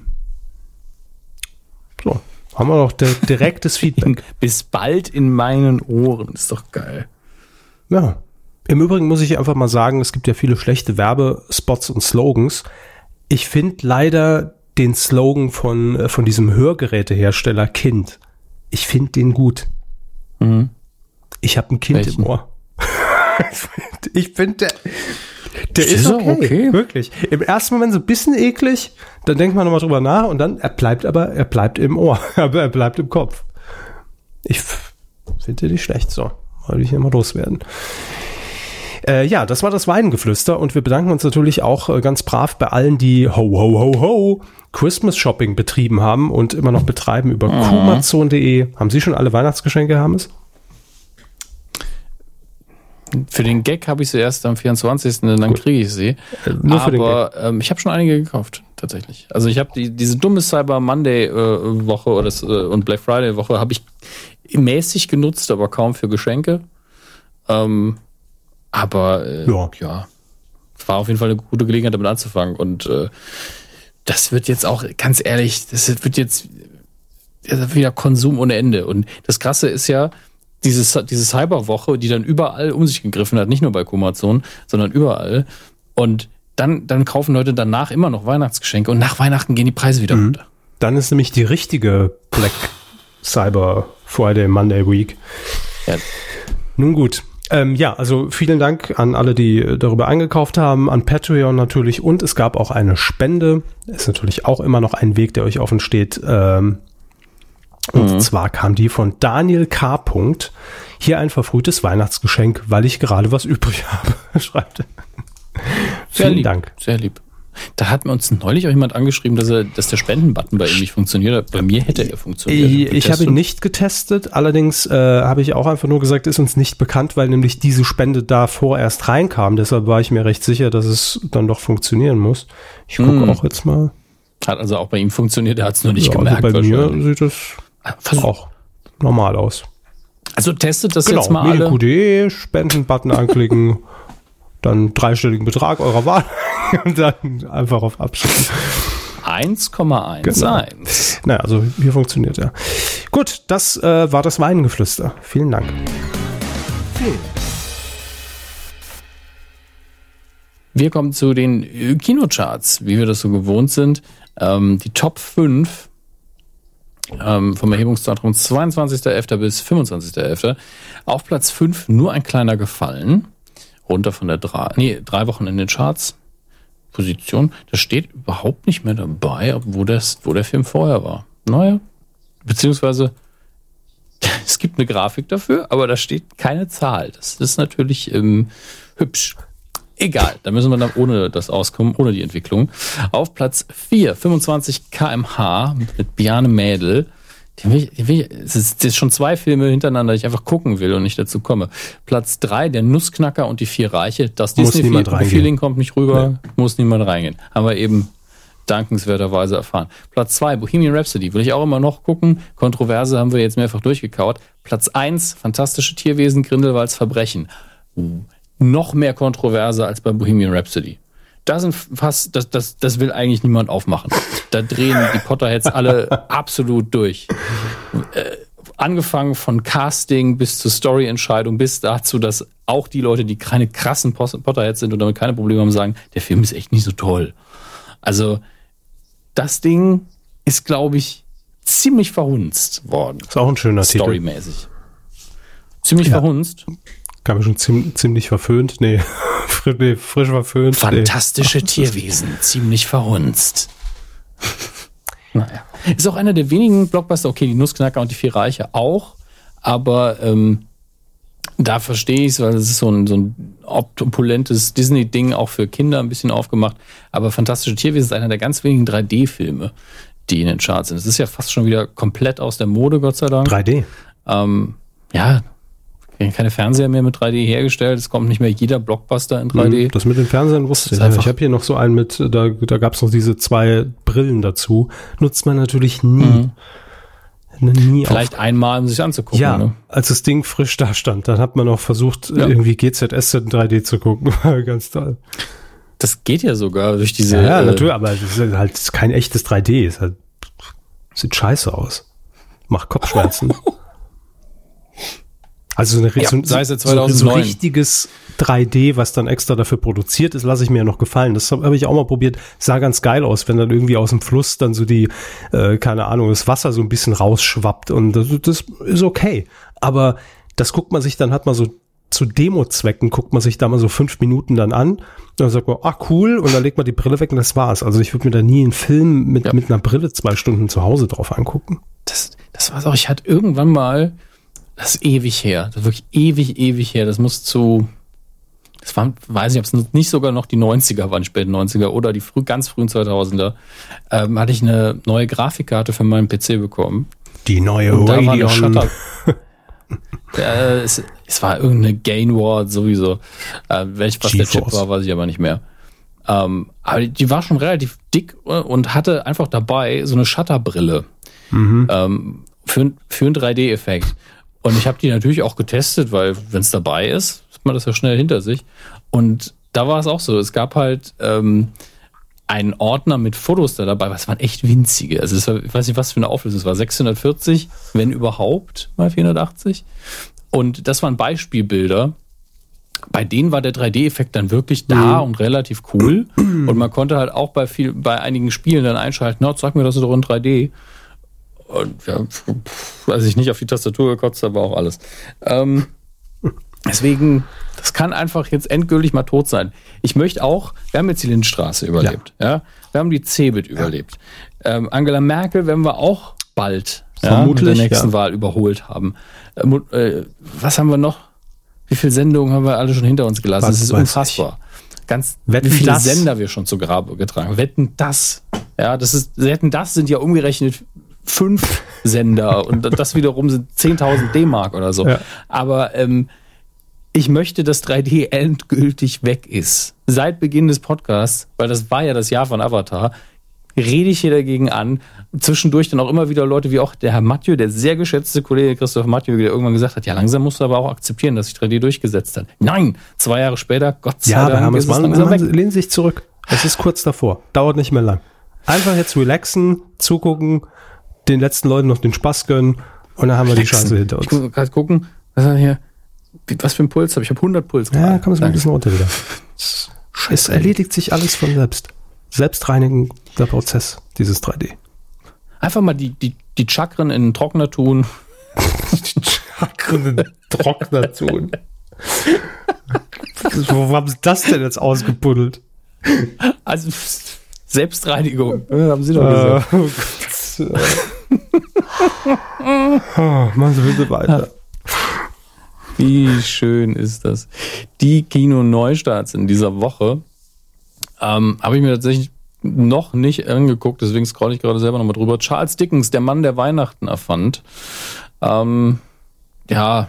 So, haben wir doch di- direktes Feedback.
Bis bald in meinen Ohren. Ist doch geil.
Ja. Im Übrigen muss ich einfach mal sagen, es gibt ja viele schlechte Werbespots und Slogans. Ich finde leider den Slogan von, äh, von diesem Hörgerätehersteller Kind. Ich finde den gut. Ich habe ein Kind
Welchen?
im Ohr. ich finde, der, der
Ist
ist, okay,
okay?
Wirklich. Im ersten Moment so ein bisschen eklig, dann denkt man nochmal drüber nach und dann, er bleibt aber, er bleibt im Ohr, aber er bleibt im Kopf. Ich finde nicht schlecht, so. Wollte ich hier mal loswerden. Äh, ja, das war das Weidengeflüster und wir bedanken uns natürlich auch äh, ganz brav bei allen, die ho ho ho ho Christmas Shopping betrieben haben und immer noch betreiben über kumazon.de. Haben Sie schon alle Weihnachtsgeschenke, Hermes?
Für den Gag habe ich sie erst am 24. Dann kriege ich sie.
Äh, nur
Aber ähm, ich habe schon einige gekauft, tatsächlich. Also ich habe die, diese dumme Cyber Monday äh, Woche oder das, äh, und Black Friday Woche habe ich mäßig genutzt, aber kaum für Geschenke. Ähm, aber äh,
Ja.
ja. war auf jeden Fall eine gute Gelegenheit, damit anzufangen. Und äh, das wird jetzt auch, ganz ehrlich, das wird jetzt wieder Konsum ohne Ende. Und das Krasse ist ja, diese, diese Cyberwoche, die dann überall um sich gegriffen hat, nicht nur bei Kumazon, sondern überall. Und dann, dann kaufen Leute danach immer noch Weihnachtsgeschenke und nach Weihnachten gehen die Preise wieder runter.
Dann ist nämlich die richtige Black Cyber Friday Monday Week.
Ja.
Nun gut. Ähm, ja, also vielen Dank an alle, die äh, darüber eingekauft haben, an Patreon natürlich und es gab auch eine Spende. Ist natürlich auch immer noch ein Weg, der euch offen steht. Ähm, und zwar kam die von Daniel K. Punkt. Hier ein verfrühtes Weihnachtsgeschenk, weil ich gerade was übrig habe, schreibt er.
Sehr
Vielen
lieb,
Dank.
Sehr lieb. Da hat mir uns neulich auch jemand angeschrieben, dass, er, dass der Spendenbutton bei ihm nicht funktioniert. Bei mir hätte er funktioniert.
Ich, ich habe ihn nicht getestet, allerdings äh, habe ich auch einfach nur gesagt, ist uns nicht bekannt, weil nämlich diese Spende da vorerst reinkam. Deshalb war ich mir recht sicher, dass es dann doch funktionieren muss. Ich gucke
Mm.
auch jetzt mal.
Hat also auch bei ihm funktioniert, er hat es nur nicht
Ja,
gemerkt.
also bei mir sieht es
Versuch-
auch normal aus.
Also testet das
Genau,
jetzt mal alle.
medienq.de, Spenden-Button anklicken, dann dreistelligen Betrag eurer Wahl und dann einfach auf Abschicken.
1,11.
Genau. Na, also hier funktioniert ja. Gut, das äh, war das Weingeflüster. Vielen Dank.
Wir kommen zu den äh, Kinocharts, wie wir das so gewohnt sind. Ähm, die Top 5 ähm, vom Erhebungszeitraum 22.11. bis 25.11. Auf Platz 5 nur ein kleiner Gefallen. Runter von der drei, nee, drei Wochen in den Charts. Position. Das steht überhaupt nicht mehr dabei, wo, das, wo der Film vorher war. Naja, beziehungsweise es gibt eine Grafik dafür, aber da steht keine Zahl. Das ist natürlich ähm, hübsch. Egal, da müssen wir dann ohne das auskommen, ohne die Entwicklung. Auf Platz 4, 25 kmh mit Bjarne Mädel. Den will ich, den will ich, es ist, ist schon zwei Filme hintereinander, die ich einfach gucken will und nicht dazu komme. Platz 3, der Nussknacker und die vier Reiche. Das Disney-Feeling kommt nicht rüber, nee. muss niemand reingehen. Haben wir eben dankenswerterweise erfahren. Platz 2, Bohemian Rhapsody, will ich auch immer noch gucken. Kontroverse haben wir jetzt mehrfach durchgekaut. Platz 1, fantastische Tierwesen, Grindelwalds Verbrechen. Noch mehr Kontroverse als bei Bohemian Rhapsody. Da sind fast, das, das, das will eigentlich niemand aufmachen. Da drehen die Potterheads alle absolut durch. Äh, angefangen von Casting bis zur Storyentscheidung bis dazu, dass auch die Leute, die keine krassen Potterheads sind und damit keine Probleme haben, sagen, der Film ist echt nicht so toll. Also das Ding ist, glaube ich, ziemlich verhunzt worden.
Ist auch ein schöner
Storymäßig. Titel. Ziemlich ja. verhunzt.
Kam mir schon ziemlich, ziemlich verföhnt. Nee, frisch, nee, frisch verföhnt.
Fantastische nee. Tierwesen, ziemlich verhunzt. naja. Ist auch einer der wenigen Blockbuster, okay, die Nussknacker und die Vier Reiche auch, aber ähm, da verstehe ich es, weil es ist so ein, so ein opulentes Disney-Ding auch für Kinder ein bisschen aufgemacht. Aber Fantastische Tierwesen ist einer der ganz wenigen 3D-Filme, die in den Charts sind. Es ist ja fast schon wieder komplett aus der Mode, Gott sei Dank.
3D?
Ähm, ja, keine Fernseher mehr mit 3D hergestellt. Es kommt nicht mehr jeder Blockbuster in 3D.
Mhm, das mit den Fernsehern wusste ich. Ich habe hier noch so einen mit, da, da gab es noch diese zwei Brillen dazu. Nutzt man natürlich nie. Mhm.
Nie Vielleicht auf. einmal, um sich anzugucken.
Ja, ne? als das Ding frisch da stand, dann hat man auch versucht, ja. irgendwie GZS in 3D zu gucken. Ganz toll.
Das geht ja sogar durch diese.
Ja, ja natürlich, aber es ist halt kein echtes 3D. Es halt, sieht scheiße aus. Macht Kopfschmerzen. Also so, eine, ja, so, so, so, richtiges 3D, was dann extra dafür produziert ist, lasse ich mir ja noch gefallen. Das habe hab ich auch mal probiert. Sah ganz geil aus, wenn dann irgendwie aus dem Fluss dann so die, äh, keine Ahnung, das Wasser so ein bisschen rausschwappt und das, das ist okay. Aber das guckt man sich dann, hat man so zu Demo-Zwecken guckt man sich da mal so fünf Minuten dann an und dann sagt man, ah cool, und dann legt man die Brille weg und das war's. Also ich würde mir da nie einen Film mit, ja. mit einer Brille zwei Stunden zu Hause drauf angucken.
Das, das war's auch. Ich hatte irgendwann mal das ist ewig her. Das ist wirklich ewig, ewig her. Das muss zu, das war, weiß ich, ob es nicht sogar noch die 90er waren, späten 90er oder die früh, ganz frühen 2000er, ähm, hatte ich eine neue Grafikkarte für meinen PC bekommen.
Die neue Und da war eine Shutter.
äh, es, es, war irgendeine Gain Ward sowieso. Äh, welch was der Chip war, weiß ich aber nicht mehr. Ähm, aber die, die, war schon relativ dick und hatte einfach dabei so eine Shutterbrille. Mhm. Ähm, für, für einen 3D-Effekt. Und ich habe die natürlich auch getestet, weil wenn es dabei ist, hat man das ja schnell hinter sich. Und da war es auch so. Es gab halt ähm, einen Ordner mit Fotos da dabei, was waren echt winzige. Also war, ich weiß nicht, was für eine Auflösung es war. 640, wenn überhaupt, mal 480. Und das waren Beispielbilder. Bei denen war der 3D-Effekt dann wirklich da mhm. und relativ cool. Und man konnte halt auch bei viel, bei einigen Spielen dann einschalten, na, sag mir das ist doch in 3D. Und ja, weiß ich nicht auf die Tastatur gekotzt, aber auch alles. Ähm, deswegen, das kann einfach jetzt endgültig mal tot sein. Ich möchte auch, wir haben jetzt die Lindstraße überlebt, ja. ja? Wir haben die Cebit ja. überlebt. Ähm, Angela Merkel werden wir auch bald Vermutlich, ja, mit der nächsten. Wahl überholt haben. Äh, äh, was haben wir noch? Wie viele Sendungen haben wir alle schon hinter uns gelassen? Was das ist unfassbar. Ich. Ganz, Wetten wie viele das? Sender wir schon zu Grabe getragen. Wetten das. Ja, das ist, Wetten das sind ja umgerechnet fünf Sender und das wiederum sind 10.000 D-Mark oder so. Ja. Aber ähm, ich möchte, dass 3D endgültig weg ist. Seit Beginn des Podcasts, weil das war ja das Jahr von Avatar, rede ich hier dagegen an. Zwischendurch dann auch immer wieder Leute wie auch der Herr Mathieu, der sehr geschätzte Kollege Christoph Mathieu, der irgendwann gesagt hat, ja, langsam musst du aber auch akzeptieren, dass sich 3D durchgesetzt hat. Nein, zwei Jahre später, Gott sei
ja, Dank, ist es langsam weg. lehnen sich zurück. Es ist kurz davor. Dauert nicht mehr lang. Einfach jetzt relaxen, zugucken, den letzten Leuten noch den Spaß gönnen und dann haben wir die Scheiße hinter
Ich
uns.
muss gerade gucken, was er hier? Was für ein Puls habe ich? Ich habe 100 Puls.
Ja, komm es mal ein bisschen runter wieder. Es erledigt sich alles von selbst. Selbstreinigender Prozess, dieses 3D.
Einfach mal die, die, die Chakren in den Trockner tun.
Chakren Trockner tun. Wo haben sie das denn jetzt ausgebuddelt?
Also Selbstreinigung. Ja, haben Sie doch
Äh,
gesagt.
Gott. oh, machen Sie bitte weiter.
Wie schön ist das? Die Kino-Neustarts in dieser Woche ähm, habe ich mir tatsächlich noch nicht angeguckt, deswegen scrolle ich gerade selber nochmal drüber. Charles Dickens, der Mann, der Weihnachten erfand. Ähm, ja,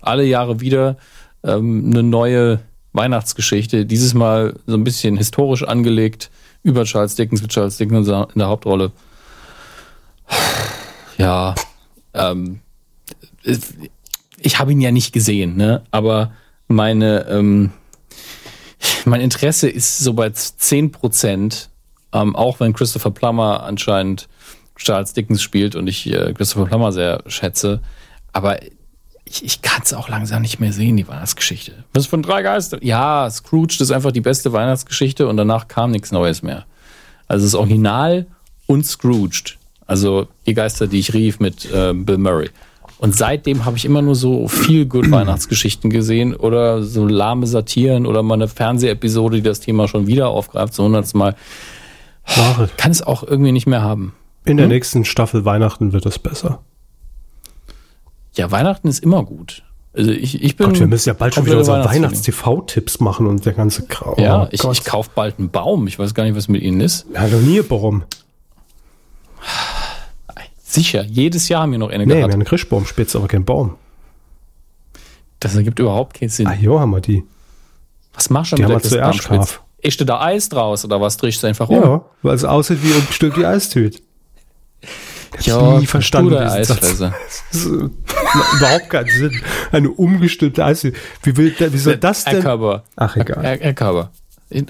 alle Jahre wieder ähm, eine neue Weihnachtsgeschichte. Dieses Mal so ein bisschen historisch angelegt über Charles Dickens mit Charles Dickens in der Hauptrolle. Ja, ähm, ich habe ihn ja nicht gesehen, ne? Aber meine, ähm, mein Interesse ist so bei 10 Prozent, ähm, auch wenn Christopher Plummer anscheinend Charles Dickens spielt und ich äh, Christopher Plummer sehr schätze. Aber ich, ich kann es auch langsam nicht mehr sehen, die Weihnachtsgeschichte. Was von drei Geister? Ja, Scrooge ist einfach die beste Weihnachtsgeschichte und danach kam nichts Neues mehr. Also das Original und Scrooged. Also die Geister, die ich rief mit äh, Bill Murray. Und seitdem habe ich immer nur so viel gut Weihnachtsgeschichten gesehen oder so lahme Satiren oder mal eine Fernsehepisode, die das Thema schon wieder aufgreift, so hundertsmal.
Ware.
Kann es auch irgendwie nicht mehr haben.
In der nächsten Staffel Weihnachten wird es besser.
Ja, Weihnachten ist immer gut. Also ich, ich bin.
Gott, wir müssen ja bald schon wieder unsere. Weihnachts-TV-Tipps machen und der ganze Kram.
Ja,
Oh
ich,
Gott.
ich kaufe bald einen Baum. Ich weiß gar nicht, was mit ihnen ist.
Ja, noch nie warum.
Sicher, jedes Jahr haben wir noch eine
Nee, wir
gehabt.
haben eine Christbaumspitze, aber kein Baum.
Das ergibt überhaupt keinen Sinn.
Ah, jo, haben wir die.
Was machst du
Die
mit der
wir
Christbaumspitze? Ist da Eis draus oder was drehst du einfach um?
Ja, weil es aussieht wie umgestülpt die Eistüte. Ich
Ja,
hab nie verstanden.
Eisfresser.
Das ist, äh, überhaupt keinen Sinn. Eine umgestülpte Eistüte. Wie, will, wie soll das denn?
Körber.
Ach, egal.
In-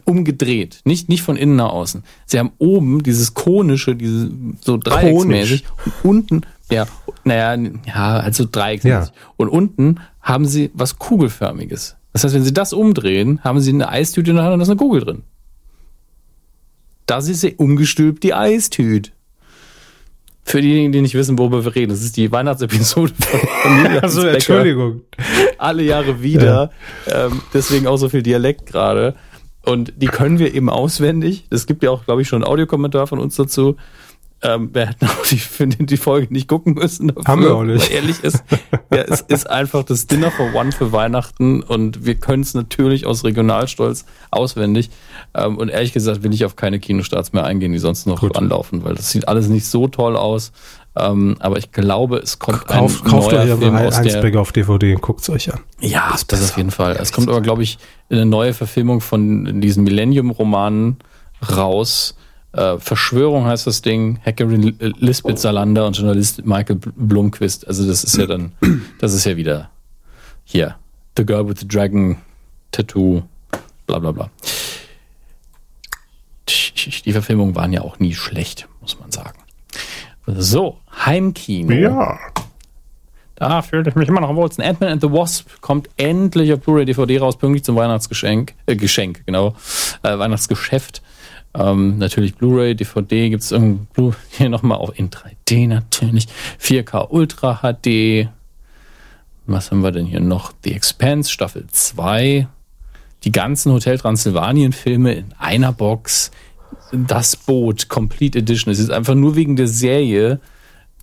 Umgedreht. Nicht, nicht von innen nach außen. Sie haben oben dieses konische, diese, so dreiecksmäßig. Und unten, ja, naja, ja, also dreiecksmäßig.
Ja.
Und unten haben sie was Kugelförmiges. Das heißt, wenn sie das umdrehen, haben sie eine Eistüte in der Hand und da ist eine Kugel drin. Das ist ja umgestülpt die Eistüte. Für diejenigen, die nicht wissen, worüber wir reden, das ist die Weihnachtsepisode von Familie
Also, Entschuldigung.
alle Jahre wieder. Ähm, deswegen auch so viel Dialekt gerade. Und die können wir eben auswendig. Es gibt ja auch, glaube ich, schon einen Audiokommentar von uns dazu. Ähm, wir hätten auch die, die, Folge nicht gucken müssen. Dafür,
Haben wir auch nicht.
Ehrlich ist, ja, es ist einfach das Dinner for One für Weihnachten und wir können es natürlich aus Regionalstolz auswendig. Ähm, und ehrlich gesagt will ich auf keine Kinostarts mehr eingehen, die sonst noch
Gut.
anlaufen, weil das sieht alles nicht so toll aus. Ähm, aber ich glaube, es kommt
Kauf,
ein
kauft
neuer
euch
Film aus
Becker auf DVD und guckt es euch an.
ja, das, auf jeden Fall. Es kommt aber, glaube ich, eine neue Verfilmung von diesen Millennium-Romanen raus. Äh, Verschwörung heißt das Ding. Hackerin Li- Lisbeth Salander und Journalist Michael Bl- Blomqvist. Also das ist ja dann, das ist ja wieder hier. The Girl with the Dragon Tattoo, bla bla bla. Die Verfilmungen waren ja auch nie schlecht, muss man sagen. So, Heimkino. Da fühlte ich mich immer noch am wohlsten. Ant-Man and the Wasp kommt endlich auf Blu-ray DVD raus, pünktlich zum Weihnachtsgeschenk. Äh, Geschenk, genau. Äh, Weihnachtsgeschäft. Ähm, natürlich Blu-ray, DVD gibt's irgendwie Blu hier nochmal auch in 3D natürlich. 4K Ultra HD. Was haben wir denn hier noch? The Expanse Staffel 2. Die ganzen Hotel Transsilvanien Filme in einer Box. Das Boot Complete Edition. Es ist einfach nur wegen der Serie.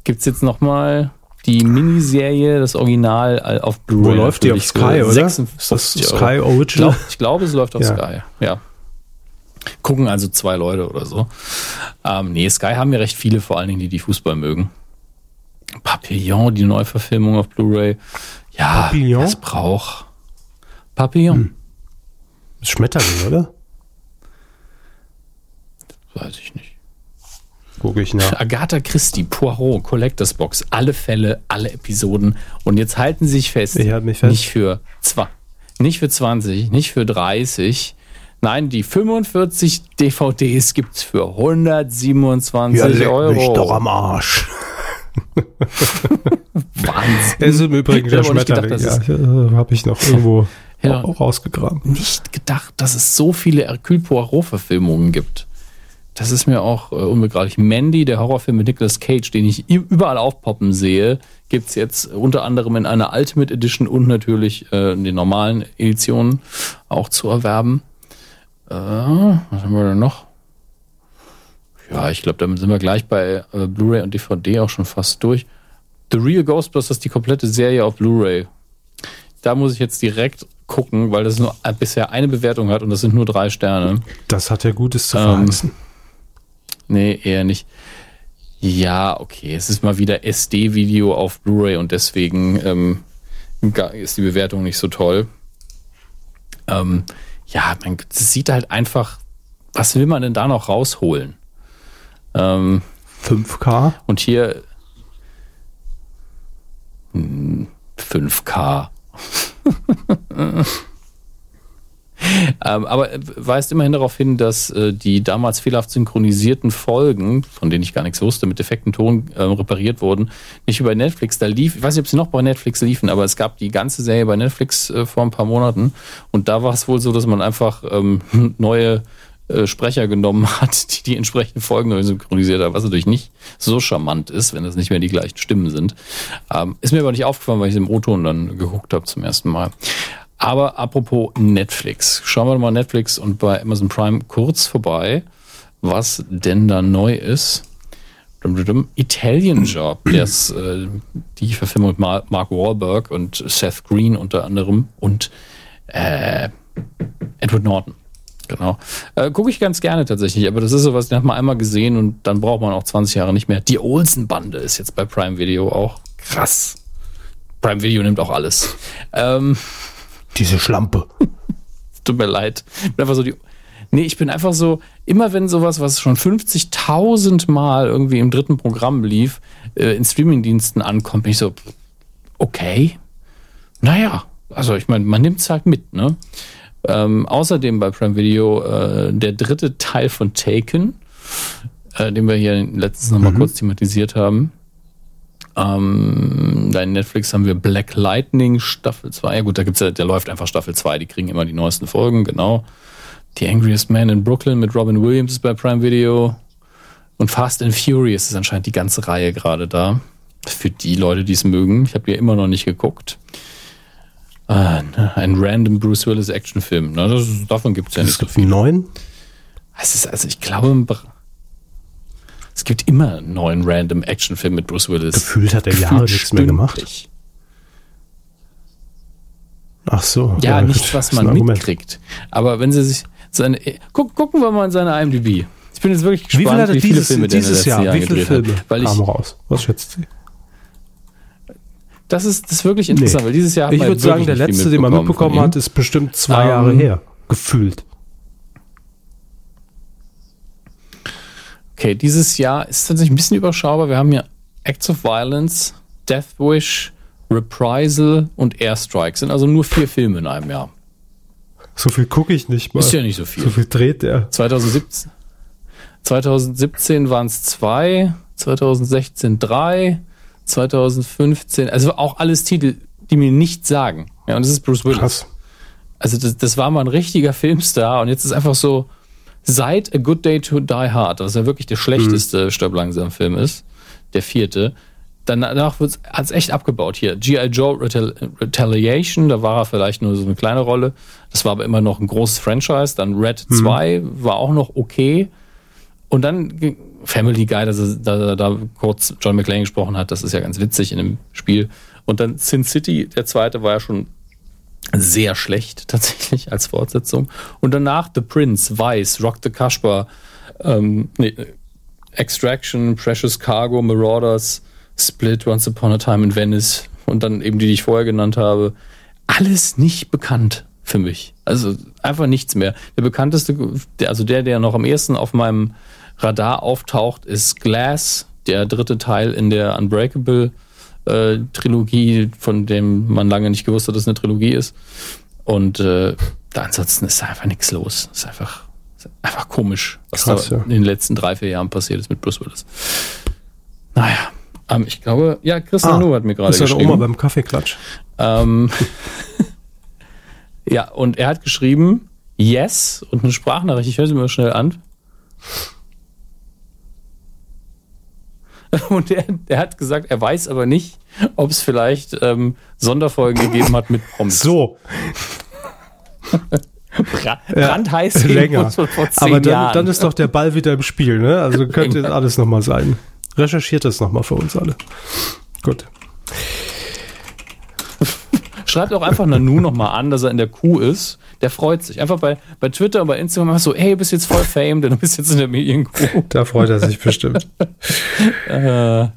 Gibt's jetzt nochmal die Miniserie, das Original äh, auf Blu-ray.
Wo läuft die? Auf Sky, oder?
56
Ist das
Euro.
Sky
Ich
Original?
glaube, ich glaub, es läuft auf
Ja.
Sky. Ja. Gucken also zwei Leute oder so. Ähm, nee, Sky haben ja recht viele, vor allen Dingen die, die Fußball mögen. Papillon, die Neuverfilmung auf Blu-ray. Ja,
Papillon?
das braucht. Papillon.
Schmetterling, oder?
Weiß ich nicht.
Gucke ich nach.
Agatha Christie, Poirot, Collectors Box, alle Fälle, alle Episoden. Und jetzt halten Sie sich fest.
Ich halte mich fest.
Nicht für zwei, nicht für 20, nicht für 30, Nein, die 45 DVDs gibt's für 127
Ja, leck
Euro.
mich doch am Arsch.
Wahnsinn.
Es ist im Übrigen
Ich
der
gedacht,
Schmetterling. Ja,
es-
äh, habe ich noch irgendwo
Ja.
rausgegraben.
nicht gedacht, dass es so viele Hercule Poirot-Verfilmungen gibt. Das ist mir auch äh, unbegreiflich. Mandy, der Horrorfilm mit Nicolas Cage, den ich überall aufpoppen sehe, gibt's jetzt unter anderem in einer Ultimate Edition und natürlich äh, in den normalen Editionen auch zu erwerben. Äh, was haben wir denn noch? Ja, ich glaube, damit sind wir gleich bei äh, Blu-ray und DVD auch schon fast durch. The Real Ghostbusters, die komplette Serie auf Blu-ray. Da muss ich jetzt direkt gucken, weil das nur äh, bisher eine Bewertung hat und das sind nur drei Sterne.
Das hat ja Gutes zu
Ähm,
verheißen.
Nee, eher nicht. Ja, okay, es ist mal wieder SD-Video auf Blu-ray und deswegen ähm, ist die Bewertung nicht so toll. Ähm, ja, man, sieht halt einfach, was will man denn da noch rausholen? Ähm,
5K?
und hier hm, 5K. ähm, aber weist immerhin darauf hin, dass äh, die damals fehlerhaft synchronisierten Folgen, von denen ich gar nichts wusste, mit defekten Ton äh, repariert wurden, nicht über Netflix da lief. Ich weiß nicht, ob sie noch bei Netflix liefen, aber es gab die ganze Serie bei Netflix äh, vor ein paar Monaten. Und da war es wohl so, dass man einfach ähm, neue äh, Sprecher genommen hat, die die entsprechenden Folgen neu synchronisiert haben, was natürlich nicht so charmant ist, wenn das nicht mehr die gleichen Stimmen sind. Ähm, ist mir aber nicht aufgefallen, weil ich es im O-Ton dann geguckt habe zum ersten Mal. Aber apropos Netflix, schauen wir mal Netflix und bei Amazon Prime kurz vorbei, was denn da neu ist. Italian Job, ist äh, die Verfilmung mit Mar Mark Wahlberg und Seth Green unter anderem und äh, Edward Norton. Genau. Äh, Gucke ich ganz gerne tatsächlich, aber das ist sowas, den hat man einmal gesehen und dann braucht man auch 20 Jahre nicht mehr. Die Olsen-Bande ist jetzt bei Prime Video auch krass. Prime Video nimmt auch alles. Ähm,
Diese Schlampe.
tut mir leid. Ich bin einfach so die. Nee, ich bin einfach so, immer wenn sowas, was schon 50.000 Mal irgendwie im dritten Programm lief, äh, in Streamingdiensten ankommt, bin ich so, okay. Naja, also ich meine, man nimmt es halt mit, ne? Ähm, außerdem bei Prime Video äh, der dritte Teil von Taken, äh, den wir hier letztens nochmal mal kurz thematisiert haben. Ähm, da in Netflix haben wir Black Lightning Staffel 2. Ja gut, da gibt's ja, der läuft einfach Staffel 2, die kriegen immer die neuesten Folgen, genau. The Angriest Man in Brooklyn mit Robin Williams ist bei Prime Video. Und Fast and Furious ist anscheinend die ganze Reihe gerade da. Für die Leute, die es mögen. Ich habe ja immer noch nicht geguckt. Ne, ein random Bruce Willis Actionfilm. Ne? Das, davon gibt's ja nicht
Es
so
gibt
viel.
einen neuen.
Es ist, also ich glaube, es gibt immer einen neuen random Actionfilm mit Bruce Willis.
Gefühlt hat er Jahre
Gefühlt
nichts mehr gemacht. Ach so.
Ja,
gut,
nicht, was man mitkriegt. Aber wenn sie sich seine, guck, gucken wir mal in seine IMDb. Ich bin jetzt wirklich
Wie viel
gespannt,
hat er
wie viele
dieses,
Filme
dieses Jahr?
Jahren
Wie viele Filme
hat. Weil ich,
raus? Was schätzt Sie?
das ist, das ist wirklich interessant, weil dieses Jahr
Ich würde sagen, der letzte, den man mitbekommen hat, ist bestimmt zwei
Ähm,
Jahre her. Gefühlt.
Okay, dieses Jahr ist tatsächlich ein bisschen überschaubar. Wir haben hier Acts of Violence, Death Wish, Reprisal und Airstrike. Sind also nur vier Filme in einem Jahr.
So viel gucke ich nicht mal.
Ist ja nicht so viel.
So viel dreht der.
2017, 2017 waren es zwei, 2016 drei, 2015, also auch alles Titel, die mir nichts sagen. Ja, und das ist Bruce Willis.
Krass.
Also das, das war mal ein richtiger Filmstar und jetzt ist einfach so, seit A Good Day to Die Hard, was ja wirklich der schlechteste Stirb langsam Film ist, der vierte, danach hat es echt abgebaut hier. G.I. Joe Retal Retaliation, da war er vielleicht nur so eine kleine Rolle. Das war aber immer noch ein großes Franchise. Dann Red 2 war auch noch okay. Und dann Family Guy, dass er da, da kurz John McClane gesprochen hat, das ist ja ganz witzig in dem Spiel. Und dann Sin City, der zweite, war ja schon sehr schlecht tatsächlich als Fortsetzung. Und danach The Prince, Vice, Rock the Kashbar, ähm, nee, Extraction, Precious Cargo, Marauders, Split, Once Upon a Time in Venice und dann eben die, die ich vorher genannt habe. Alles nicht bekannt für mich. Also einfach nichts mehr. Der bekannteste, also der, der noch am ehesten auf meinem Radar auftaucht, ist Glass, der dritte Teil in der Unbreakable äh, Trilogie, von dem man lange nicht gewusst hat, dass es eine Trilogie ist. Und äh, ansonsten ist da einfach nichts los. Ist einfach, ist einfach komisch, was
Krass,
da
ja.
in den letzten drei, vier Jahren passiert ist mit Bruce Willis. Naja, ähm, ich glaube, ja, Christian Nu hat mir gerade
ist
geschrieben.
Oma beim Kaffeeklatsch.
Ähm, ja, und er hat geschrieben, yes, und eine Sprachnachricht, ich höre sie mir schnell an. Und er, er hat gesagt, er weiß aber nicht, ob es vielleicht ähm, Sonderfolgen gegeben hat mit Promis.
So,
Bra brandheiß
länger.
Vor zehn
Aber dann, dann ist doch der Ball wieder im Spiel, ne? Also könnte jetzt alles nochmal sein. Recherchiert das nochmal für uns alle. Gut.
Schreibt auch einfach Nanu nochmal an, dass er in der Kuh ist. Der freut sich. Einfach bei, bei Twitter und bei Instagram einfach so, ey, du bist jetzt voll Fame, denn du bist jetzt in der Medienkuh.
Da freut er sich bestimmt.
Äh,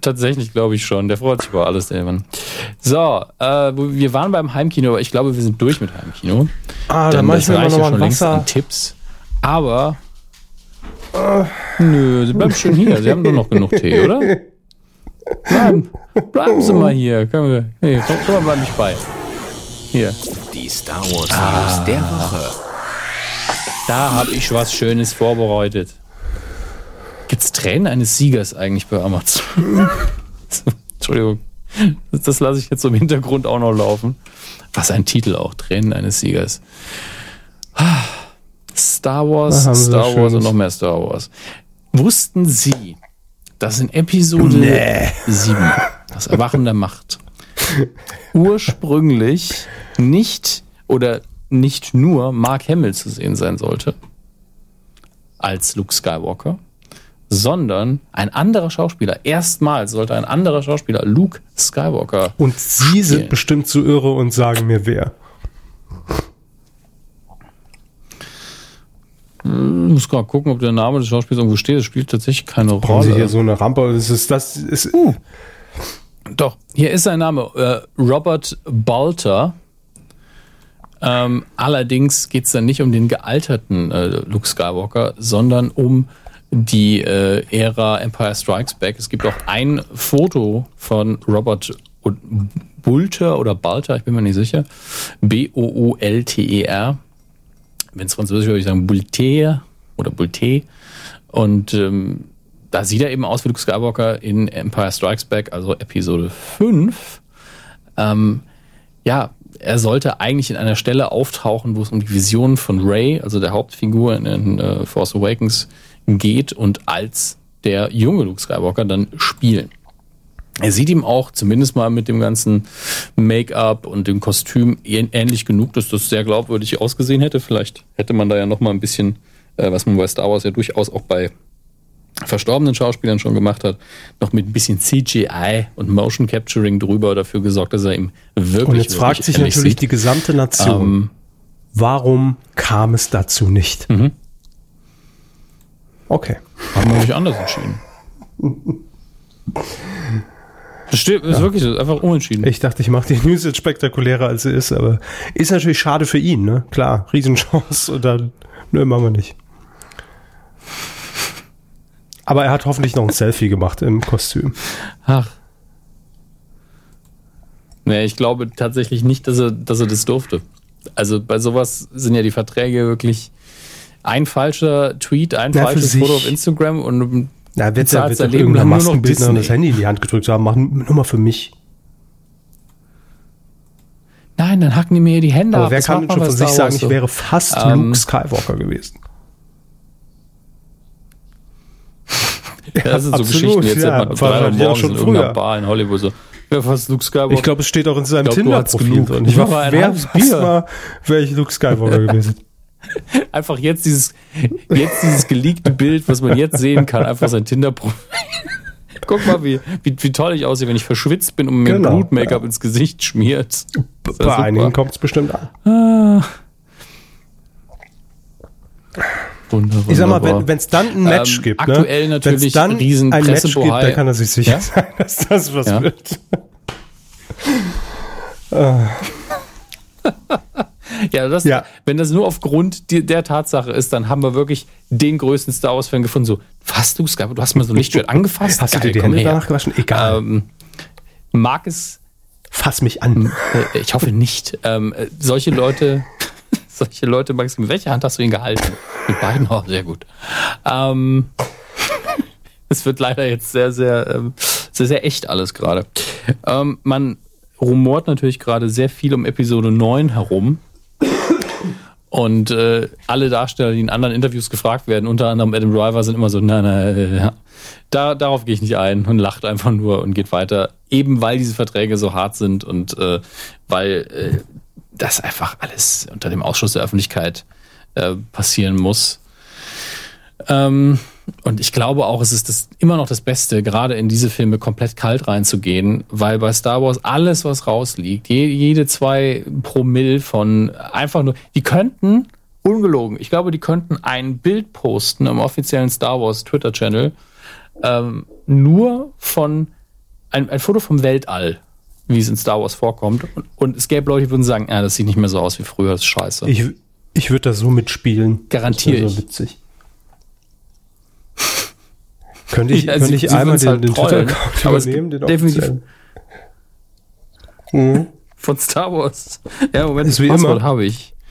tatsächlich glaube ich schon. Der freut sich über alles, Mann. So, äh, wir waren beim Heimkino, aber ich glaube, wir sind durch mit Heimkino.
Ah,
Denn
dann mach ich mir mal
reicht ja
nochmal
schon längst an Tipps. Aber nö, Sie bleiben schön hier. Sie haben doch noch genug Tee, oder? Bleiben, bleiben Sie mal hier. Können wir, hey, komm, komm mal bei mich bei. Hier,
Die Star Wars News der Woche.
da habe ich was Schönes vorbereitet. Gibt's Tränen eines Siegers eigentlich bei Amazon? Entschuldigung. Das, das lasse ich jetzt so im Hintergrund auch noch laufen. Was ein Titel auch, Tränen eines Siegers. Ah, Star Wars, Star Wars und noch mehr Star Wars. Wussten Sie, dass in Episode 7, das Erwachen der Macht, ursprünglich nicht oder nicht nur Mark Hamill zu sehen sein sollte als Luke Skywalker, sondern ein anderer Schauspieler. Erstmals sollte ein anderer Schauspieler Luke Skywalker.
Und Sie sind
Spielen.
bestimmt zu irre und sagen mir wer.
Ich muss gerade gucken, ob der Name des Schauspielers irgendwo steht. Das spielt tatsächlich keine
Brauchen Sie
Rolle.
hier so eine Rampe? Das ist, das ist,
Doch, hier ist sein Name, äh, Robert Balter. Ähm, allerdings geht es dann nicht um den gealterten äh, Luke Skywalker, sondern um die äh, Ära Empire Strikes Back. Es gibt auch ein Foto von Robert Bulter oder Balter, ich bin mir nicht sicher. B-O-O-L-T-E-R. Wenn es französisch würde ich sagen Bulter oder Bulté. Und ähm, da sieht er eben aus wie Luke Skywalker in Empire Strikes Back, also Episode 5. Ähm, ja, er sollte eigentlich in einer Stelle auftauchen, wo es um die Vision von Rey, also der Hauptfigur in, in äh, Force Awakens, geht und als der junge Luke Skywalker dann spielen. Er sieht ihm auch zumindest mal mit dem ganzen Make-up und dem Kostüm ähn- ähnlich genug, dass das sehr glaubwürdig ausgesehen hätte. Vielleicht hätte man da ja noch mal ein bisschen, äh, was man bei Star Wars ja durchaus auch bei verstorbenen Schauspielern schon gemacht hat, noch mit ein bisschen CGI und Motion Capturing drüber dafür gesorgt, dass er ihm wirklich
und jetzt fragt sich natürlich
sieht.
die gesamte Nation,
Ähm,
warum kam es dazu nicht?
Mhm.
Okay.
haben wir sich anders entschieden. Das steht, ist wirklich so, einfach unentschieden.
Ich dachte, ich mache die News jetzt spektakulärer, als sie ist, aber ist natürlich schade für ihn, ne? Klar, Riesenchance und dann, nö, machen wir nicht. Aber er hat hoffentlich noch ein Selfie gemacht im Kostüm.
Ach. Nee, ich glaube tatsächlich nicht, dass er, dass er das durfte. Also bei sowas sind ja die Verträge wirklich ein falscher Tweet, ein
Na,
falsches. Foto auf Instagram und
Ja, wird er wird
sein Leben
irgendeiner
lang nur noch
Maskenbildnerin das. Handy in die Hand gedrückt haben, machen nur mal für mich.
Nein, dann hacken die mir die Hände
Aber
ab.
wer
Das
kann denn schon von sich sagen, ich wäre fast
Ähm,
Luke Skywalker gewesen?
Das sind so
absolut,
Geschichten, jetzt
ja.
hat man drei Uhr
ja
morgens
schon
in irgendeiner. Bar in Hollywood so. Ja, fast Luke Skywalker.
Ich glaube, es steht auch in seinem Tinder-Profil drin. Ich war
Aber
wer
Bier.
mal wäre ich Luke Skywalker gewesen.
einfach jetzt dieses, jetzt dieses geleakte Bild, was man jetzt sehen kann, einfach sein Tinder-Profil. Guck mal, wie, wie, wie toll ich aussehe, wenn ich verschwitzt bin und mir
Genau,
Blut-Make-up ins Gesicht schmiert. Ja
Bei
super.
einigen kommt es bestimmt an.
Wunderbar.
Ich sag mal, wenn es dann ein Match
Ähm,
gibt,
aktuell
ne?
natürlich
wenn's dann
riesen
ein Match gibt, dann kann er sich sicher
Ja?
sein, dass das was
Ja?
wird.
Ja, das,
Ja.
wenn das nur aufgrund der Tatsache ist, dann haben wir wirklich den größten Star Wars-Fan gefunden. So, was, du, du hast mal so ein Lichtschwert angefasst?
Hast du
Geil,
dir die Hände
her.
danach gewaschen? Egal.
Ähm, mag es
Fass mich an.
Äh, ich hoffe nicht. Ähm, äh, solche Leute, solche Leute, Max, mit welcher Hand hast du ihn gehalten? Mit beiden? Oh, sehr gut. Ähm, es wird leider jetzt sehr, sehr, ähm, sehr, sehr echt alles gerade. Ähm, man rumort natürlich gerade sehr viel um Episode 9 herum. Und äh, alle Darsteller, die in anderen Interviews gefragt werden, unter anderem Adam Driver, sind immer so, nein, nein, da, darauf gehe ich nicht ein und lacht einfach nur und geht weiter. Eben weil diese Verträge so hart sind und äh, weil äh, das einfach alles unter dem Ausschuss der Öffentlichkeit äh, passieren muss. Ähm, und ich glaube auch, es ist das, immer noch das Beste, gerade in diese Filme komplett kalt reinzugehen, weil bei Star Wars alles, was rausliegt, je, jede zwei Promille von einfach nur, die könnten, ungelogen, ich glaube, die könnten ein Bild posten im offiziellen Star Wars Twitter-Channel, ähm, nur von, ein, ein Foto vom Weltall, wie es in Star Wars vorkommt. Und, und es gäbe Leute, die würden sagen, ja, das sieht nicht mehr so aus wie früher, das ist scheiße.
Ich, ich würde da so mitspielen.
Garantiere ich.
So witzig. Könnte ich,
Ja,
könnte
sie-
ich
sie
einmal den,
halt
den Twitter-Account
aber es
übernehmen, den
definitiv-?
Mhm.
Von Star Wars. Ja, Moment, das
wie
Passwort
immer.
habe ich.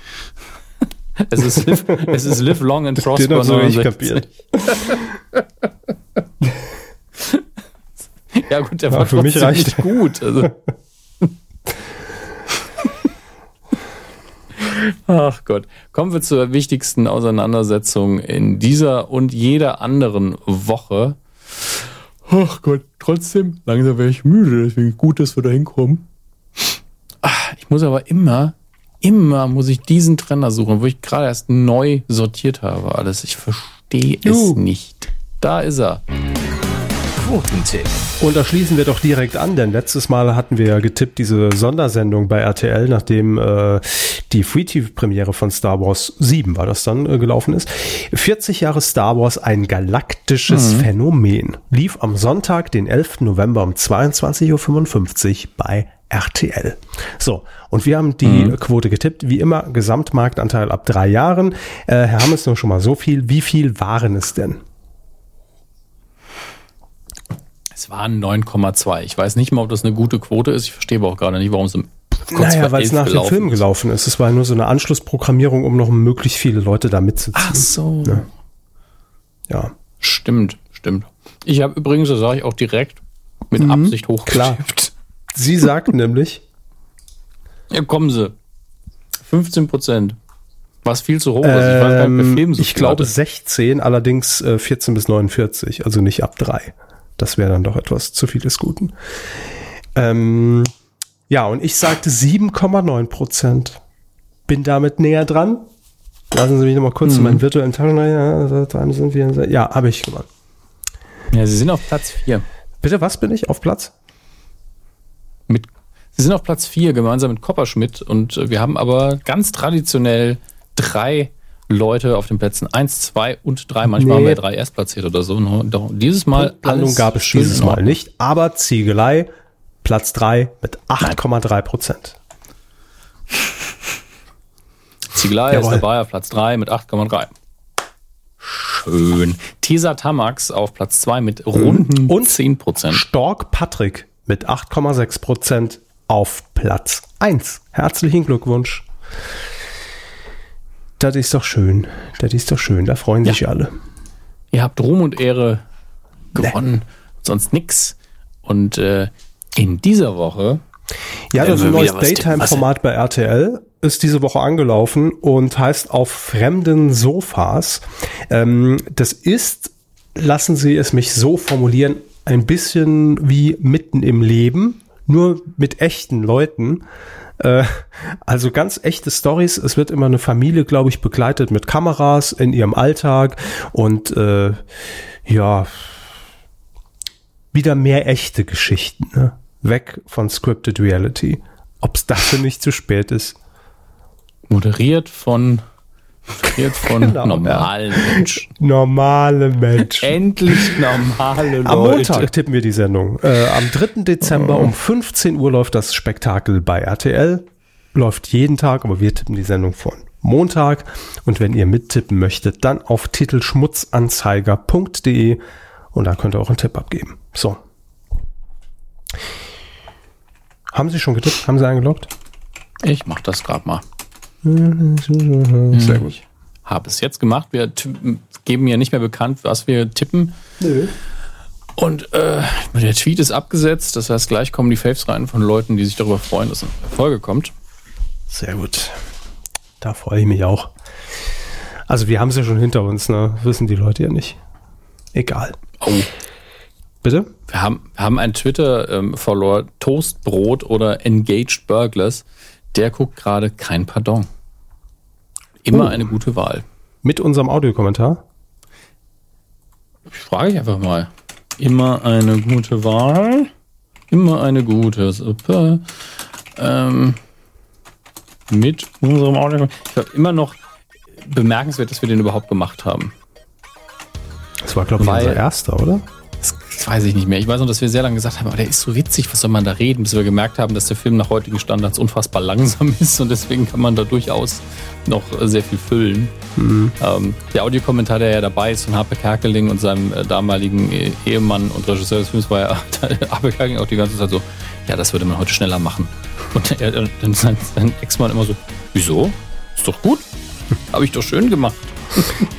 Es ist, live, es ist live long and prosper.
Den sogar ich
69.
kapiert.
Ja gut, der
Ja,
war
für mich reicht
nicht gut. Also. Ach Gott. Kommen wir zur wichtigsten Auseinandersetzung in dieser und jeder anderen Woche. Ach Gott, trotzdem, langsam wäre ich müde, deswegen gut, dass wir da hinkommen. Ich muss aber immer, immer muss ich diesen Trenner suchen, wo ich gerade erst neu sortiert habe alles. Ich verstehe es nicht. Da ist er.
Quotentipp.
Und da schließen wir doch direkt an, denn letztes Mal hatten wir ja getippt diese Sondersendung bei RTL, nachdem äh, die Free TV Premiere von Star Wars 7 war das dann äh, gelaufen ist. 40 Jahre Star Wars, ein galaktisches Phänomen. Lief am Sonntag, den 11. November um 22.55 Uhr bei RTL. So, und wir haben die Quote getippt, wie immer, Gesamtmarktanteil ab drei Jahren. Äh, Herr Hammes, nur schon mal so viel. Wie viel waren es denn?
Es waren 9,2. Ich weiß nicht mal, ob das eine gute Quote ist. Ich verstehe aber auch gerade nicht, warum es um kurz
Naja, weil es
11
nach dem Film gelaufen ist. Es war nur so eine Anschlussprogrammierung, um noch möglichst viele Leute da mitzuziehen.
Ach so.
Ja. Ja.
Stimmt, stimmt. Ich habe übrigens, das sage ich auch direkt, mit Absicht hochgetippt.
Sie sagt nämlich,
Ja, kommen Sie. 15 Prozent. Was viel zu hoch ist. Ich weiß gar nicht, bei
ähm,
Filmen so
ich glaube
hatte.
16, allerdings äh, 14 bis 49, also nicht ab 3. Das wäre dann doch etwas zu viel des Guten. Ähm, ja, und ich sagte 7,9 Prozent. Bin damit näher dran. Lassen Sie mich noch mal kurz
Mhm.
in meinen virtuellen Taschenrechner. Ja, sind wir. Ja, habe ich gewonnen.
Ja, Sie sind auf Platz 4.
Bitte, was bin ich auf Platz?
Mit, Sie sind auf Platz 4 gemeinsam mit Kopperschmidt und äh, wir haben aber ganz traditionell drei Leute auf den Plätzen 1, 2 und 3. Manchmal
Nee.
haben wir drei Erstplatziert oder so. Doch, dieses Mal alles
gab es dieses Mal nicht, aber Ziegelei Platz 3 mit 8,3 Prozent.
Ziegelei ist
Jawohl.
dabei auf Platz 3 mit 8,3. Schön. Tesa Tamax auf Platz 2 mit runden
Und
10 Prozent.
Stork Patrick mit 8,6 Prozent auf Platz 1. Herzlichen Glückwunsch. Das ist doch schön. Das ist doch schön. Da freuen sich alle.
Ihr habt Ruhm und Ehre gewonnen, sonst nix. Und äh, in dieser Woche
Ja, das ist ein neues. Daytime-Format bei RTL. Ist diese Woche angelaufen und heißt auf fremden Sofas. Ähm, das ist, lassen Sie es mich so formulieren, ein bisschen wie mitten im Leben, nur mit echten Leuten. Äh, also ganz echte Stories. Es wird immer eine Familie, glaube ich, begleitet mit Kameras in ihrem Alltag und äh, ja, wieder mehr echte Geschichten. Ne? Weg von Scripted Reality. Ob es dafür nicht zu spät ist.
moderiert von, moderiert von
Genau,
normalen Menschen.
Normale Menschen.
Endlich normale Leute.
Am Montag tippen wir die Sendung. Äh, am 3. Dezember um 15 Uhr läuft das Spektakel bei RTL. Läuft jeden Tag, aber wir tippen die Sendung von Montag. Und wenn ihr mittippen möchtet, dann auf titelschmutzanzeiger.de und da könnt ihr auch einen Tipp abgeben. So. Haben Sie schon getippt? Haben Sie eingeloggt?
Ich mach das gerade mal.
Sehr gut.
Habe es jetzt gemacht. Wir geben ja nicht mehr bekannt, was wir tippen.
Nö.
Und äh, der Tweet ist abgesetzt. Das heißt, gleich kommen die Faves rein von Leuten, die sich darüber freuen, dass eine Folge kommt.
Sehr gut. Da freue ich mich auch. Also wir haben es ja schon hinter uns, ne? Wissen die Leute ja nicht. Egal.
Oh.
Bitte?
Wir haben, wir haben einen Twitter-Follower, Toastbrot oder Engaged Burglars. Der guckt gerade kein Pardon. Immer
Oh.
eine gute Wahl.
Mit unserem Audiokommentar?
Ich frage ich einfach mal. Immer eine gute Wahl. Immer eine gute Suppe. Ähm, mit unserem Audio. Ich glaube immer noch bemerkenswert, dass wir den überhaupt gemacht haben.
Das war, glaube ich,
Weil-
unser erster, oder?
Das, weiß ich nicht mehr. Ich weiß noch, dass wir sehr lange gesagt haben, aber der ist so witzig, was soll man da reden, bis wir gemerkt haben, dass der Film nach heutigen Standards unfassbar langsam ist und deswegen kann man da durchaus noch äh, sehr viel füllen. Ähm, der Audiokommentar, der ja dabei ist von Harpe Kerkeling und seinem äh, damaligen äh, Ehemann und Regisseur des Films, war ja Harpe Kerkeling auch die ganze Zeit so, ja, das würde man heute schneller machen. Und er, dann sein, sein Ex-Mann immer so, wieso? Ist doch gut. Habe ich doch schön gemacht.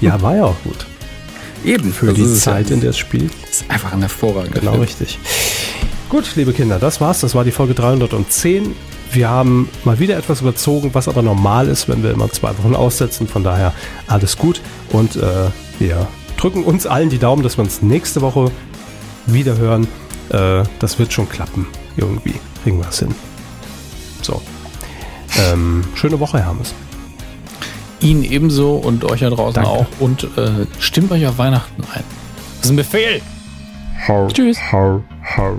Ja, war ja auch gut.
Eben.
Für
Das
die Zeit,
ja.
in der es spielt.
ist einfach ein hervorragender
Genau
Film.
richtig. Gut, liebe Kinder, das war's. Das war die Folge 310. Wir haben mal wieder etwas überzogen, was aber normal ist, wenn wir immer zwei Wochen aussetzen. Von daher alles gut. Und äh, wir drücken uns allen die Daumen, dass wir uns nächste Woche wieder hören. Äh, das wird schon klappen. Irgendwie kriegen wir es hin. So. Ähm, schöne Woche, Hermes.
Ihnen ebenso und euch da draußen
Danke.
auch. Und äh, stimmt euch auf Weihnachten ein. Das ist ein Befehl.
Hau,
Tschüss.
Hau, hau.